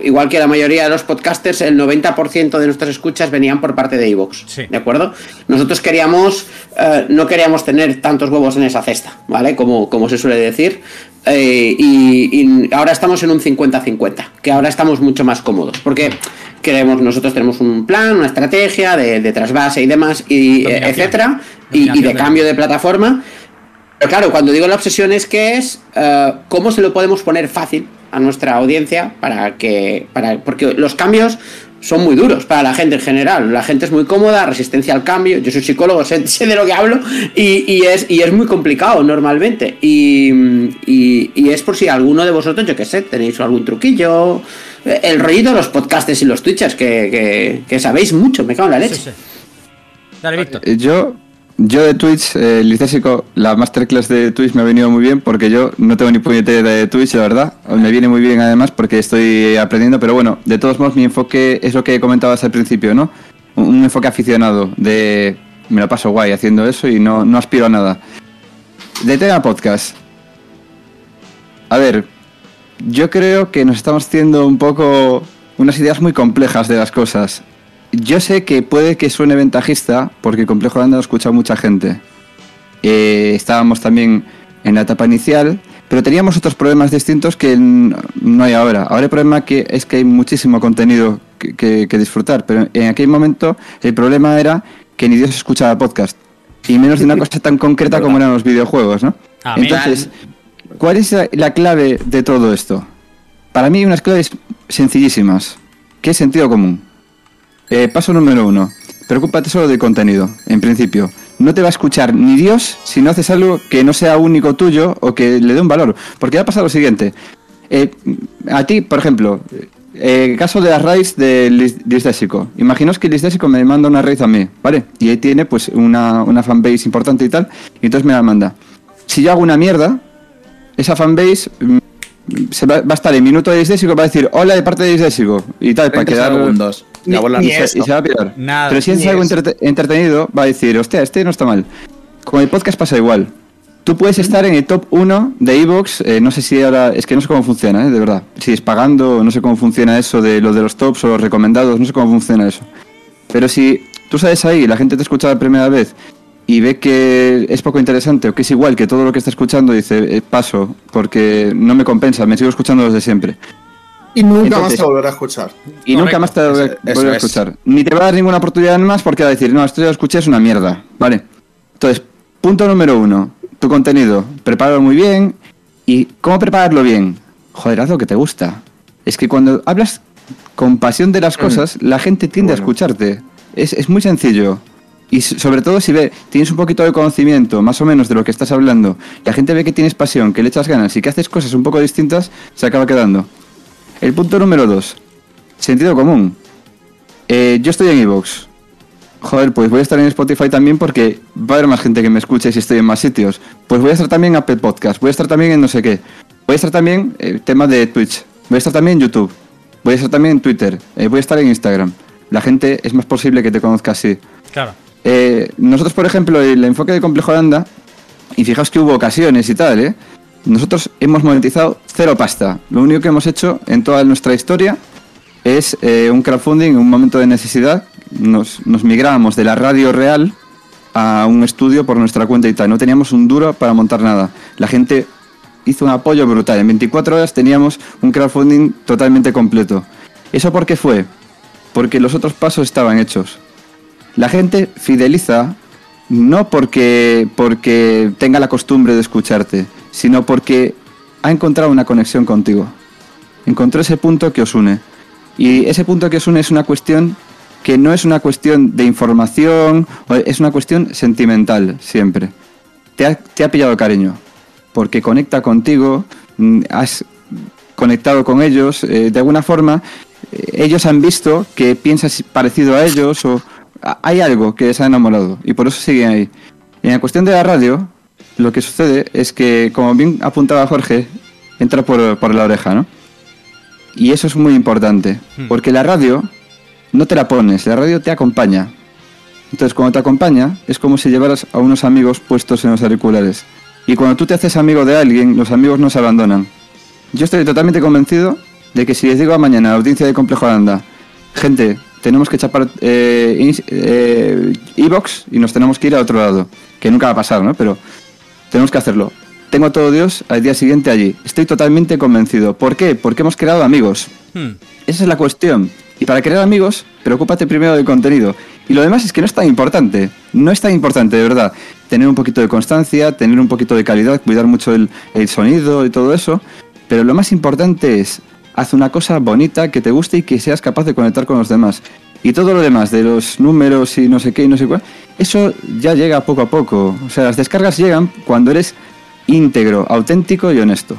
igual que la mayoría de los podcasters, el 90% de nuestras escuchas venían por parte de Evox. ¿De acuerdo? Nosotros queríamos, eh, no queríamos tener tantos huevos en esa cesta, ¿vale? Como, como se suele decir. Eh, y, ahora estamos en un 50-50, que ahora estamos mucho más cómodos, porque queremos, nosotros tenemos un plan, una estrategia de, trasvase y demás, y, etcétera, y, de cambio de plataforma. Pero claro, cuando digo la obsesión es que es eh, cómo se lo podemos poner fácil a nuestra audiencia para que, para, porque los cambios son muy duros para la gente en general. La gente es muy cómoda, resistencia al cambio. Yo soy psicólogo, sé, de lo que hablo y, es, y es muy complicado normalmente. Y, es por si alguno de vosotros, yo que sé, tenéis algún truquillo. El rollito de los podcasters y los twitchers, que, sabéis mucho, me cago en la leche. Dale, Víctor. Eh, yo yo de Twitch, eh, licésico, la masterclass de Twitch me ha venido muy bien porque yo no tengo ni puñetera de Twitch, la verdad. Me viene muy bien además porque estoy aprendiendo, pero bueno, de todos modos mi enfoque es lo que comentabas al principio, ¿no? Un, enfoque aficionado de me lo paso guay haciendo eso y no, no aspiro a nada. De tema podcast. A ver, yo creo que nos estamos haciendo un poco unas ideas muy complejas de las cosas yo sé que puede que suene ventajista, porque Complejo de Anda lo escucha mucha gente. Eh, estábamos también en la etapa inicial, pero teníamos otros problemas distintos que no hay ahora. Ahora el problema que es que hay muchísimo contenido que, disfrutar, pero en aquel momento el problema era que ni Dios escuchaba podcast. Y menos de una cosa tan concreta como eran los videojuegos, ¿no? Ah, Entonces, ¿cuál es la clave de todo esto? Para mí unas claves sencillísimas, que es sentido común. Eh, paso número uno. Preocúpate solo del contenido, en principio. No te va a escuchar ni Dios si no haces algo que no sea único tuyo o que le dé un valor. Porque va a pasar lo siguiente. Eh, a ti, por ejemplo, eh, caso de las raíz de Listésico. Imaginaos que Listésico me manda una raíz a mí, ¿vale? Y ahí tiene pues una, una fanbase importante y tal, y entonces me la manda. Si yo hago una mierda, esa fanbase se va, a estar en minuto de Listésico va a decir hola de parte de Listésico y tal, para quedar... Segundos. Ni, y, se, va a pillar. Pero si es algo entretenido, va a decir, hostia, este no está mal. Con el podcast pasa igual. Tú puedes estar en el top 1 de Evox, eh, no sé si ahora, es que no sé cómo funciona, eh, de verdad. Si es pagando, no sé cómo funciona eso de lo de los tops o los recomendados, no sé cómo funciona eso. Pero si tú sales ahí la gente te escucha la primera vez y ve que es poco interesante o que es igual que todo lo que está escuchando, dice, eh, paso, porque no me compensa, me sigo escuchando desde siempre. Y nunca más te volverá a escuchar. Y nunca más te volverá a escuchar. Ni te va a dar ninguna oportunidad más porque va a decir, no, esto ya lo escuché, es una mierda. Vale. Entonces, punto número uno, tu contenido. Prepáralo muy bien. ¿Y cómo prepararlo bien? Joder, haz lo que te gusta. Es que cuando hablas con pasión de las mm. cosas, la gente tiende a escucharte. Es, es muy sencillo. Y sobre todo si ve, tienes un poquito de conocimiento, más o menos, de lo que estás hablando, la gente ve que tienes pasión, que le echas ganas y que haces cosas un poco distintas, se acaba quedando. El punto número dos. Sentido común. Eh, yo estoy en Evox. Joder, pues voy a estar en Spotify también porque va a haber más gente que me escuche si estoy en más sitios. Pues voy a estar también en Apple Podcast, voy a estar también en no sé qué. Voy a estar también el eh, tema de Twitch. Voy a estar también en YouTube. Voy a estar también en Twitter. Eh, voy a estar en Instagram. La gente es más posible que te conozca así. Claro. Nosotros, por ejemplo, el enfoque de Complejo Anda, y fijaos que hubo ocasiones y tal, ¿eh? Nosotros hemos monetizado cero pasta. Lo único que hemos hecho en toda nuestra historia es eh, un crowdfunding en un momento de necesidad. Nos, nos migramos de la radio real a un estudio por nuestra cuenta y tal. No teníamos un duro para montar nada. La gente hizo un apoyo brutal. En 24 horas teníamos un crowdfunding totalmente completo. ¿Eso por qué fue? Porque los otros pasos estaban hechos. La gente fideliza no porque, porque tenga la costumbre de escucharte, sino porque ha encontrado una conexión contigo. encontró ese punto que os une. Y ese punto que os une es una cuestión que no es una cuestión de información, es una cuestión sentimental siempre. Te ha, pillado cariño, porque conecta contigo, mm, has conectado con ellos, eh, de alguna forma, eh, ellos han visto que piensas parecido a ellos o hay algo que les ha enamorado y por eso siguen ahí. Y en la cuestión de la radio, lo que sucede es que, como bien apuntaba Jorge, entra por, por la oreja, ¿no? Y eso es muy importante, porque la radio no te la pones, la radio te acompaña. Entonces, cuando te acompaña, es como si llevaras a unos amigos puestos en los auriculares. Y cuando tú te haces amigo de alguien, los amigos no se abandonan. Yo estoy totalmente convencido de que si les digo a mañana a la audiencia de Complejo Aranda, gente, tenemos que chapar eh, ins- eh, Evox y nos tenemos que ir a otro lado, que nunca va a pasar, ¿no? Pero tenemos que hacerlo. Tengo a todo Dios al día siguiente allí. Estoy totalmente convencido. ¿Por qué? Porque hemos creado amigos. Hmm. Esa es la cuestión. Y para crear amigos, preocúpate primero del contenido. Y lo demás es que no es tan importante. No es tan importante, de verdad. Tener un poquito de constancia, tener un poquito de calidad, cuidar mucho el, el sonido y todo eso. Pero lo más importante es, haz una cosa bonita que te guste y que seas capaz de conectar con los demás. Y todo lo demás, de los números y no sé qué y no sé cuál, eso ya llega poco a poco. O sea, las descargas llegan cuando eres íntegro, auténtico y honesto.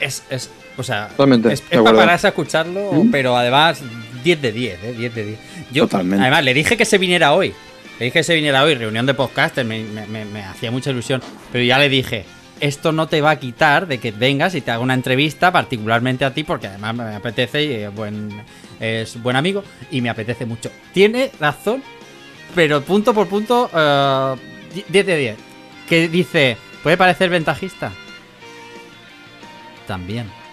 Es, es, o sea, Totalmente, es, para pararse a escucharlo, ¿Mm? pero además 10 de 10, ¿eh? 10 de 10. Yo, Totalmente. además, le dije que se viniera hoy. Le dije que se viniera hoy, reunión de podcasters, me, me- me- me hacía mucha ilusión. Pero ya le dije, esto no te va a quitar de que vengas y te haga una entrevista, particularmente a ti, porque además me apetece y es buen, amigo y me apetece mucho. Tiene razón, pero punto por punto, eh, 10 de 10. Que dice, ¿puede parecer ventajista? También.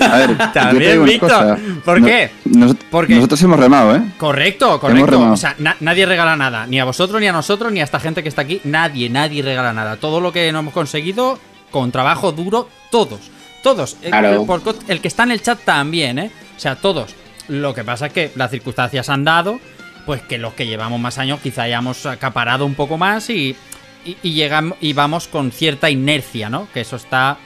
A ver, También, Víctor. ¿Por No- qué? Nosotros hemos remado, ¿eh? Correcto, correcto. O sea, na- nadie regala nada. Ni a vosotros, ni a nosotros, ni a esta gente que está aquí. Nadie, nadie regala nada. Todo lo que no hemos conseguido, con trabajo duro, todos. Todos. El- Claro. El, que está en el chat también, ¿eh? O sea, todos. Lo que pasa es que las circunstancias han dado, pues que los que llevamos más años quizá hayamos acaparado un poco más y, y, y llegamos, y vamos con cierta inercia, ¿no? Que eso está,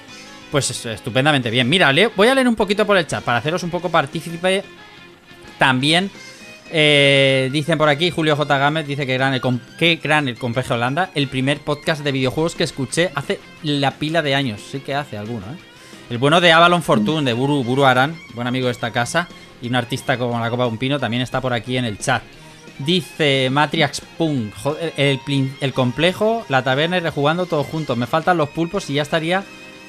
pues es- estupendamente bien. Mira, leo- voy a leer un poquito por el chat para haceros un poco partícipe también. eh, dicen por aquí, Julio J. Gámez dice que gran, el, que el Complejo Holanda, el primer podcast de videojuegos que escuché hace la pila de años. Sí que hace alguno, ¿eh? El bueno de Avalon Fortune, de Buru, Buru Aran, buen amigo de esta casa, y un artista como la Copa de un Pino, también está por aquí en el chat. Dice Matrix Punk, el, plin- el complejo, la taberna y rejugando todos juntos. Me faltan los pulpos y ya estaría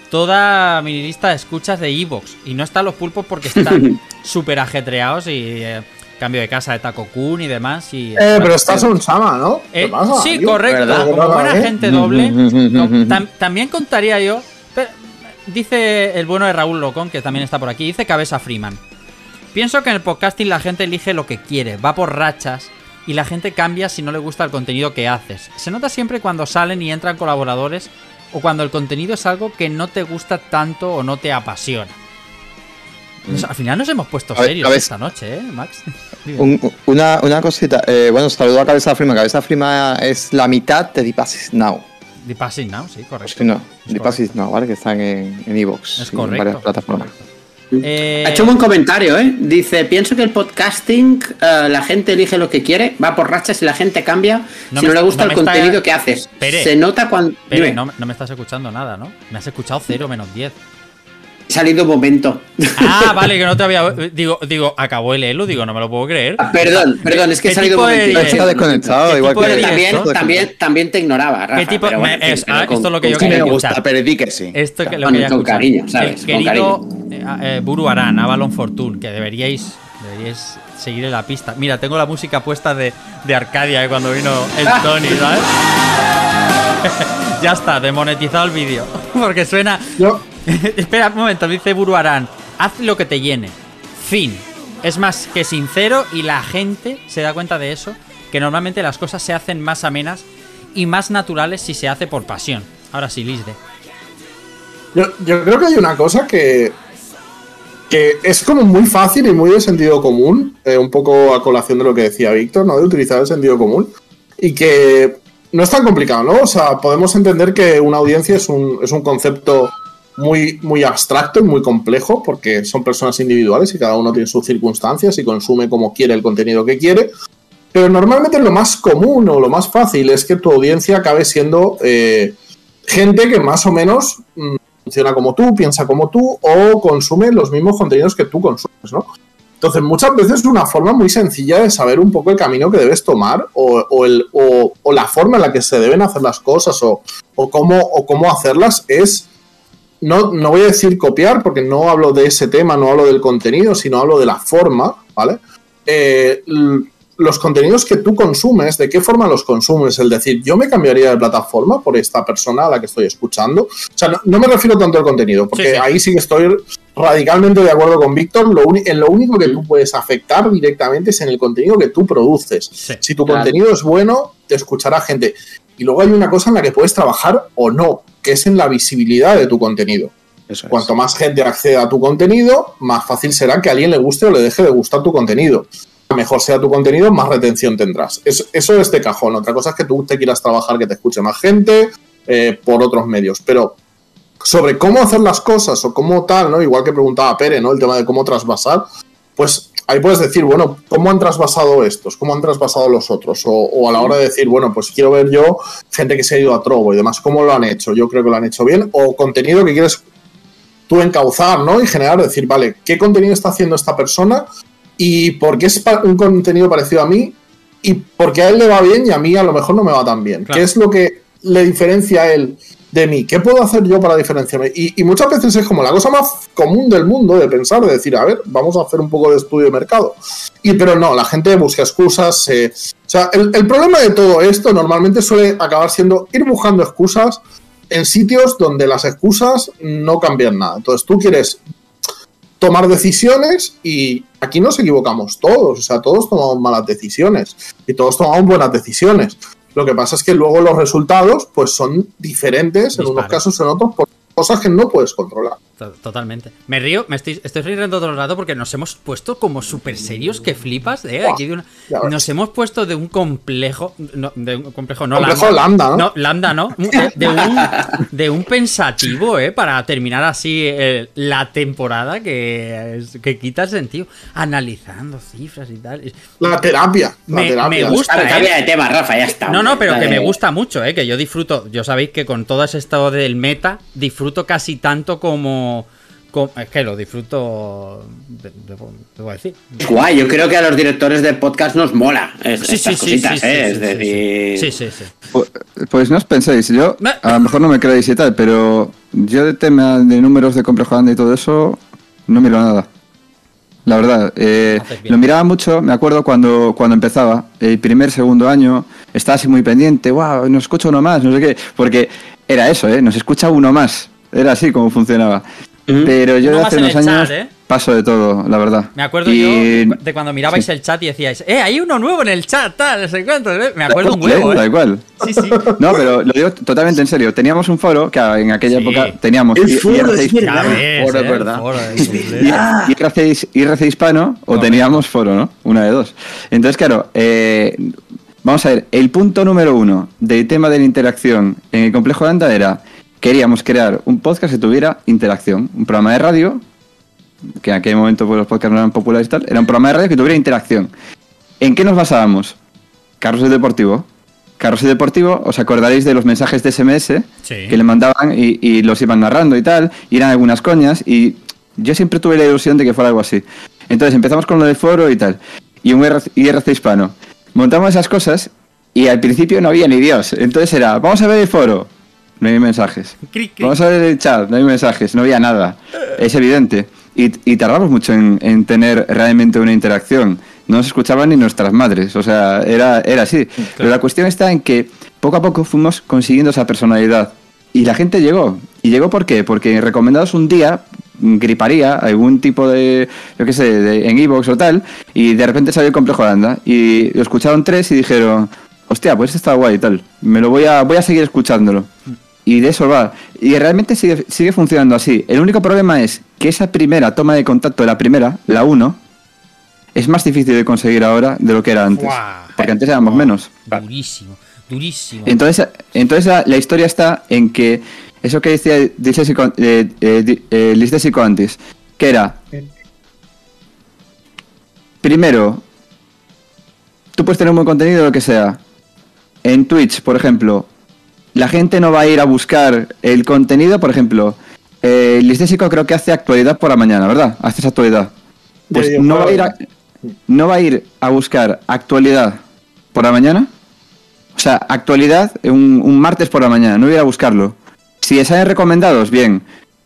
toda mi lista de escuchas de Evox. Y no están los pulpos porque están súper ajetreados y eh, cambio de casa de Taco Kun y demás. Y, Eh, pero estás un Sama, ¿no? ¿Qué eh, pasa, sí, tío? correcto. ¿Verdad? Como ¿Verdad, buena eh? gente doble. no, tam- también contaría yo. pero, dice el bueno de Raúl Locón, que también está por aquí. Dice Cabeza Freeman. Pienso que en el podcasting la gente elige lo que quiere, va por rachas y la gente cambia si no le gusta el contenido que haces. Se nota siempre cuando salen y entran colaboradores o cuando el contenido es algo que no te gusta tanto o no te apasiona. Nos- al final nos hemos puesto ver, serios esta noche, ¿eh, Max? Un- una, una cosita. eh, bueno, saludo a Cabeza Frima. Cabeza Frima es la mitad de Deep Assist Now. The Passing Now, sí, correcto. Si no, Es Deep correcto. Assist Now, ¿vale? Que están en en Evox. Es y en correcto. varias plataformas. Eh, Ha hecho un buen comentario, ¿eh? Dice, pienso que el podcasting, eh, la gente elige lo que quiere, va por rachas y la gente cambia No si me- no le gusta no el está- contenido que haces. Espere. Se nota cuando... Pero Dime, no, no me estás escuchando nada, ¿no? Me has escuchado 0 menos 10. Salido un momento. Ah, vale, que no te había. Digo, digo, acabó el elo, digo, no me lo puedo creer. Ah, perdón, perdón, es que ¿Qué he salido un de directo? Está desconectado, ¿Qué igual que de también, también, también te ignoraba, Rafa. ¿Qué tipo? pero bueno, es, ah, esto es lo que yo Sí quería me gusta, pero di que sí. Esto que lo Con- quería con escuchar. cariño, ¿sabes? Con querido eh, eh, Buru Aran, Avalon Fortune, que deberíais, deberíais seguir en la pista. Mira, tengo la música puesta de, de Arcadia eh, cuando vino el Tony, ¿sabes? ya está, demonetizado el vídeo. Porque suena. Yo, Espera un momento, dice Buru Aran. Haz lo que te llene. Fin. Es más que sincero y la gente se da cuenta de eso. Que normalmente las cosas se hacen más amenas y más naturales si se hace por pasión. Ahora sí, Lisde. yo, yo creo que hay una cosa que, que es como muy fácil y muy de sentido común, eh, un poco a colación de lo que decía Víctor, ¿no? De utilizar el sentido común. Y que no es tan complicado, ¿no? O sea, podemos entender que una audiencia es un, es un concepto muy, muy abstracto y muy complejo, porque son personas individuales y cada uno tiene sus circunstancias y consume como quiere el contenido que quiere. Pero normalmente lo más común o lo más fácil es que tu audiencia acabe siendo eh, gente que más o menos mm, funciona como tú, piensa como tú o consume los mismos contenidos que tú consumes, ¿no? Entonces, muchas veces es una forma muy sencilla de saber un poco el camino que debes tomar o, el, o, la forma en la que se deben hacer las cosas o, cómo, o cómo hacerlas es, no, no voy a decir copiar porque no hablo de ese tema, no hablo del contenido, sino hablo de la forma, ¿vale? Eh, los contenidos que tú consumes, ¿de qué forma los consumes? El decir, yo me cambiaría de plataforma por esta persona a la que estoy escuchando. O sea, no, me refiero tanto al contenido, porque ahí sí que estoy radicalmente de acuerdo con Víctor. Lo en lo único que tú puedes afectar directamente es en el contenido que tú produces. si tu contenido es bueno, te escuchará gente. Y luego hay una cosa en la que puedes trabajar o no, que es en la visibilidad de tu contenido. Cuanto más gente acceda a tu contenido, más fácil será que a alguien le guste o le deje de gustar tu contenido mejor sea tu contenido, más retención tendrás. Eso, es de cajón. Otra cosa es que tú te quieras trabajar, que te escuche más gente eh, por otros medios. Pero sobre cómo hacer las cosas o cómo tal, ¿no? Igual que preguntaba Pere, ¿no? El tema de cómo trasvasar, pues ahí puedes decir, bueno, ¿cómo han trasvasado estos? ¿Cómo han trasvasado los otros? O, a la hora de decir, bueno, pues quiero ver yo gente que se ha ido a Trovo y demás, ¿cómo lo han hecho? Yo creo que lo han hecho bien. O contenido que quieres tú encauzar, ¿no? Y generar, decir, vale, ¿qué contenido está haciendo esta persona? y porque es un contenido parecido a mí y porque a él le va bien y a mí a lo mejor no me va tan bien. ¿Qué es lo que le diferencia a él de mí? ¿Qué puedo hacer yo para diferenciarme? Y, muchas veces es como la cosa más común del mundo de pensar, de decir, a ver, vamos a hacer un poco de estudio de mercado. Y pero no, la gente busca excusas. o sea, el, el problema de todo esto normalmente suele acabar siendo ir buscando excusas en sitios donde las excusas no cambian nada. Entonces tú quieres tomar decisiones y aquí nos equivocamos todos, o sea, todos tomamos malas decisiones y todos tomamos buenas decisiones. Lo que pasa es que luego los resultados pues son diferentes en unos casos en otros por cosas que no puedes controlar. Totalmente. Me río, me estoy, estoy riendo todo el rato porque nos hemos puesto como súper serios que flipas. ¿eh? Aquí nos hemos puesto de un complejo. No, de un complejo, no complejo lambda. ¿no? lambda, ¿no? De, un, de un pensativo, ¿eh? Para terminar así eh, la temporada que, que quita el sentido. Analizando cifras y tal. La terapia. me, me, gusta. Cambia de tema, Rafa, ya está. No, no, pero que me gusta mucho, ¿eh? Que yo disfruto. Yo sabéis que con todo ese estado del meta, disfruto casi tanto como es que lo disfruto, debo decir. Guay, yo creo que a los directores de podcast nos mola sí, sí, cositas, ¿eh? es decir... Sí, sí, sí. Pues, pues, no os penséis, yo a lo mejor no me creéis y tal, pero yo de tema de números de complejo y todo eso no miro nada. La verdad, eh, lo miraba mucho, me acuerdo cuando, cuando empezaba, el primer, segundo año, estaba así muy pendiente, wow, nos escucha uno más, no sé qué, porque era eso, ¿eh? nos escucha uno más, era así como funcionaba. Pero yo de hace unos años ¿eh? paso de todo, la verdad. Me acuerdo yo de cuando mirabais el chat y decíais, ¡eh, hay uno nuevo en el chat! Tal, no sé cuánto. ¿eh? Me acuerdo un huevo. Da igual. Sí, sí. No, pero lo digo totalmente en serio. Teníamos un foro que en aquella época teníamos. El foro, es verdad. IRC hispano o teníamos foro, ¿no? Una de dos. Entonces, claro, eh, vamos a ver. El punto número uno del tema de la interacción en el complejo de Anda era queríamos crear un podcast que tuviera interacción, un programa de radio, que en aquel momento pues, los podcasts no eran populares y tal, era un programa de radio que tuviera interacción. ¿En qué nos basábamos? Carros Deportivo. Carros Deportivo, os acordaréis de los mensajes de SMS que le mandaban y, los iban narrando y tal, y eran algunas coñas, y yo siempre tuve la ilusión de que fuera algo así. Entonces empezamos con lo del foro y tal, y un IRC hispano. Montamos esas cosas y al principio no había ni Dios. Entonces era, vamos a ver el foro no hay mensajes. Vamos a ver el chat, no hay mensajes, no había nada. Es evidente. Y, tardamos mucho en, tener realmente una interacción. No nos escuchaban ni nuestras madres, o sea, era, era así. Pero la cuestión está en que poco a poco fuimos consiguiendo esa personalidad. Y la gente llegó. ¿Y llegó por qué? Porque recomendados un día griparía algún tipo de, yo qué sé, en Evox o tal, y de repente salió el complejo Holanda. Y lo escucharon tres y dijeron, hostia, pues está guay y tal. Me lo voy a, voy a seguir escuchándolo. Y de eso va. Y realmente sigue, sigue funcionando así. El único problema es que esa primera toma de contacto de la primera, la 1, es más difícil de conseguir ahora de lo que era antes. Porque antes éramos menos. Durísimo, durísimo. Entonces, entonces la, historia está en que eso que decía con- eh, eh, eh, Contis, que era, primero, tú puedes tener un buen contenido, lo que sea. En Twitch, por ejemplo, la gente no va a ir a buscar el contenido, por ejemplo, eh, Listésico creo que hace actualidad por la mañana, ¿verdad? Haces actualidad. Pues no va, a ir a, no va a ir a buscar actualidad por la mañana. O sea, actualidad un, un martes por la mañana, no voy a ir a buscarlo. Si salen recomendados, bien.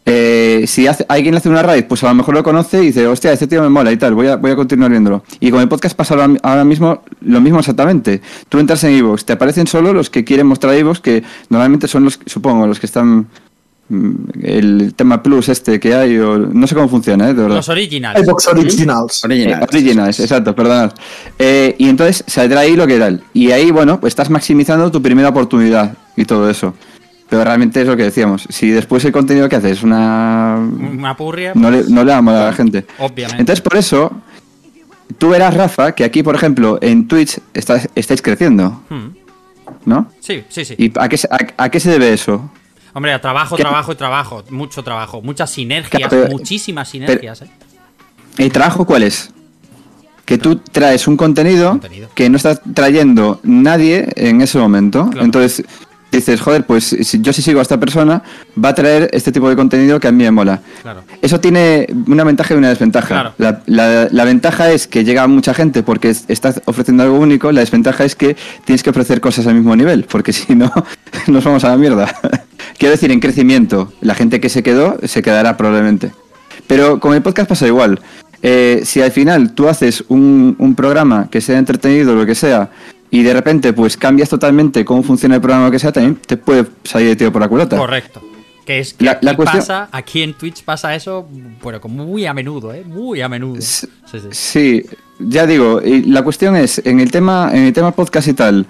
Eh, si hace, alguien le hace una raid, pues a lo mejor lo conoce y dice, hostia, este tío me mola y tal, voy a, voy a continuar viéndolo. Y con el podcast pasa ahora, ahora mismo lo mismo exactamente. Tú entras en Evox, te aparecen solo los que quieren mostrar Evox, que normalmente son los, supongo, los que están... mm, El tema plus este que hay, o no sé cómo funciona, ¿eh? De verdad. Los originals. iBox Originals. Eh, originals, exacto, perdonad. Eh, y entonces saldrá ahí lo que tal. Y ahí, bueno, pues estás maximizando tu primera oportunidad y todo eso. Pero realmente es lo que decíamos. Si después el contenido que haces es una. Una purria. No le, pues, no le amo a la gente. Obviamente. Entonces, por eso, tú verás, Rafa, que aquí, por ejemplo, en Twitch estás- estáis creciendo, Hmm. ¿no? Sí, sí, sí. ¿Y a qué, se- a, a qué se debe eso? Hombre, a trabajo, ¿Qué? trabajo y trabajo. Mucho trabajo. Muchas sinergias. Claro, pero- muchísimas sinergias. ¿eh? ¿El trabajo cuál es? Que tú traes un contenido, Contenido. que no está trayendo nadie en ese momento. Claro. Entonces dices, joder, pues si yo si sigo a esta persona, va a traer este tipo de contenido que a mí me mola. Claro. Eso tiene una ventaja y una desventaja. Claro. La, la- la ventaja es que llega mucha gente porque es- estás ofreciendo algo único. La desventaja es que tienes que ofrecer cosas al mismo nivel, porque si no, nos vamos a la mierda. Quiero decir, en crecimiento, la gente que se quedó se quedará probablemente. Pero con el podcast pasa igual. Eh, si al final tú haces un, un programa que sea entretenido, lo que sea, y de repente pues cambias totalmente cómo funciona el programa, que sea, también te puede salir de tiro por la culata. Correcto. Que es que La- la aquí cuestión- pasa, aquí en Twitch pasa eso, bueno, como muy a menudo, ¿eh? Muy a menudo. Sí, sí. Sí, ya digo, y la cuestión es, en el tema, en el tema podcast y tal,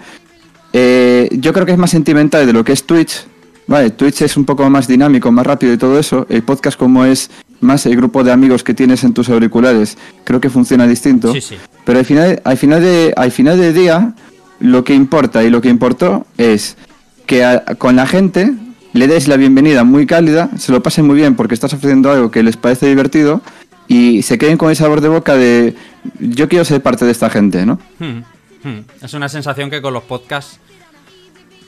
eh, yo creo que es más sentimental de lo que es Twitch. Vale, Twitch es un poco más dinámico, más rápido y todo eso. El podcast como es más el grupo de amigos que tienes en tus auriculares, creo que funciona distinto. Sí, sí. Pero al final, al final de, al final del día, lo que importa y lo que importó es que a- con la gente le des la bienvenida muy cálida, se lo pasen muy bien porque estás ofreciendo algo que les parece divertido y se queden con el sabor de boca de yo quiero ser parte de esta gente, ¿no? Hmm, hmm. Es una sensación que con los podcasts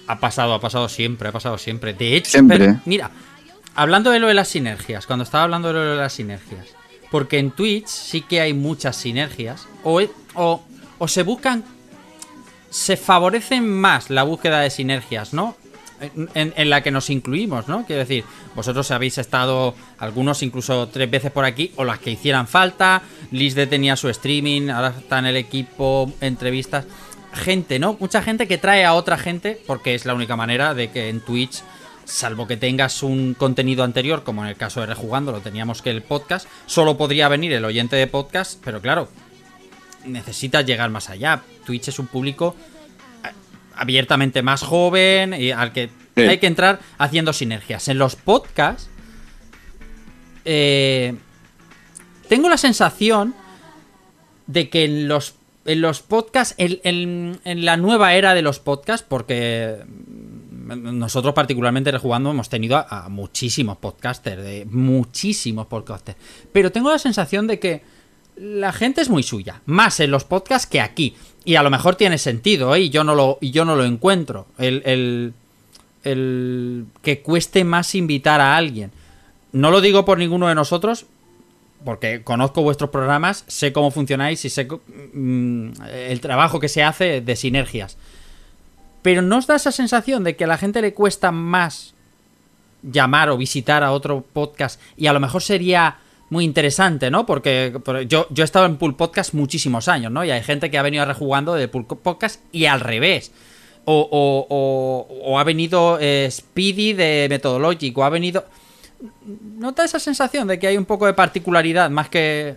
ha pasado, ha pasado siempre, ha pasado siempre. De hecho, Siempre. pero, mira, hablando de lo de las sinergias, cuando estaba hablando de lo de las sinergias, porque en Twitch sí que hay muchas sinergias, o, o, o se buscan, se favorecen más la búsqueda de sinergias, ¿no? En la que nos incluimos, ¿no? Quiero decir, vosotros habéis estado algunos incluso tres veces por aquí, o las que hicieran falta. Lisde tenía su streaming, ahora está en el equipo, entrevistas. Gente, ¿no? Mucha gente que trae a otra gente, porque es la única manera de que en Twitch, salvo que tengas un contenido anterior, como en el caso de Rejugando, lo teníamos que el podcast, solo podría venir el oyente de podcast, pero claro, necesitas llegar más allá. Twitch es un público eh, abiertamente más joven y al que Sí. hay que entrar haciendo sinergias. En los podcasts, eh, tengo la sensación de que en los, en los podcasts, en, en- en la nueva era de los podcasts, porque mm, nosotros particularmente rejugando hemos tenido a, a muchísimos podcasters, de muchísimos podcasters, pero tengo la sensación de que la gente es muy suya, más en los podcasts que aquí. Y a lo mejor tiene sentido, ¿eh? Y yo no lo, y yo no lo encuentro. El, el, el que cueste más invitar a alguien. No lo digo por ninguno de nosotros, porque conozco vuestros programas, sé cómo funcionáis y sé mm, el trabajo que se hace de sinergias. Pero ¿no os da esa sensación de que a la gente le cuesta más llamar o visitar a otro podcast y a lo mejor sería muy interesante, ¿no? Porque por- yo, yo he estado en Pool Podcast muchísimos años, ¿no? Y hay gente que ha venido rejugando de Pool Podcast y al revés. O, o- o- o ha venido eh, Speedy de Methodologic, o ha venido... ¿No te da esa sensación de que hay un poco de particularidad más que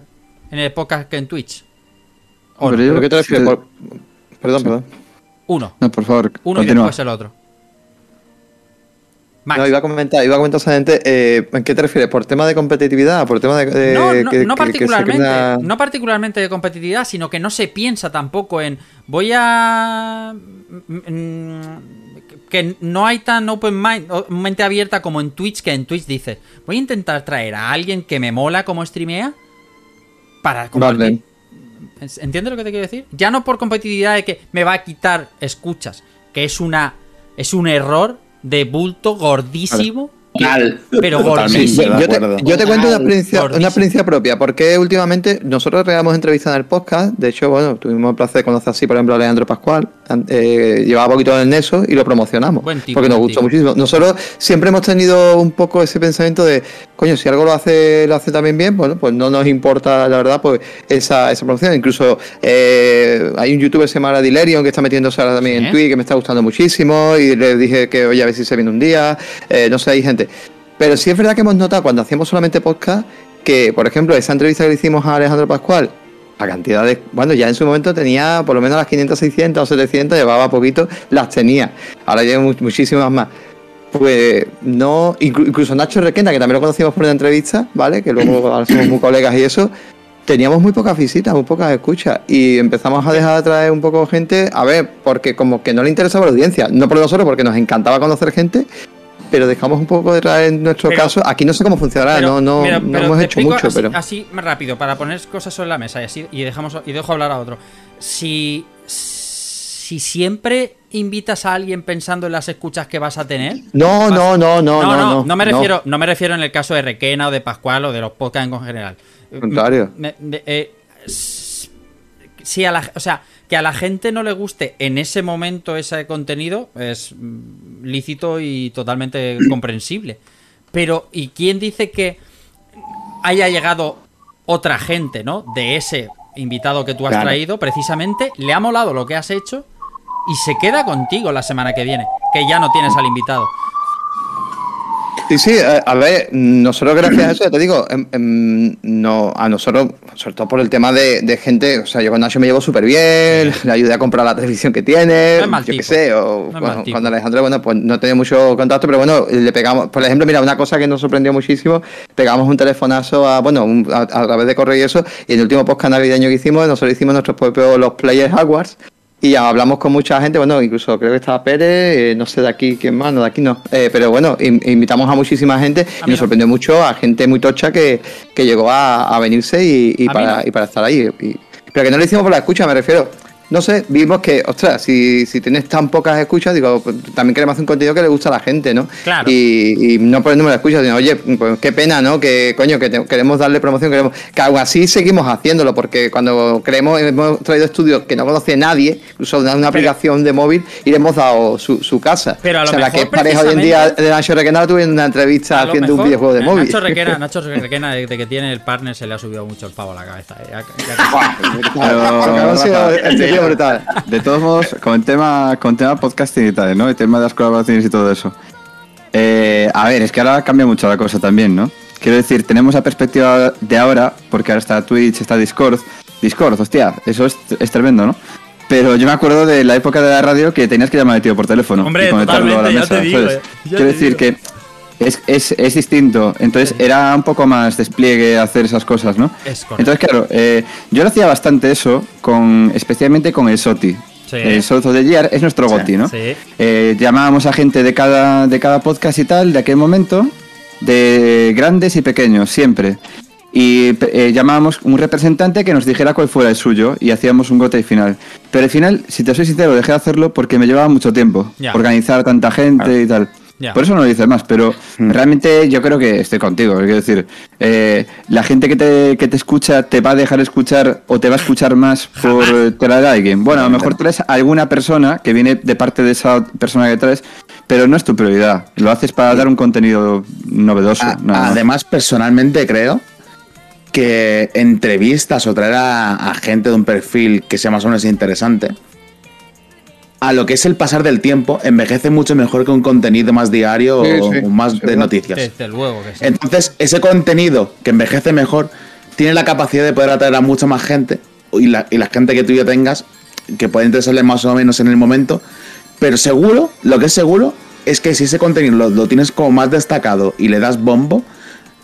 en el podcast que en Twitch? Pero ¿Pero yo- qué te refieres? Perdón, perdón. Uno. No, por favor, Uno y continúa. después el otro. Max. No, iba a comentar, iba a comentar solamente, eh, ¿en qué te refieres? ¿Por tema de competitividad? ¿Por tema de, de- No, no, que- no que particularmente, crea- no particularmente de competitividad, sino que no se piensa tampoco en voy a mm, mm, que no hay tan open mind, mente abierta como en Twitch, que en Twitch dices, voy a intentar traer a alguien que me mola como streamea para compartir. Vale. ¿Entiendes lo que te quiero decir? Ya no por competitividad de que me va a quitar escuchas, que es una es un error de bulto gordísimo, Total. pero. Sí, yo, te, acuerdo. yo te cuento una experiencia, una experiencia propia, porque últimamente nosotros regalamos entrevistas en el podcast. De hecho, bueno, tuvimos el placer de conocer así, por ejemplo, a Alejandro Pascual. eh, llevaba poquito en el Neso y lo promocionamos. Buen tipo, porque nos gustó tipo. muchísimo. Nosotros siempre hemos tenido un poco ese pensamiento de, coño, si algo lo hace, lo hace también bien, bueno, pues no nos importa, la verdad, pues esa, esa promoción. Incluso eh, hay un youtuber que se llama Dilerion que está metiéndose ahora también Sí. en Twitch, que me está gustando muchísimo. Y le dije que, oye, a ver si se viene un día. Eh, no sé, hay gente. Pero sí es verdad que hemos notado cuando hacíamos solamente podcast que, por ejemplo, esa entrevista que le hicimos a Alejandro Pascual, la cantidad de. Bueno, ya en su momento tenía por lo menos las 500, 600 o 700, llevaba poquito, las tenía. Ahora lleva mu- muchísimas más. Pues no. inclu- incluso Nacho Requena, que también lo conocimos por una entrevista, ¿vale? Que luego ahora somos muy colegas y eso. Teníamos muy pocas visitas, muy pocas escuchas. Y empezamos a dejar de traer un poco gente, a ver, porque como que no le interesaba la audiencia. No por nosotros, porque nos encantaba conocer gente, pero dejamos un poco de traer en nuestro Pero- caso. Aquí no sé cómo funcionará, Pero- no, no, pero- no hemos hecho mucho, así, pero. así más rápido para poner cosas sobre la mesa y así y dejamos y dejo hablar a otro. Si si siempre invitas a alguien pensando en las escuchas que vas a tener, No, no, no, no, no, no, no. me refiero, no me refiero en el caso de Requena o de Pascual o de los podcasts en general. Al contrario. Me- eh, si a la, o sea, que a la gente no le guste en ese momento ese contenido es mm, lícito y totalmente comprensible. Pero ¿y quién dice que haya llegado otra gente, ¿no? De ese invitado que tú has Claro. traído, precisamente, le ha molado lo que has hecho y se queda contigo la semana que viene, que ya no tienes al invitado. Sí, sí, eh, a ver, nosotros gracias a eso, ya te digo, em, em, no, a nosotros, sobre todo por el tema de, de gente, o sea, yo con Nacho me llevo súper bien, le ayudé a comprar la televisión que tiene, No yo qué sé, o No cuando Alejandro, bueno, pues no tenía mucho contacto, pero bueno, le pegamos, por ejemplo, mira, una cosa que nos sorprendió muchísimo, pegamos un telefonazo a, bueno, un- a, a través de correo y eso, y en el último podcast navideño que hicimos, nosotros hicimos nuestros propios, los Players Awards, y hablamos con mucha gente, bueno, incluso creo que estaba Pérez, eh, no sé de aquí quién más, no de aquí no, eh, pero bueno, in- invitamos a muchísima gente y nos no. sorprendió mucho a gente muy tocha que, que llegó a, a venirse y, y para, no. y para estar ahí. y- pero que no lo hicimos por la escucha, me refiero. No sé, vimos que, ostras, si, si tienes tan pocas escuchas, digo, pues, también queremos hacer un contenido que le gusta a la gente, ¿no? Claro. Y, y no por el número de escuchas, sino, oye, pues qué pena, ¿no? Que, coño, que te- queremos darle promoción, queremos. Que aún así seguimos haciéndolo, porque cuando creemos, hemos traído estudios que no conoce nadie, incluso una, una aplicación de móvil, y le hemos dado su, su casa. Pero a lo o sea, la que mejor es pareja hoy en día de Nacho Requena tuve una entrevista haciendo un mejor, videojuego de eh, móvil. Nacho Requena, Nacho Requena, desde que tiene el partner se le ha subido mucho el pavo a la cabeza. eh. Ya- ya- hemos sido- el brutal. De todos modos, con el tema, con tema podcasting y tal, ¿no? El tema de las colaboraciones y todo eso. Eh, a ver, es que ahora cambia mucho la cosa también, ¿no? Quiero decir, tenemos la perspectiva de ahora, porque ahora está Twitch, está Discord. Discord, hostia, eso es, es tremendo, ¿no? Pero yo me acuerdo de la época de la radio que tenías que llamar al tío por teléfono Hombre, y conectarlo a la mesa. te digo, ¿sabes? eh, Quiero decir digo. que es, es, es distinto. Entonces era un poco más despliegue hacer esas cosas, ¿no? Es. Entonces, claro, eh, yo lo hacía bastante eso, con, especialmente con el SOTI. Sí. El South of the Year es nuestro GOTI, ¿no? Sí. Eh, llamábamos a gente de cada, de cada podcast y tal, de aquel momento, de grandes y pequeños, siempre. Y eh, llamábamos un representante que nos dijera cuál fuera el suyo y hacíamos un GOTI final. Pero al final, si te soy sincero, dejé de hacerlo porque me llevaba mucho tiempo organizar tanta gente y tal. Por eso no lo dices más, pero realmente yo creo que estoy contigo. Quiero decir, eh, la gente que te, que te escucha te va a dejar escuchar o te va a escuchar más por traer a alguien. Bueno, a lo mejor traes a alguna persona que viene de parte de esa persona que traes, pero no es tu prioridad. Lo haces para dar un contenido novedoso. A- nada más. además, personalmente creo que entrevistas o traer a, a gente de un perfil que sea más o menos interesante, a lo que es el pasar del tiempo, envejece mucho mejor que un contenido más diario Sí, o, sí, o más de noticias. Desde luego que sí. Entonces, ese contenido que envejece mejor tiene la capacidad de poder atraer a mucha más gente y la, y la gente que tú ya tengas, que puede interesarle más o menos en el momento. Pero seguro, lo que es seguro es que si ese contenido lo, lo tienes como más destacado y le das bombo,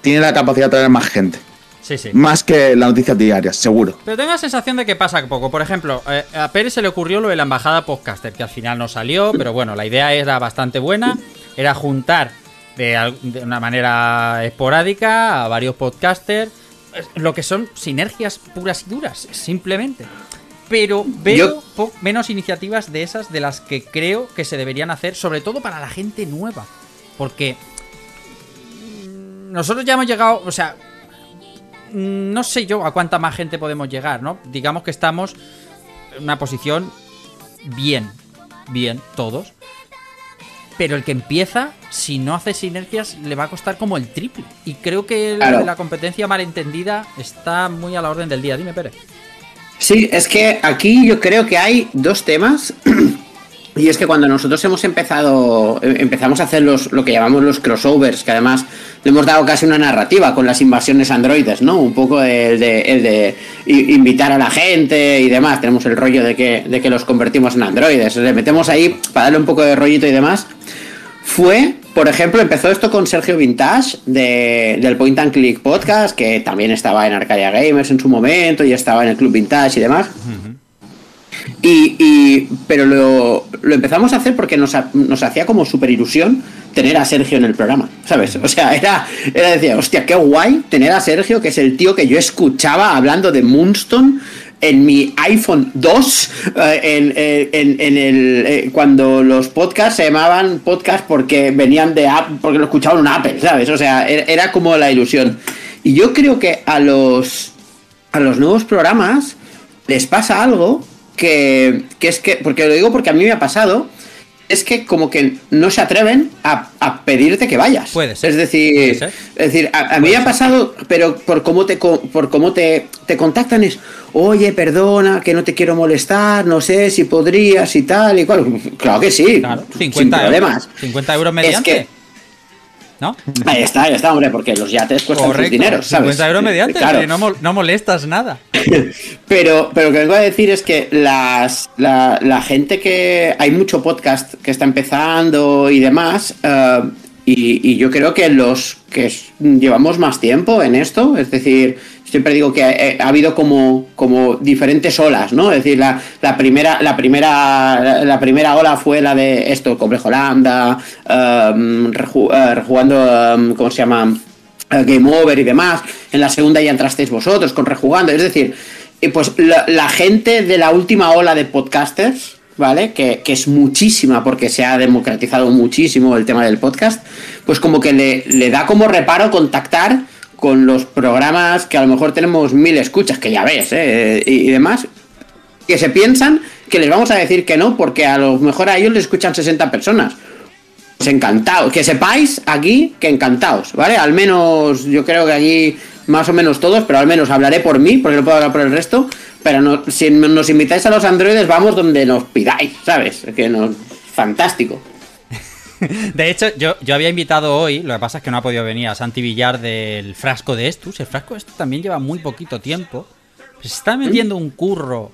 tiene la capacidad de atraer más gente. Sí, sí. Más que las noticias diarias, seguro. Pero tengo la sensación de que pasa poco. Por ejemplo, eh, a Pérez se le ocurrió lo de la embajada podcaster, que al final no salió, pero bueno, la idea era bastante buena. Era juntar de, una manera esporádica a varios podcasters. Lo que son sinergias puras y duras, simplemente. Pero veo Yo- menos iniciativas de esas de las que creo que se deberían hacer, sobre todo para la gente nueva. Porque mm, nosotros ya hemos llegado, o sea, no sé yo a cuánta más gente podemos llegar, ¿no? Digamos que estamos en una posición bien, bien, todos. Pero el que empieza, si no hace sinergias, le va a costar como el triple. Y creo que Claro. la competencia malentendida está muy a la orden del día. Dime, Pérez. Sí, es que aquí yo creo que hay dos temas. Y es que cuando nosotros hemos empezado, eh, empezamos a hacer los, lo que llamamos los crossovers, que además le hemos dado casi una narrativa con las invasiones androides, ¿no? Un poco el de, el de invitar a la gente y demás. Tenemos el rollo de que, de que los convertimos en androides. Le metemos ahí para darle un poco de rollito y demás. Fue, por ejemplo, empezó esto con Sergio Vintage de- del Point and Click Podcast, que también estaba en Arcadia Gamers en su momento y estaba en el Club Vintage y demás. Y, pero lo, empezamos a hacer porque nos, ha- nos hacía como súper ilusión tener a Sergio en el programa, ¿sabes? O sea, era, era decir, hostia, qué guay tener a Sergio, que es el tío que yo escuchaba hablando de Moonstone en mi iPhone 2, eh, en, eh, en- en el, eh, cuando los podcasts se llamaban podcast porque venían de Apple, porque lo escuchaban en Apple, ¿sabes? O sea, era como la ilusión. Y yo creo que a los, a los nuevos programas les pasa algo que, que es que, porque lo digo porque a mí me ha pasado, es que como que no se atreven a, a pedirte que vayas. Puede ser. Es decir, ser. es decir, a, a mí me ha pasado, pero por cómo te por cómo te, te contactan es, oye, perdona, que no te quiero molestar, no sé si podrías y tal y cual. Claro que sí, Claro, sin 50 problemas. euros. 50 euros mediante. que- ¿No? Ahí está, ahí está, hombre, porque los yates cuestan sus dinero, ¿sabes? 50 euros mediante, Claro. no, mol- no molestas nada. Pero, pero lo que vengo a decir es que las, la, la gente que. Hay mucho podcast que está empezando y demás. eh, y, y yo creo que los que llevamos más tiempo en esto, es decir, siempre digo que ha, ha habido como, como diferentes olas, ¿no? Es decir, la, la primera, la primera, la, primera ola fue la de esto, Complejo Lambda, em, eh, rejugando, em, ¿cómo se llama? eh, Game Over y demás. En la segunda ya entrasteis vosotros con Rejugando. Es decir, pues la, la gente de la última ola de podcasters, ¿vale? Que, que es muchísima porque se ha democratizado muchísimo el tema del podcast, pues como que le, le da como reparo contactar con los programas que a lo mejor tenemos mil escuchas, que ya ves, ¿eh? y, demás, que se piensan que les vamos a decir que no porque a lo mejor a ellos les escuchan 60 personas. Pues encantados. Que sepáis aquí que encantados, ¿vale? Al menos yo creo que aquí más o menos todos, pero al menos hablaré por mí, porque no puedo hablar por el resto. Pero no- si nos invitáis a los androides, vamos donde nos pidáis, ¿sabes? Que nos. Fantástico. De hecho, yo, yo había invitado hoy, lo que pasa es que no ha podido venir a Santi Villar del frasco de Estus. El frasco de Estus también lleva muy poquito tiempo. Se está metiendo un curro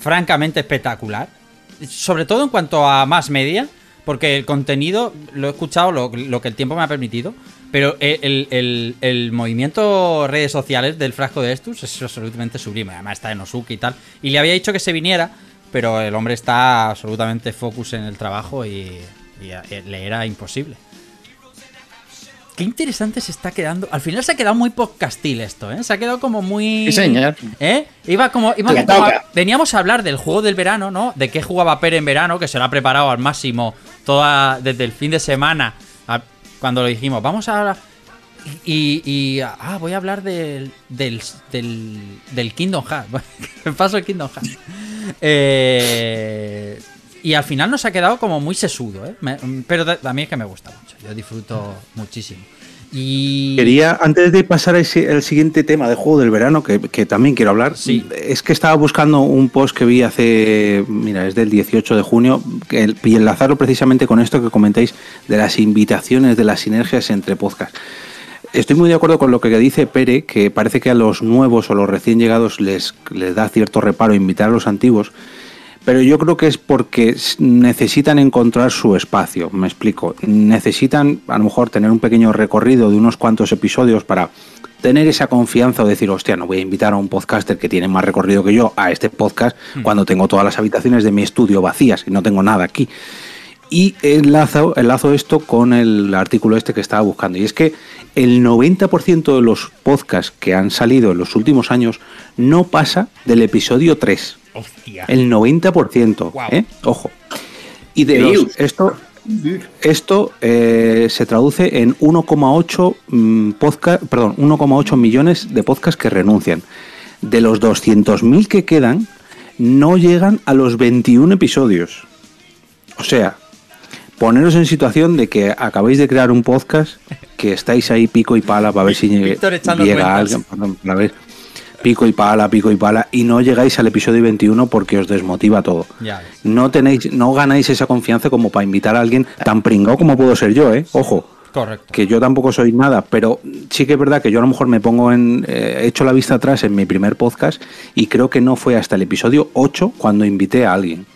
francamente espectacular. Sobre todo en cuanto a más media, porque el contenido lo he escuchado lo, lo que el tiempo me ha permitido. Pero el, el- el- el movimiento redes sociales del frasco de Estus es absolutamente sublime. Además está en Osuki y tal. Y le había dicho que se viniera, pero el hombre está absolutamente focus en el trabajo y, eh, le era imposible. Qué interesante se está quedando. Al final se ha quedado muy podcastil esto, ¿eh? Se ha quedado como muy. Sí, señor. ¿Eh? Iba como. iba Le como a- toca. veníamos a hablar del juego del verano, ¿no? De qué jugaba Pere en verano, que se lo ha preparado al máximo toda, desde el fin de semana. a- cuando lo dijimos, vamos a. Y, y- ah, voy a hablar del, del, del, del Kingdom Hearts. Me paso el Kingdom Hearts. Eh, y al final nos ha quedado como muy sesudo, ¿eh? Me- pero a mí es que me gusta mucho. Yo disfruto muchísimo. Y. Quería, antes de pasar al siguiente tema de juego del verano, que, que también quiero hablar, Sí. es que estaba buscando un post que vi hace, mira, es del 18 de junio, que y enlazarlo precisamente con esto que comentáis de las invitaciones, de las sinergias entre podcasts. Estoy muy de acuerdo con lo que dice Pere, que parece que a los nuevos o los recién llegados les, les da cierto reparo invitar a los antiguos, pero yo creo que es porque necesitan encontrar su espacio, me explico. Necesitan a lo mejor tener un pequeño recorrido de unos cuantos episodios para tener esa confianza o decir, hostia, no voy a invitar a un podcaster que tiene más recorrido que yo a este podcast cuando tengo todas las habitaciones de mi estudio vacías y no tengo nada aquí. Y enlazo, enlazo esto con el artículo este que estaba buscando. Y es que el 90% de los podcasts que han salido en los últimos años no pasa del episodio 3. Hostia. El 90%. Guau. ¿eh? Ojo. Y de los, esto, esto eh, se traduce en 1,8 mm, podcast, perdón, 1,8 millones de podcasts que renuncian. De los 200.000 que quedan, no llegan a los 21 episodios. O sea, poneros en situación de que acabáis de crear un podcast que estáis ahí pico y pala para ver si Víctor llega cuentas. alguien. perdón, para ver, pico y pala, pico y pala, y no llegáis al episodio 21 porque os desmotiva todo. Ya no tenéis, no ganáis esa confianza como para invitar a alguien tan pringado como puedo ser yo, ¿eh? Ojo. Correcto. Que yo tampoco soy nada, pero sí que es verdad que yo a lo mejor me pongo en. Eh, echo la vista atrás en mi primer podcast y creo que no fue hasta el episodio 8 cuando invité a alguien.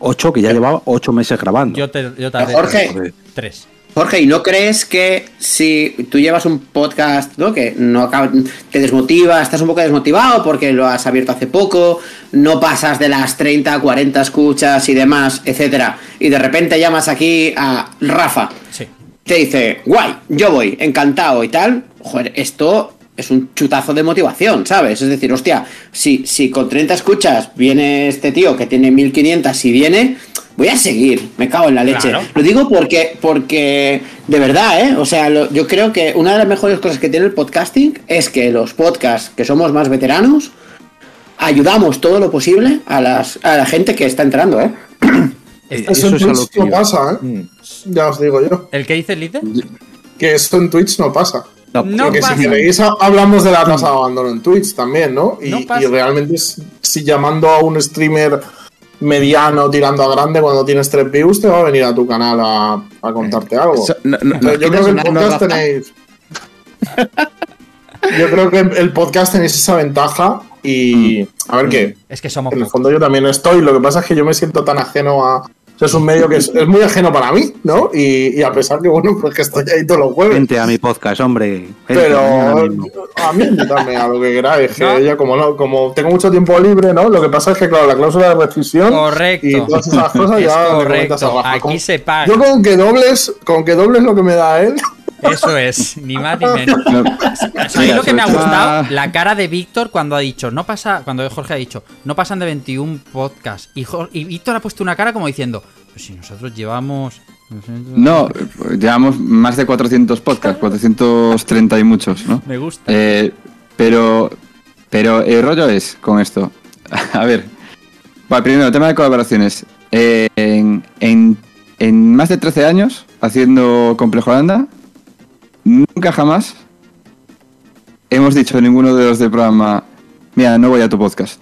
8, que ya llevaba 8 meses grabando. Yo, te, yo Jorge. 3. Jorge, ¿y no crees que si tú llevas un podcast ¿no? que no acaba- te desmotiva, estás un poco desmotivado porque lo has abierto hace poco, no pasas de las 30, 40 escuchas y demás, etcétera, y de repente llamas aquí a Rafa, Sí. te dice, guay, yo voy, encantado y tal, joder, esto es un chutazo de motivación, ¿sabes? Es decir, hostia, si, si con 30 escuchas viene este tío que tiene 1500 y viene, voy a seguir, me cago en la leche. Claro. Lo digo porque, porque de verdad, ¿eh? O sea, lo- yo creo que una de las mejores cosas que tiene el podcasting es que los podcasts que somos más veteranos ayudamos todo lo posible a, las, a la gente que está entrando, ¿eh? Eh, Eso, en es Twitch no pasa, ¿eh? Ya os digo yo. ¿El que dice el líder? Que esto en Twitch no pasa. No Porque pasa. si queréis ha- hablamos de la tasa de abandono en Twitch también, ¿no? Y, No y realmente si llamando a un streamer mediano tirando a grande cuando tienes tres views te va a venir a tu canal a, a contarte algo. Eso- no- no- Pero ¿nos yo creo que el podcast una- tenéis. Yo creo que el podcast tenéis esa ventaja y a ver qué. Es que somos En el fondo yo también estoy. Lo que pasa es que yo me siento tan ajeno a. o sea, es un medio que es, es muy ajeno para mí, ¿no? Y, y a pesar que, bueno, pues que estoy ahí todos los jueves. Vente a mi podcast, hombre. Pero a mí invítame a lo que queráis. Que No. yo, como no, como tengo mucho tiempo libre, ¿no? Lo que pasa es que, claro, la cláusula de rescisión Correcto. y todas esas cosas Es ya correcto. Aquí Con- se paga. Yo con que dobles, con que dobles lo que me da él. Eso es, ni más ni menos. No, ¿Sabéis Mira, lo que me ha gustado? La cara de Víctor cuando ha dicho, no pasa, cuando Jorge ha dicho, no pasan de 21 podcasts. Y, Víctor ha puesto una cara como diciendo, pues si nosotros llevamos... No, llevamos más de 400 podcasts, 430 y muchos, ¿no? Me gusta. Eh, pero, pero el rollo es con esto. A ver, bueno, primero, el tema de colaboraciones. Eh, en, en- en más de 13 años haciendo Complejo Holanda, nunca jamás hemos dicho ninguno de los del programa, mira, no voy a tu podcast.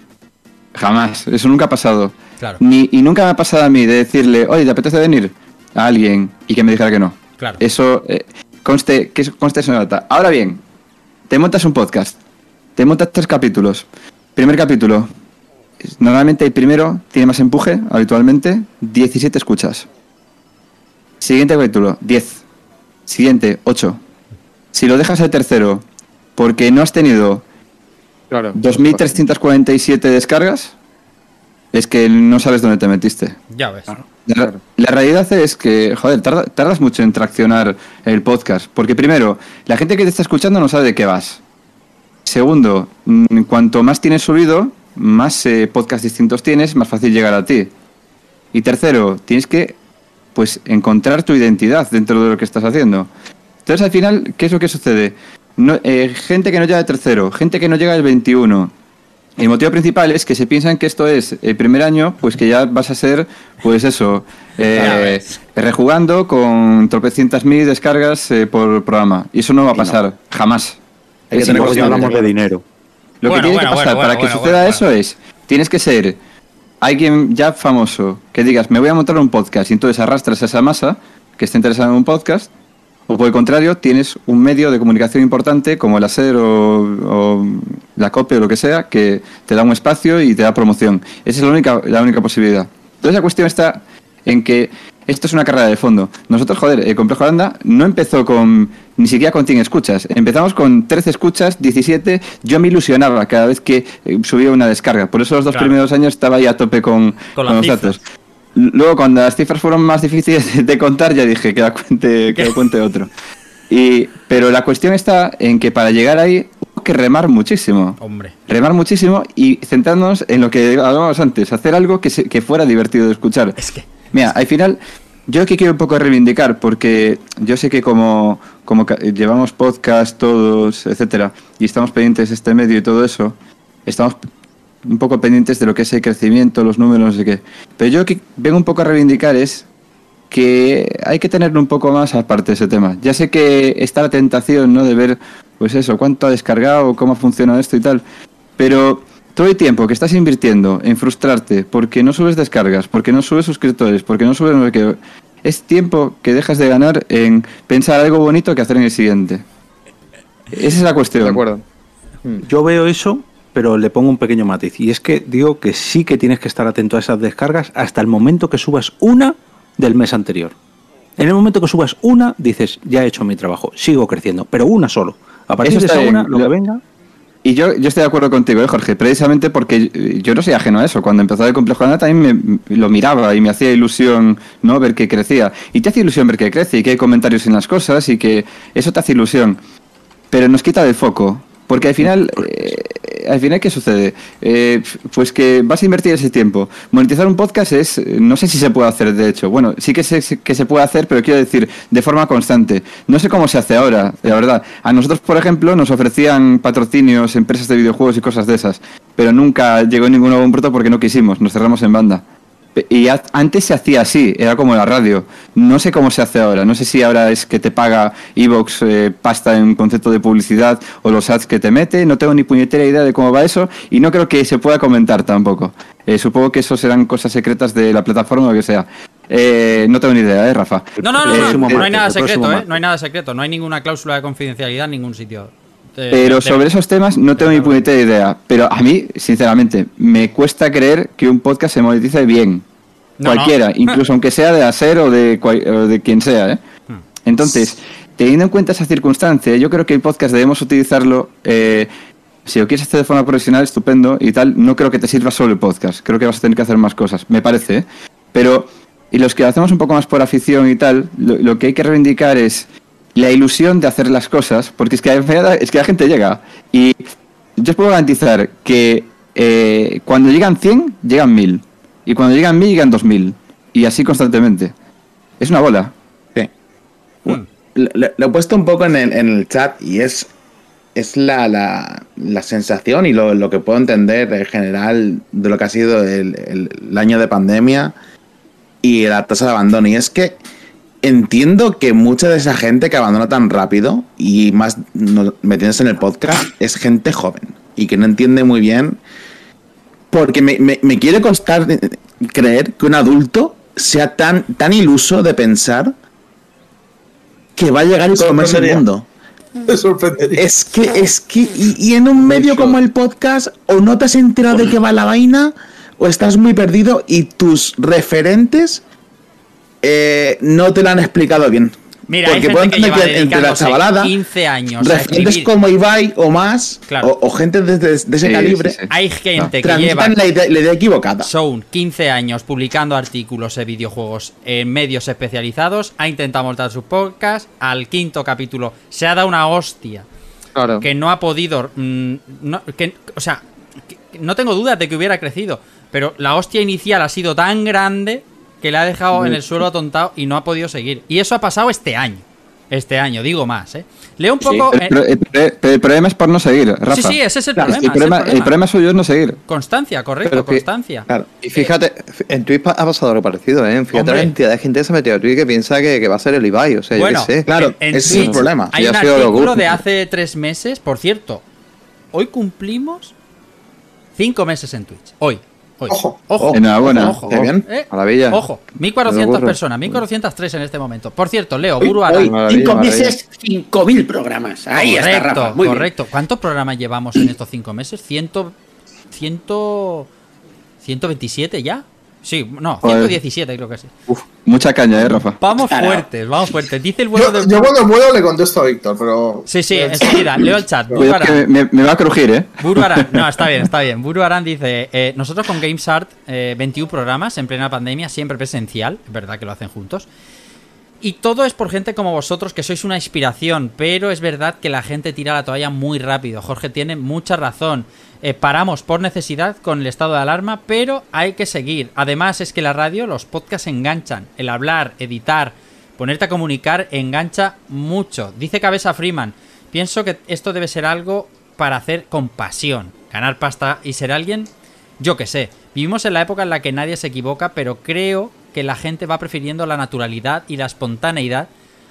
Jamás, eso nunca ha pasado. Claro, Ni, y nunca me ha pasado a mí de decirle, oye, ¿te apetece venir? A alguien y que me dijera que no. claro. Eso eh, conste, que eso- conste esa nota. Ahora bien, te montas un podcast, te montas tres capítulos. Primer capítulo, normalmente el primero tiene más empuje, habitualmente, 17 escuchas. Siguiente capítulo, 10. Siguiente, 8. Si lo dejas al tercero porque no has tenido Claro. 2.347 descargas, es que no sabes dónde te metiste. Ya ves. La, la realidad es que, joder, tarda- tardas mucho en traccionar el podcast. Porque primero, la gente que te está escuchando no sabe de qué vas. Segundo, mm, cuanto más tienes subido, más eh, podcasts distintos tienes, más fácil llegar a ti. Y tercero, tienes que pues encontrar tu identidad dentro de lo que estás haciendo. Entonces, al final, ¿qué es lo que sucede? No- eh, gente que no llega al tercero, gente que no llega al 21. El motivo principal es que se piensan que esto es el primer año, pues que ya vas a ser, pues eso, eh, rejugando con tropecientas mil descargas eh, por programa. Y eso no va a pasar, jamás. Hay que Es tener imposible. hablamos de dinero. Lo Bueno, que tiene bueno, que pasar bueno, para que bueno, suceda bueno, eso es, tienes que ser alguien ya famoso, que digas, me voy a montar un podcast y entonces arrastras a esa masa que está interesada en un podcast, o por el contrario, tienes un medio de comunicación importante como el ASER o, o la COPE o lo que sea, que te da un espacio y te da promoción. Esa es la única, la única posibilidad. Entonces la cuestión está en que esto es una carrera de fondo. Nosotros, joder, el Complejo Holanda no empezó con ni siquiera con 100 escuchas. Empezamos con 13 escuchas, 17. Yo me ilusionaba cada vez que eh, subía una descarga. Por eso los dos Claro. primeros años estaba ahí a tope con, Con con los cifras. Luego, cuando las cifras fueron más difíciles de contar, ya dije que la cuente, que lo cuente otro. Y, pero la cuestión está en que para llegar ahí hubo que remar muchísimo. Hombre. Remar muchísimo y centrarnos en lo que hablábamos antes, hacer algo que, se- que fuera divertido de escuchar. Es que. Mira, al final, yo aquí quiero un poco reivindicar, porque yo sé que como, como llevamos podcast todos, etcétera, y estamos pendientes de este medio y todo eso, estamos un poco pendientes de lo que es el crecimiento, los números, no sé qué. Pero yo que vengo un poco a reivindicar es que hay que tener un poco más aparte de ese tema. Ya sé que está la tentación, ¿no? De ver, pues eso, cuánto ha descargado, cómo funciona esto y tal. Pero todo el tiempo que estás invirtiendo en frustrarte porque no subes descargas, porque no subes suscriptores, porque no subes no sé qué, es tiempo que dejas de ganar en pensar algo bonito que hacer en el siguiente. Esa es la cuestión. De acuerdo. Yo veo eso, pero le pongo un pequeño matiz. Y es que digo que sí que tienes que estar atento a esas descargas hasta el momento que subas una del mes anterior. En el momento que subas una, dices, ya he hecho mi trabajo, sigo creciendo, pero una solo. A partir de esa bien. una, lo que venga. Y yo, yo estoy de acuerdo contigo, ¿eh, Jorge, precisamente porque eh, yo no soy ajeno a eso. Cuando empezó el complejo de Ana también me, lo miraba y me hacía ilusión no ver que crecía. Y te hace ilusión ver que crece y que hay comentarios en las cosas y que eso te hace ilusión. Pero nos quita del foco. Porque al final, eh, al final ¿qué sucede? Eh, pues que vas a invertir ese tiempo. Monetizar un podcast es, no sé si se puede hacer, de hecho. Bueno, sí que sé que se puede hacer, pero quiero decir, de forma constante. No sé cómo se hace ahora, la verdad. A nosotros, por ejemplo, nos ofrecían patrocinios, empresas de videojuegos y cosas de esas. Pero nunca llegó ninguno a puerto porque no quisimos, nos cerramos en banda. Y a- antes se hacía así, era como la radio. No sé cómo se hace ahora. No sé si ahora es que te paga Evox eh, pasta en concepto de publicidad o los ads que te mete. No tengo ni puñetera idea de cómo va eso y no creo que se pueda comentar tampoco. Eh, supongo que eso serán cosas secretas de la plataforma o lo que sea. Eh, no tengo ni idea, ¿eh, Rafa? No, no, no, no, próximo no hay nada secreto, ¿eh? No hay nada secreto, no hay ninguna cláusula de confidencialidad en ningún sitio. Pero de- sobre esos temas no tengo ni puñetera idea. Pero a mí, sinceramente, me cuesta creer que un podcast se monetice bien. No, Cualquiera, no. incluso aunque sea de Acer o de, cual- o de quien sea. ¿eh? Hmm. Entonces, teniendo en cuenta esa circunstancia, yo creo que el podcast debemos utilizarlo. eh, si lo quieres hacer de forma profesional, estupendo y tal, no creo que te sirva solo el podcast. Creo que vas a tener que hacer más cosas, me parece. ¿eh? Pero, y los que lo hacemos un poco más por afición y tal, lo, lo que hay que reivindicar es la ilusión de hacer las cosas, porque es que, es que la gente llega. Y yo os puedo garantizar que eh, cuando llegan 100, llegan 1000. Y cuando llegan 1000, llegan 2000. Y así constantemente. Es una bola. Sí. Hmm. Lo, lo- lo he puesto un poco en el, en el chat y es, es la, la, la sensación y lo, lo que puedo entender en general de lo que ha sido el, el- el año de pandemia y la tasa de abandono. Y es que entiendo que mucha de esa gente que abandona tan rápido y más no- metiéndose en el podcast es gente joven y que no entiende muy bien porque me, me- me quiere costar creer que un adulto sea tan, tan iluso de pensar que va a llegar y comerse el mundo. Me sorprendería. Es que, es que, y, y en un medio como el podcast, o no te has enterado de qué va la vaina, o estás muy perdido y tus referentes eh, no te lo han explicado bien. Mira, Porque gente puedo que entender lleva que entre la chavalada, 15 años referentes como Ibai o más, Claro. o, o gente de, de- de ese Sí, calibre, sí, sí. Hay gente que lleva la idea, la idea equivocada. son 15 años publicando artículos de videojuegos en medios especializados, ha intentado montar su podcast, al quinto capítulo se ha dado una hostia Claro. que no ha podido, mm, no, que, o sea, que no tengo dudas de que hubiera crecido, pero la hostia inicial ha sido tan grande que le ha dejado en el suelo atontado y no ha podido seguir. Y eso ha pasado este año. Este año, digo más, ¿eh? Leo un poco... El, eh, el pero el problema es por no seguir, Rafa. sí, sí, ese es el Claro, problema. el, es problema, el problema. el problema suyo es no seguir. Constancia, correcto, Pero que- constancia. Claro. Y fíjate, en Twitch ha pasado algo parecido, ¿eh? Fíjate Hombre. la cantidad de gente que se ha metido a Twitch que piensa que, que va a ser el Ibai, o sea, Bueno, yo qué sé. Claro, en, en ese es el problema. Hay un ha sido lo artículo de hace tres meses, por cierto. Hoy cumplimos cinco meses en Twitch. Hoy. Ojo. Ojo. Enhorabuena. Ojo. Qué bien. Eh, Maravilla. Ojo. Me 1400 lo borro. personas, 1403 en este momento. Por cierto, Leo, cinco maravilla. meses, cinco mil programas. Ahí está, correcto, Rafa. Muy bien. correcto. ¿Cuántos programas llevamos en estos cinco meses? Ciento, ciento, 127 ya. Sí, no, Joder. 117 creo que sí. Uf, mucha caña, ¿eh, Rafa? Vamos fuertes, vamos fuertes. Dice el bueno Yo, de... yo cuando puedo le contesto a Víctor, pero. Sí, sí, enseguida, leo el chat. Me va a crujir, ¿eh? Buru Arán, no, está bien, está bien. Buru Arán dice, eh, nosotros con GamesArt, eh, 21 programas en plena pandemia, siempre presencial, es verdad que lo hacen juntos. Y todo es por gente como vosotros, que sois una inspiración, pero es verdad que la gente tira la toalla muy rápido. Jorge tiene mucha razón. Eh, paramos por necesidad con el estado de alarma, pero hay que seguir. Además es que la radio, los podcasts enganchan. El hablar, editar, ponerte a comunicar engancha mucho. Dice Cabeza Freeman, pienso que esto debe ser algo para hacer con pasión. Ganar pasta y ser alguien, yo que sé. Vivimos en la época en la que nadie se equivoca, pero creo que la gente va prefiriendo la naturalidad y la espontaneidad,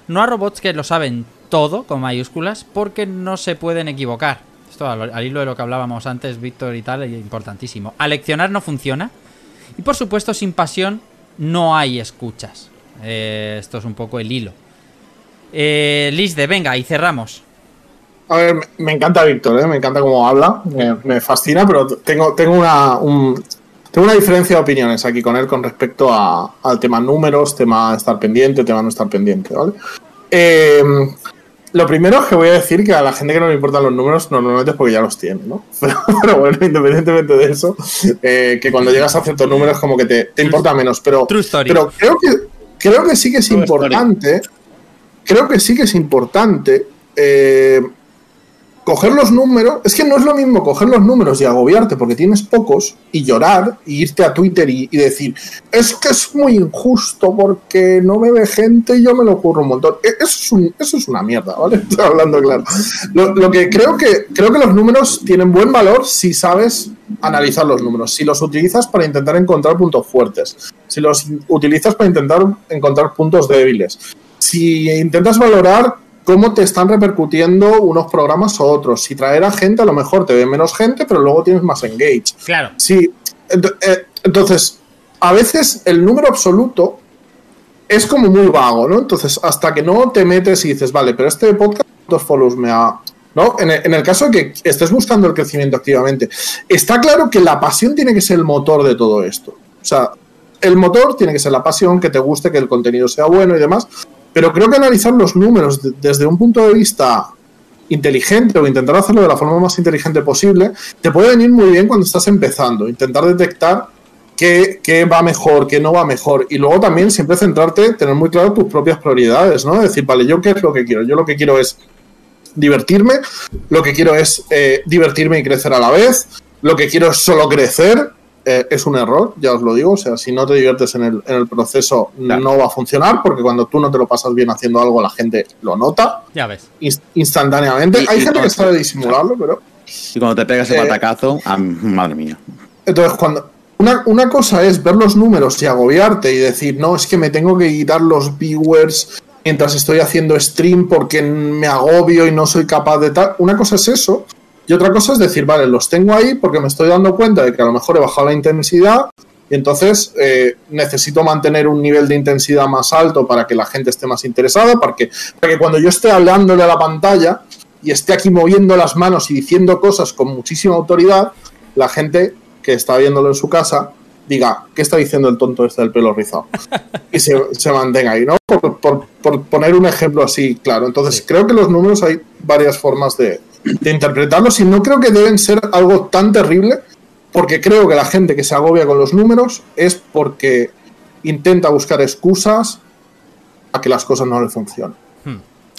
no a robots que lo saben todo, con mayúsculas, porque no se pueden equivocar. Esto al, hilo de lo que hablábamos antes, Víctor y tal, importantísimo. Aleccionar no funciona. Y por supuesto, sin pasión no hay escuchas. Eh, esto es un poco el hilo. Eh, Lisde, venga, y cerramos. A ver, me- encanta Víctor, ¿eh? me encanta cómo habla, me, fascina, pero tengo, tengo, una, un- tengo una diferencia de opiniones aquí con él con respecto a- al tema números, tema estar pendiente, tema no estar pendiente, ¿vale? Eh, lo primero es que voy a decir que a la gente que no le importan los números normalmente es porque ya los tiene, ¿no? Pero, pero bueno, independientemente de eso, eh, que cuando llegas a ciertos números como que te, te importa menos, pero, True story. pero creo que, creo que sí que es True story. importante, creo que sí que es importante eh, coger los números. Es que no es lo mismo coger los números y agobiarte porque tienes pocos y llorar y irte a Twitter y, decir, es que es muy injusto porque no me ve gente y yo me lo ocurro un montón. E- Eso es, un- eso es una mierda, ¿vale? Estoy hablando claro. Lo, lo que creo que creo que los números tienen buen valor si sabes analizar los números, si los utilizas para intentar encontrar puntos fuertes, si los utilizas para intentar encontrar puntos débiles, si intentas valorar cómo te están repercutiendo unos programas o otros. Si traer a gente, a lo mejor te ve menos gente, pero luego tienes más engage. Claro. Sí, eh, entonces, a veces el número absoluto es como muy vago, ¿no? Entonces, hasta que no te metes y dices, vale, pero este podcast, ¿cuántos follows me ha...? ¿No? En el, en el caso de que estés buscando el crecimiento activamente, está claro que la pasión tiene que ser el motor de todo esto. O sea, el motor tiene que ser la pasión, que te guste, que el contenido sea bueno y demás, pero creo que analizar los números de- desde un punto de vista inteligente o intentar hacerlo de la forma más inteligente posible, te puede venir muy bien cuando estás empezando. Intentar detectar qué, qué va mejor, qué no va mejor. Y luego también siempre centrarte, tener muy claro tus propias prioridades, ¿no? Decir, vale, ¿yo qué es lo que quiero? Yo lo que quiero es divertirme, lo que quiero es eh, divertirme y crecer a la vez, lo que quiero es solo crecer. Eh, es un error, ya os lo digo. O sea, si no te diviertes en el, en el proceso, no va a funcionar, porque cuando tú no te lo pasas bien haciendo algo, la gente lo nota Ya ves. inst- instantáneamente. Y- Hay y gente que sabe disimularlo, pero. Y cuando te pegas el Eh, batacazo, ah, madre mía. Entonces, cuando. Una, una cosa es ver los números y agobiarte y decir, no, es que me tengo que quitar los viewers mientras estoy haciendo stream porque me agobio y no soy capaz de tal. Una cosa es eso. Y otra cosa es decir, vale, los tengo ahí porque me estoy dando cuenta de que a lo mejor he bajado la intensidad y entonces eh, necesito mantener un nivel de intensidad más alto para que la gente esté más interesada, para que, para que cuando yo esté hablándole a la pantalla y esté aquí moviendo las manos y diciendo cosas con muchísima autoridad, la gente que está viéndolo en su casa diga, ¿qué está diciendo el tonto este del pelo rizado? Y se, se mantenga ahí, ¿no? Por, por- por poner un ejemplo así, claro. Entonces, creo que los números hay varias formas de, de interpretarlos y no creo que deben ser algo tan terrible, porque creo que la gente que se agobia con los números es porque intenta buscar excusas a que las cosas no le funcionen.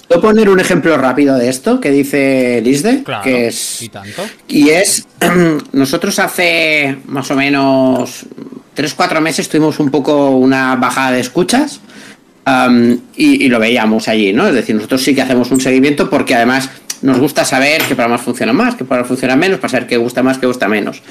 ¿Puedo poner un ejemplo rápido de esto que dice Lisde? Claro. Que es, Y tanto. y es, nosotros hace más o menos 3-4 meses tuvimos un poco una bajada de escuchas am, y, y lo veíamos allí, ¿no? Es decir, nosotros sí que hacemos un seguimiento porque además nos gusta saber qué programas funcionan más, qué programas funcionan menos, para saber qué gusta más, qué gusta menos.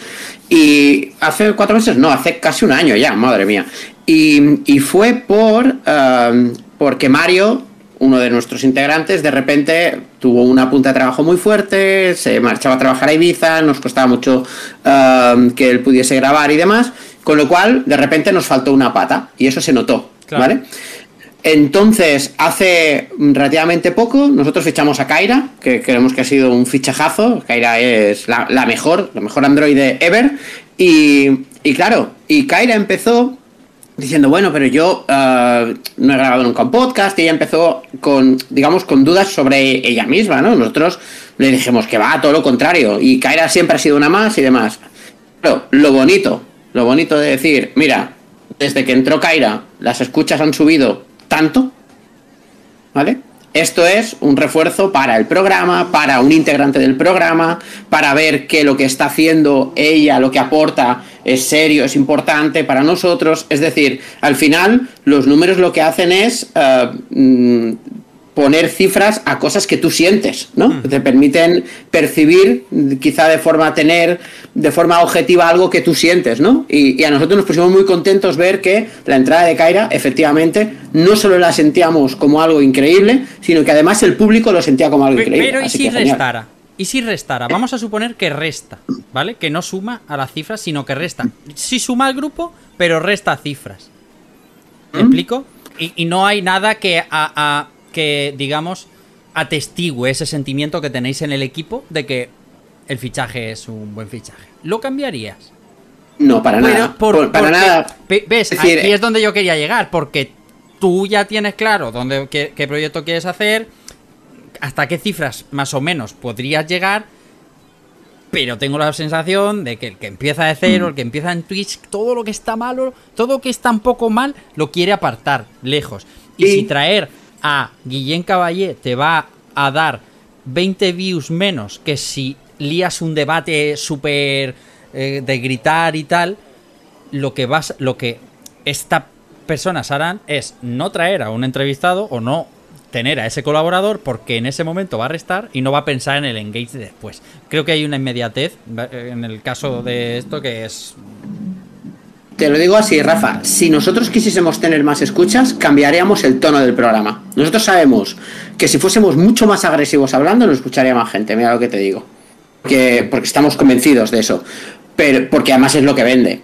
Y hace cuatro meses, no, hace casi un año ya, madre mía. Y, y fue por am, porque Mario, uno de nuestros integrantes, de repente tuvo una punta de trabajo muy fuerte, se marchaba a trabajar a Ibiza, nos costaba mucho am, que él pudiese grabar y demás, con lo cual de repente nos faltó una pata y eso se notó, Claro. ¿vale? Entonces, hace relativamente poco, nosotros fichamos a Kaira, que creemos que ha sido un fichajazo. Kaira es la, la mejor, la mejor Android ever. Y claro, y Kaira empezó diciendo, bueno, pero yo eh, no he grabado nunca un podcast y ella empezó con, digamos, con dudas sobre ella misma, ¿no? Nosotros le dijimos que va, todo lo contrario, y Kaira siempre ha sido una más y demás. Pero lo bonito, lo bonito de decir, mira, desde que entró Kaira, las escuchas han subido tanto, ¿vale? Esto es un refuerzo para el programa, para un integrante del programa, para ver que lo que está haciendo ella, lo que aporta, es serio, es importante para nosotros. Es decir, al final los números lo que hacen es eh, mm, poner cifras a cosas que tú sientes, ¿no? Te permiten percibir, quizá de forma tener, de forma objetiva algo que tú sientes, ¿no? Y, y a nosotros nos pusimos muy contentos ver que la entrada de Kaira, efectivamente, no solo la sentíamos como algo increíble, sino que además el público lo sentía como algo increíble. Pero ¿y si genial. restara? ¿Y si restara? Vamos a suponer que resta, ¿vale? Que no suma a las cifras, sino que resta. Sí suma al grupo, pero resta cifras. ¿Me ¿Mm? explico? Y, y no hay nada que, a, a- que, digamos, atestigue ese sentimiento que tenéis en el equipo de que el fichaje es un buen fichaje. ¿Lo cambiarías? No, para Pero nada. por- Por- para porque- nada. ve- ¿Ves? Es decir, Aquí es donde yo quería llegar, porque tú ya tienes claro dónde, qué, qué proyecto quieres hacer, hasta qué cifras más o menos podrías llegar, pero tengo la sensación de que el que empieza de cero, el que empieza en Twitch, todo lo que está malo, todo lo que está un poco mal, lo quiere apartar lejos. Y Y- si traer a Guillén Caballé te va a dar 20 views menos que si lías un debate súper eh, de gritar y tal, lo que vas, lo que estas personas harán es no traer a un entrevistado o no tener a ese colaborador porque en ese momento va a restar y no va a pensar en el engage después. Creo que hay una inmediatez eh, en el caso de esto que es Te lo digo así, Rafa. Si nosotros quisiésemos tener más escuchas, cambiaríamos el tono del programa. Nosotros sabemos que si fuésemos mucho más agresivos hablando, nos escucharía más gente. Mira lo que te digo. Que, porque estamos convencidos de eso. Pero, porque además es lo que vende.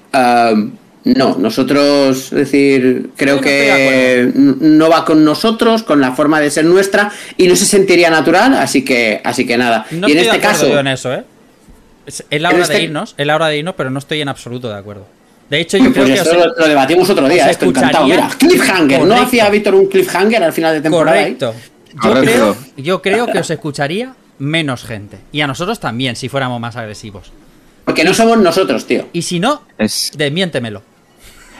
No, nosotros, es decir, creo no que no va con nosotros, con la forma de ser nuestra, y no se sentiría natural, así que, así que nada. no y en estoy este de acuerdo caso, yo en eso, ¿eh? Es, la hora este- de irnos, es la hora de irnos, pero no estoy en absoluto de acuerdo. De hecho, yo pues creo que esto os- lo, lo debatimos otro día, os esto encantado. Mira, cliffhanger, ¿no hacía Víctor un cliffhanger al final de temporada? ahí? Correcto. Yo creo, yo creo que os escucharía menos gente. Y a nosotros también, si fuéramos más agresivos. Porque no somos nosotros, tío. Y si no, Es, desmiéntemelo.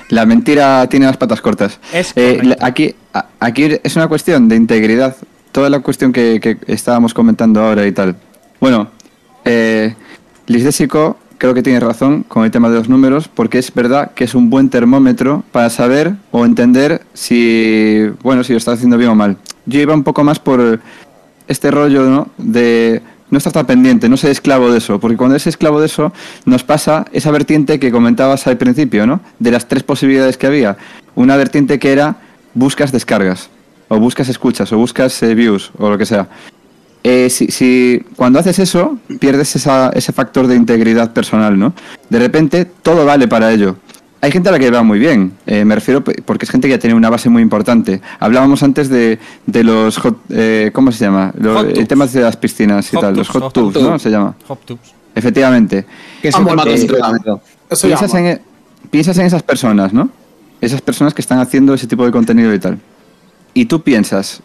la mentira tiene las patas cortas. Es Eh, aquí, a- aquí es una cuestión de integridad. Toda la cuestión que, que estábamos comentando ahora y tal. Bueno, eh, Liz de Sico creo que tiene razón con el tema de los números, porque es verdad que es un buen termómetro para saber o entender si, bueno, si lo estás haciendo bien o mal. Yo iba un poco más por este rollo, ¿no? De no estar tan pendiente, no ser esclavo de eso, porque cuando eres esclavo de eso, nos pasa esa vertiente que comentabas al principio, ¿no? De las tres posibilidades que había. Una vertiente que era buscas descargas, o buscas escuchas, o buscas eh, views, o lo que sea. Eh, si, si cuando haces eso, pierdes esa- ese factor de integridad personal, ¿no? De repente, todo vale para ello. Hay gente a la que va muy bien, eh, me refiero porque es gente que ya tiene una base muy importante. Hablábamos antes de, de los hot, eh, ¿cómo se llama? Lo- Hot el tubs. tema de las piscinas y Hot tal, los hot hot tubs, tubs. ¿no? Se llama. Hop tubes. Efectivamente. Que. Eso Piensas en, e- piensas en esas personas, ¿no? Esas personas que están haciendo ese tipo de contenido y tal. Y tú piensas,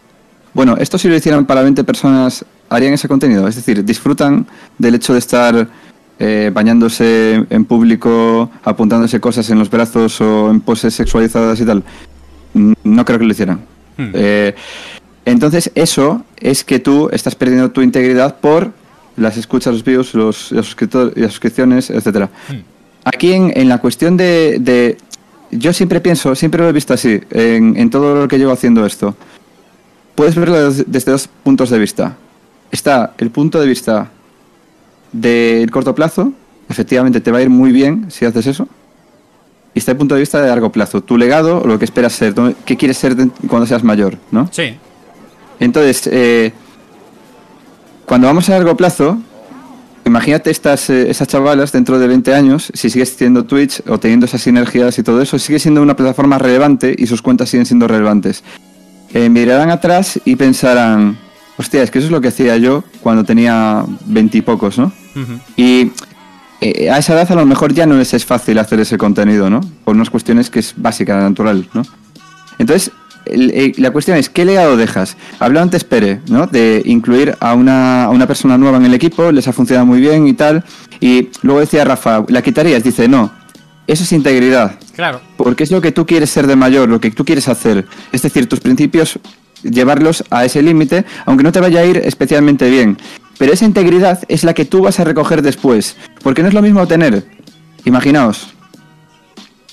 bueno, esto si lo hicieran para 20 personas, ¿harían ese contenido? Es decir, ¿disfrutan del hecho de estar eh, bañándose en público, apuntándose cosas en los brazos o en poses sexualizadas y tal? Mm, No creo que lo hicieran. Hmm. Eh, entonces, eso es que tú estás perdiendo tu integridad por las escuchas, los views, los, los las suscripciones, etcétera. Aquí en, en la cuestión de, de- Yo siempre pienso, siempre lo he visto así, en, en todo lo que llevo haciendo esto. Puedes verlo des- desde dos puntos de vista. Está el punto de vista del corto plazo, efectivamente te va a ir muy bien si haces eso. Y está el punto de vista de largo plazo, tu legado, o lo que esperas ser, qué quieres ser cuando seas mayor, ¿no? Sí. Entonces, eh, cuando vamos a largo plazo, imagínate estas, eh, esas chavalas dentro de 20 años, si sigues teniendo Twitch o teniendo esas sinergias y todo eso, sigue siendo una plataforma relevante y sus cuentas siguen siendo relevantes. Eh, mirarán atrás y pensarán, hostia, es que eso es lo que hacía yo cuando tenía 20 y pocos, ¿no? Y eh, a esa edad a lo mejor ya no les es fácil hacer ese contenido, ¿no? Por unas cuestiones que es básica, natural, ¿no? Entonces, eh, la cuestión es, ¿qué legado dejas? Habló antes Pere, ¿no? De incluir a una, a una persona nueva en el equipo, les ha funcionado muy bien y tal. Y luego decía Rafa, ¿la quitarías? Dice, no, eso es integridad. Claro. Porque es lo que tú quieres ser de mayor, lo que tú quieres hacer. Es decir, tus principios, llevarlos a ese límite, aunque no te vaya a ir especialmente bien. Pero esa integridad es la que tú vas a recoger después. Porque no es lo mismo tener, imaginaos,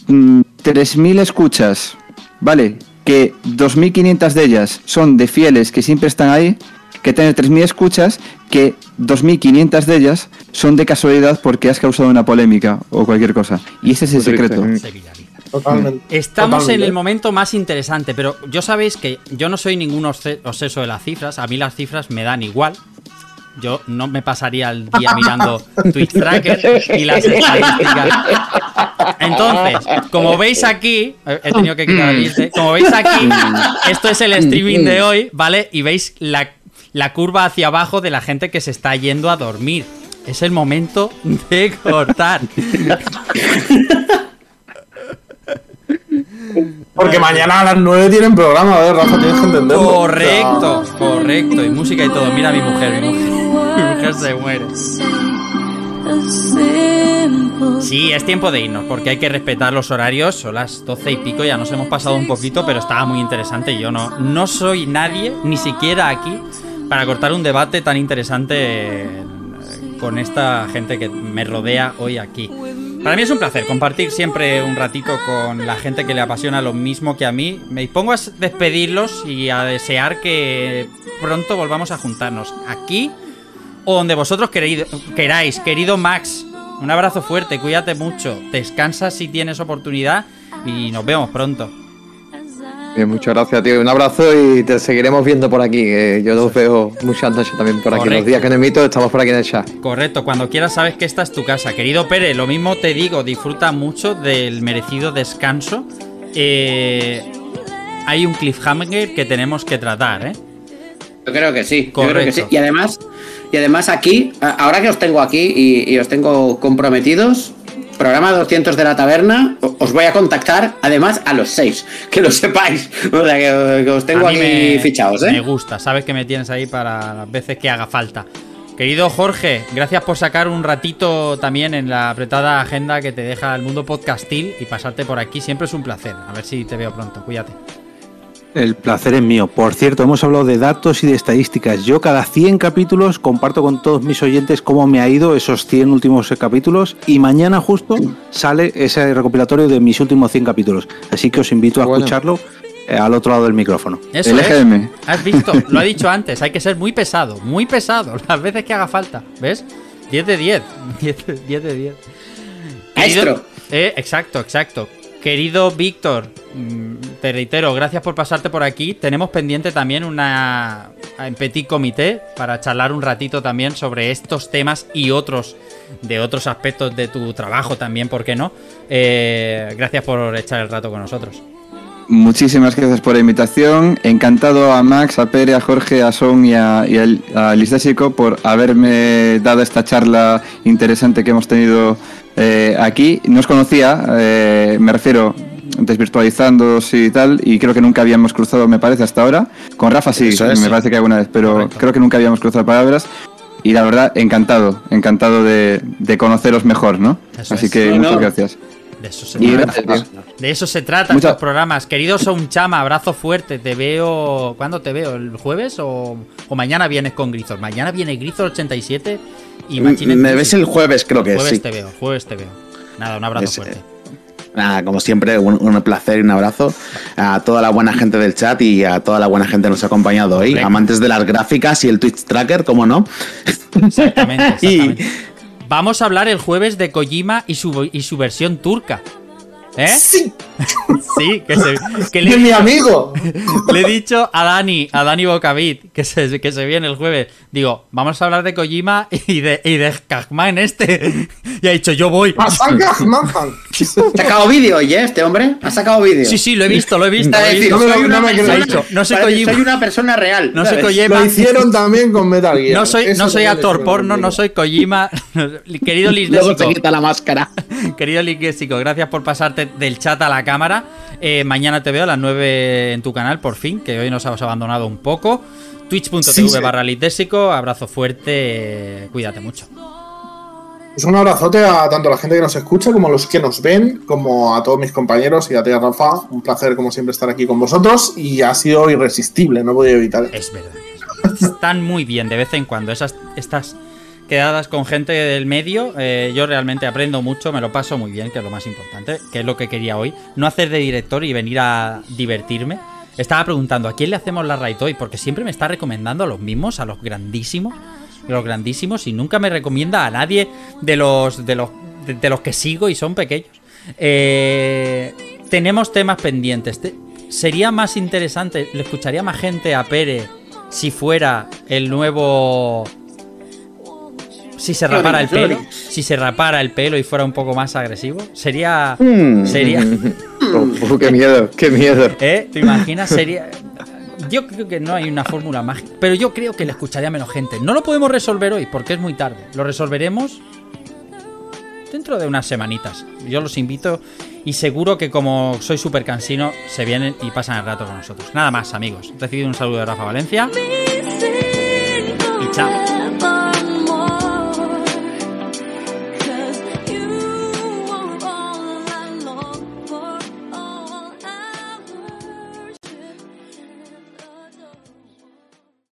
mm, 3.000 escuchas, ¿vale? Que 2.500 de ellas son de fieles que siempre están ahí, que tener 3.000 escuchas que 2.500 de ellas son de casualidad porque has causado una polémica o cualquier cosa. Y ese es el secreto. Se viraliza. Totalmente. Estamos en el momento más interesante, pero yo sabéis que yo no soy ningún obse- obseso de las cifras, a mí las cifras me dan igual. Yo no me pasaría el día mirando Twitch Tracker y las estadísticas. Entonces, como veis aquí, eh, he tenido que quitar el ISD, como veis aquí, esto es el streaming de hoy, ¿vale? Y veis la, la curva hacia abajo de la gente que se está yendo a dormir. Es el momento de cortar. Porque mañana a las 9 tienen programa, ver, Rafa, tienes que entenderlo. Correcto, correcto. Y música y todo. Mira a mi mujer, mi mujer, mi mujer se muere. Sí, es tiempo de irnos, porque hay que respetar los horarios. Son las 12 y pico, ya nos hemos pasado un poquito, pero estaba muy interesante. Yo no, no soy nadie, ni siquiera aquí, para cortar un debate tan interesante eh, con esta gente que me rodea hoy aquí. Para mí es un placer compartir siempre un ratito con la gente que le apasiona lo mismo que a mí. Me dispongo a despedirlos y a desear que pronto volvamos a juntarnos aquí o donde vosotros queréis, queráis. Querido Max, un abrazo fuerte, cuídate mucho, descansa si tienes oportunidad y nos vemos pronto. Bien, muchas gracias, tío. Un abrazo y te seguiremos viendo por aquí. yo los veo muchas noches también por aquí. Correcto. Los días que no emito, estamos por aquí en el chat. Correcto, cuando quieras sabes que esta es tu casa. Querido Pere, lo mismo te digo, disfruta mucho del merecido descanso. Eh, hay un cliffhanger que tenemos que tratar, ¿eh? Yo creo que sí. yo creo que Correcto. sí. Y además, y además aquí, ahora que os tengo aquí y, y os tengo comprometidos, programa 200 de la taberna, os voy a contactar además a los seis, que lo sepáis. O sea, que, os tengo A mí aquí me- fichados, Me ¿eh? gusta, sabes que me tienes ahí para las veces que haga falta. Querido Jorge, gracias por sacar un ratito también en la apretada agenda que te deja el mundo podcastil y pasarte por aquí. Siempre es un placer. A ver si te veo pronto. Cuídate. El placer es mío. Por cierto, hemos hablado de datos y de estadísticas. Yo cada 100 capítulos comparto con todos mis oyentes cómo me ha ido esos 100 últimos capítulos y mañana justo sale ese recopilatorio de mis últimos 100 capítulos. Así que os invito a Bueno. escucharlo eh, al otro lado del micrófono. Eso El es. Has visto, lo ha dicho antes, hay que ser muy pesado, muy pesado, las veces que haga falta. ¿Ves? 10 de 10. 10 de 10. de 10. Maestro. Eh, exacto, exacto. Querido Víctor, mm, te reitero, gracias por pasarte por aquí. Tenemos pendiente también una en petit comité para charlar un ratito también sobre estos temas y otros de otros aspectos de tu trabajo también, ¿por qué no? Eh, gracias por echar el rato con nosotros. Muchísimas gracias por la invitación. Encantado a Max, a Pere, a Jorge, a Son y a, y a, a Listésico por haberme dado esta charla interesante que hemos tenido eh, aquí. No os conocía, eh, me refiero desvirtualizando y tal, y creo que nunca habíamos cruzado, me parece, hasta ahora. Con Rafa sí, es. me parece que alguna vez, pero Correcto. creo que nunca habíamos cruzado palabras. Y la verdad, encantado, encantado de, de conoceros mejor, ¿no? Eso Así es. que No, muchas no. gracias. De eso se Y trata. gracias. De eso se trata estos programas. Querido Chama, abrazo fuerte. Te veo. ¿Cuándo te veo? ¿El jueves o, o mañana vienes con Grizor? Mañana viene Grizor 87 y Machine Me ves el jueves, creo que Jueves sí. te veo, jueves te veo. Nada, un abrazo Es, fuerte. eh, Nada, como siempre, un, un placer y un abrazo a toda la buena gente del chat y a toda la buena gente que nos ha acompañado hoy. Correcto. Amantes de las gráficas y el Twitch Tracker, ¿cómo no? Exactamente, Y- exactamente. Vamos a hablar el jueves de Kojima y su, y su versión turca. ¿Eh? Sí, Sí, que, se, que le, mi amigo. le he dicho a Dani, a Dani Bocavit, que se, que se viene el jueves. Digo, vamos a hablar de Kojima y de, y de Kagman este. Y ha dicho, yo voy. Masaka Manhunt. ¿Ha sacado vídeo, oye, este hombre? ¿Ha sacado vídeo? Sí, sí, lo he visto, lo he visto. Es lo he decir, visto. No soy una no me creo. persona- Ha dicho, no soy parece, Kojima. Soy una persona real. No soy. Kojima. Lo hicieron también con Metal Gear. No soy, Eso no soy actor porno, no soy Kojima. Querido Liz Luego Désico, quita la máscara. querido Liz gracias por pasarte del chat a la cámara. Eh, mañana te veo a las 9 en tu canal, por fin, que hoy nos has abandonado un poco. Twitch.tv Sí, sí. barra Liz Désico, abrazo fuerte, cuídate mucho. Pues un abrazote a tanto a la gente que nos escucha como a los que nos ven, como a todos mis compañeros y a ti, Rafa. Un placer, como siempre, estar aquí con vosotros y ha sido irresistible, no podía evitar. Es verdad. Están muy bien de vez en cuando esas, estas quedadas con gente del medio. eh, yo realmente aprendo mucho, me lo paso muy bien, que es lo más importante, que es lo que quería hoy. No hacer de director y venir a divertirme. Estaba preguntando a quién le hacemos la raid hoy, porque siempre me está recomendando a los mismos, a los grandísimos, los grandísimos, y nunca me recomienda a nadie de los de los de, los que sigo y son pequeños. Eh, tenemos temas pendientes. Te- sería más interesante, le escucharía más gente a Pere si fuera el nuevo. Si se rapara el pelo, si se rapara el pelo y fuera un poco más agresivo, sería. Hmm. Sería. Uf, qué miedo, qué miedo. ¿Eh? ¿Te imaginas? Sería. Yo creo que no hay una fórmula mágica, pero yo creo que le escucharía menos gente. No lo podemos resolver hoy porque es muy tarde. Lo resolveremos dentro de unas semanitas. Yo los invito y seguro que como soy súper cansino, se vienen y pasan el rato con nosotros. Nada más, amigos. Recibido un saludo de Rafa Valencia y chao.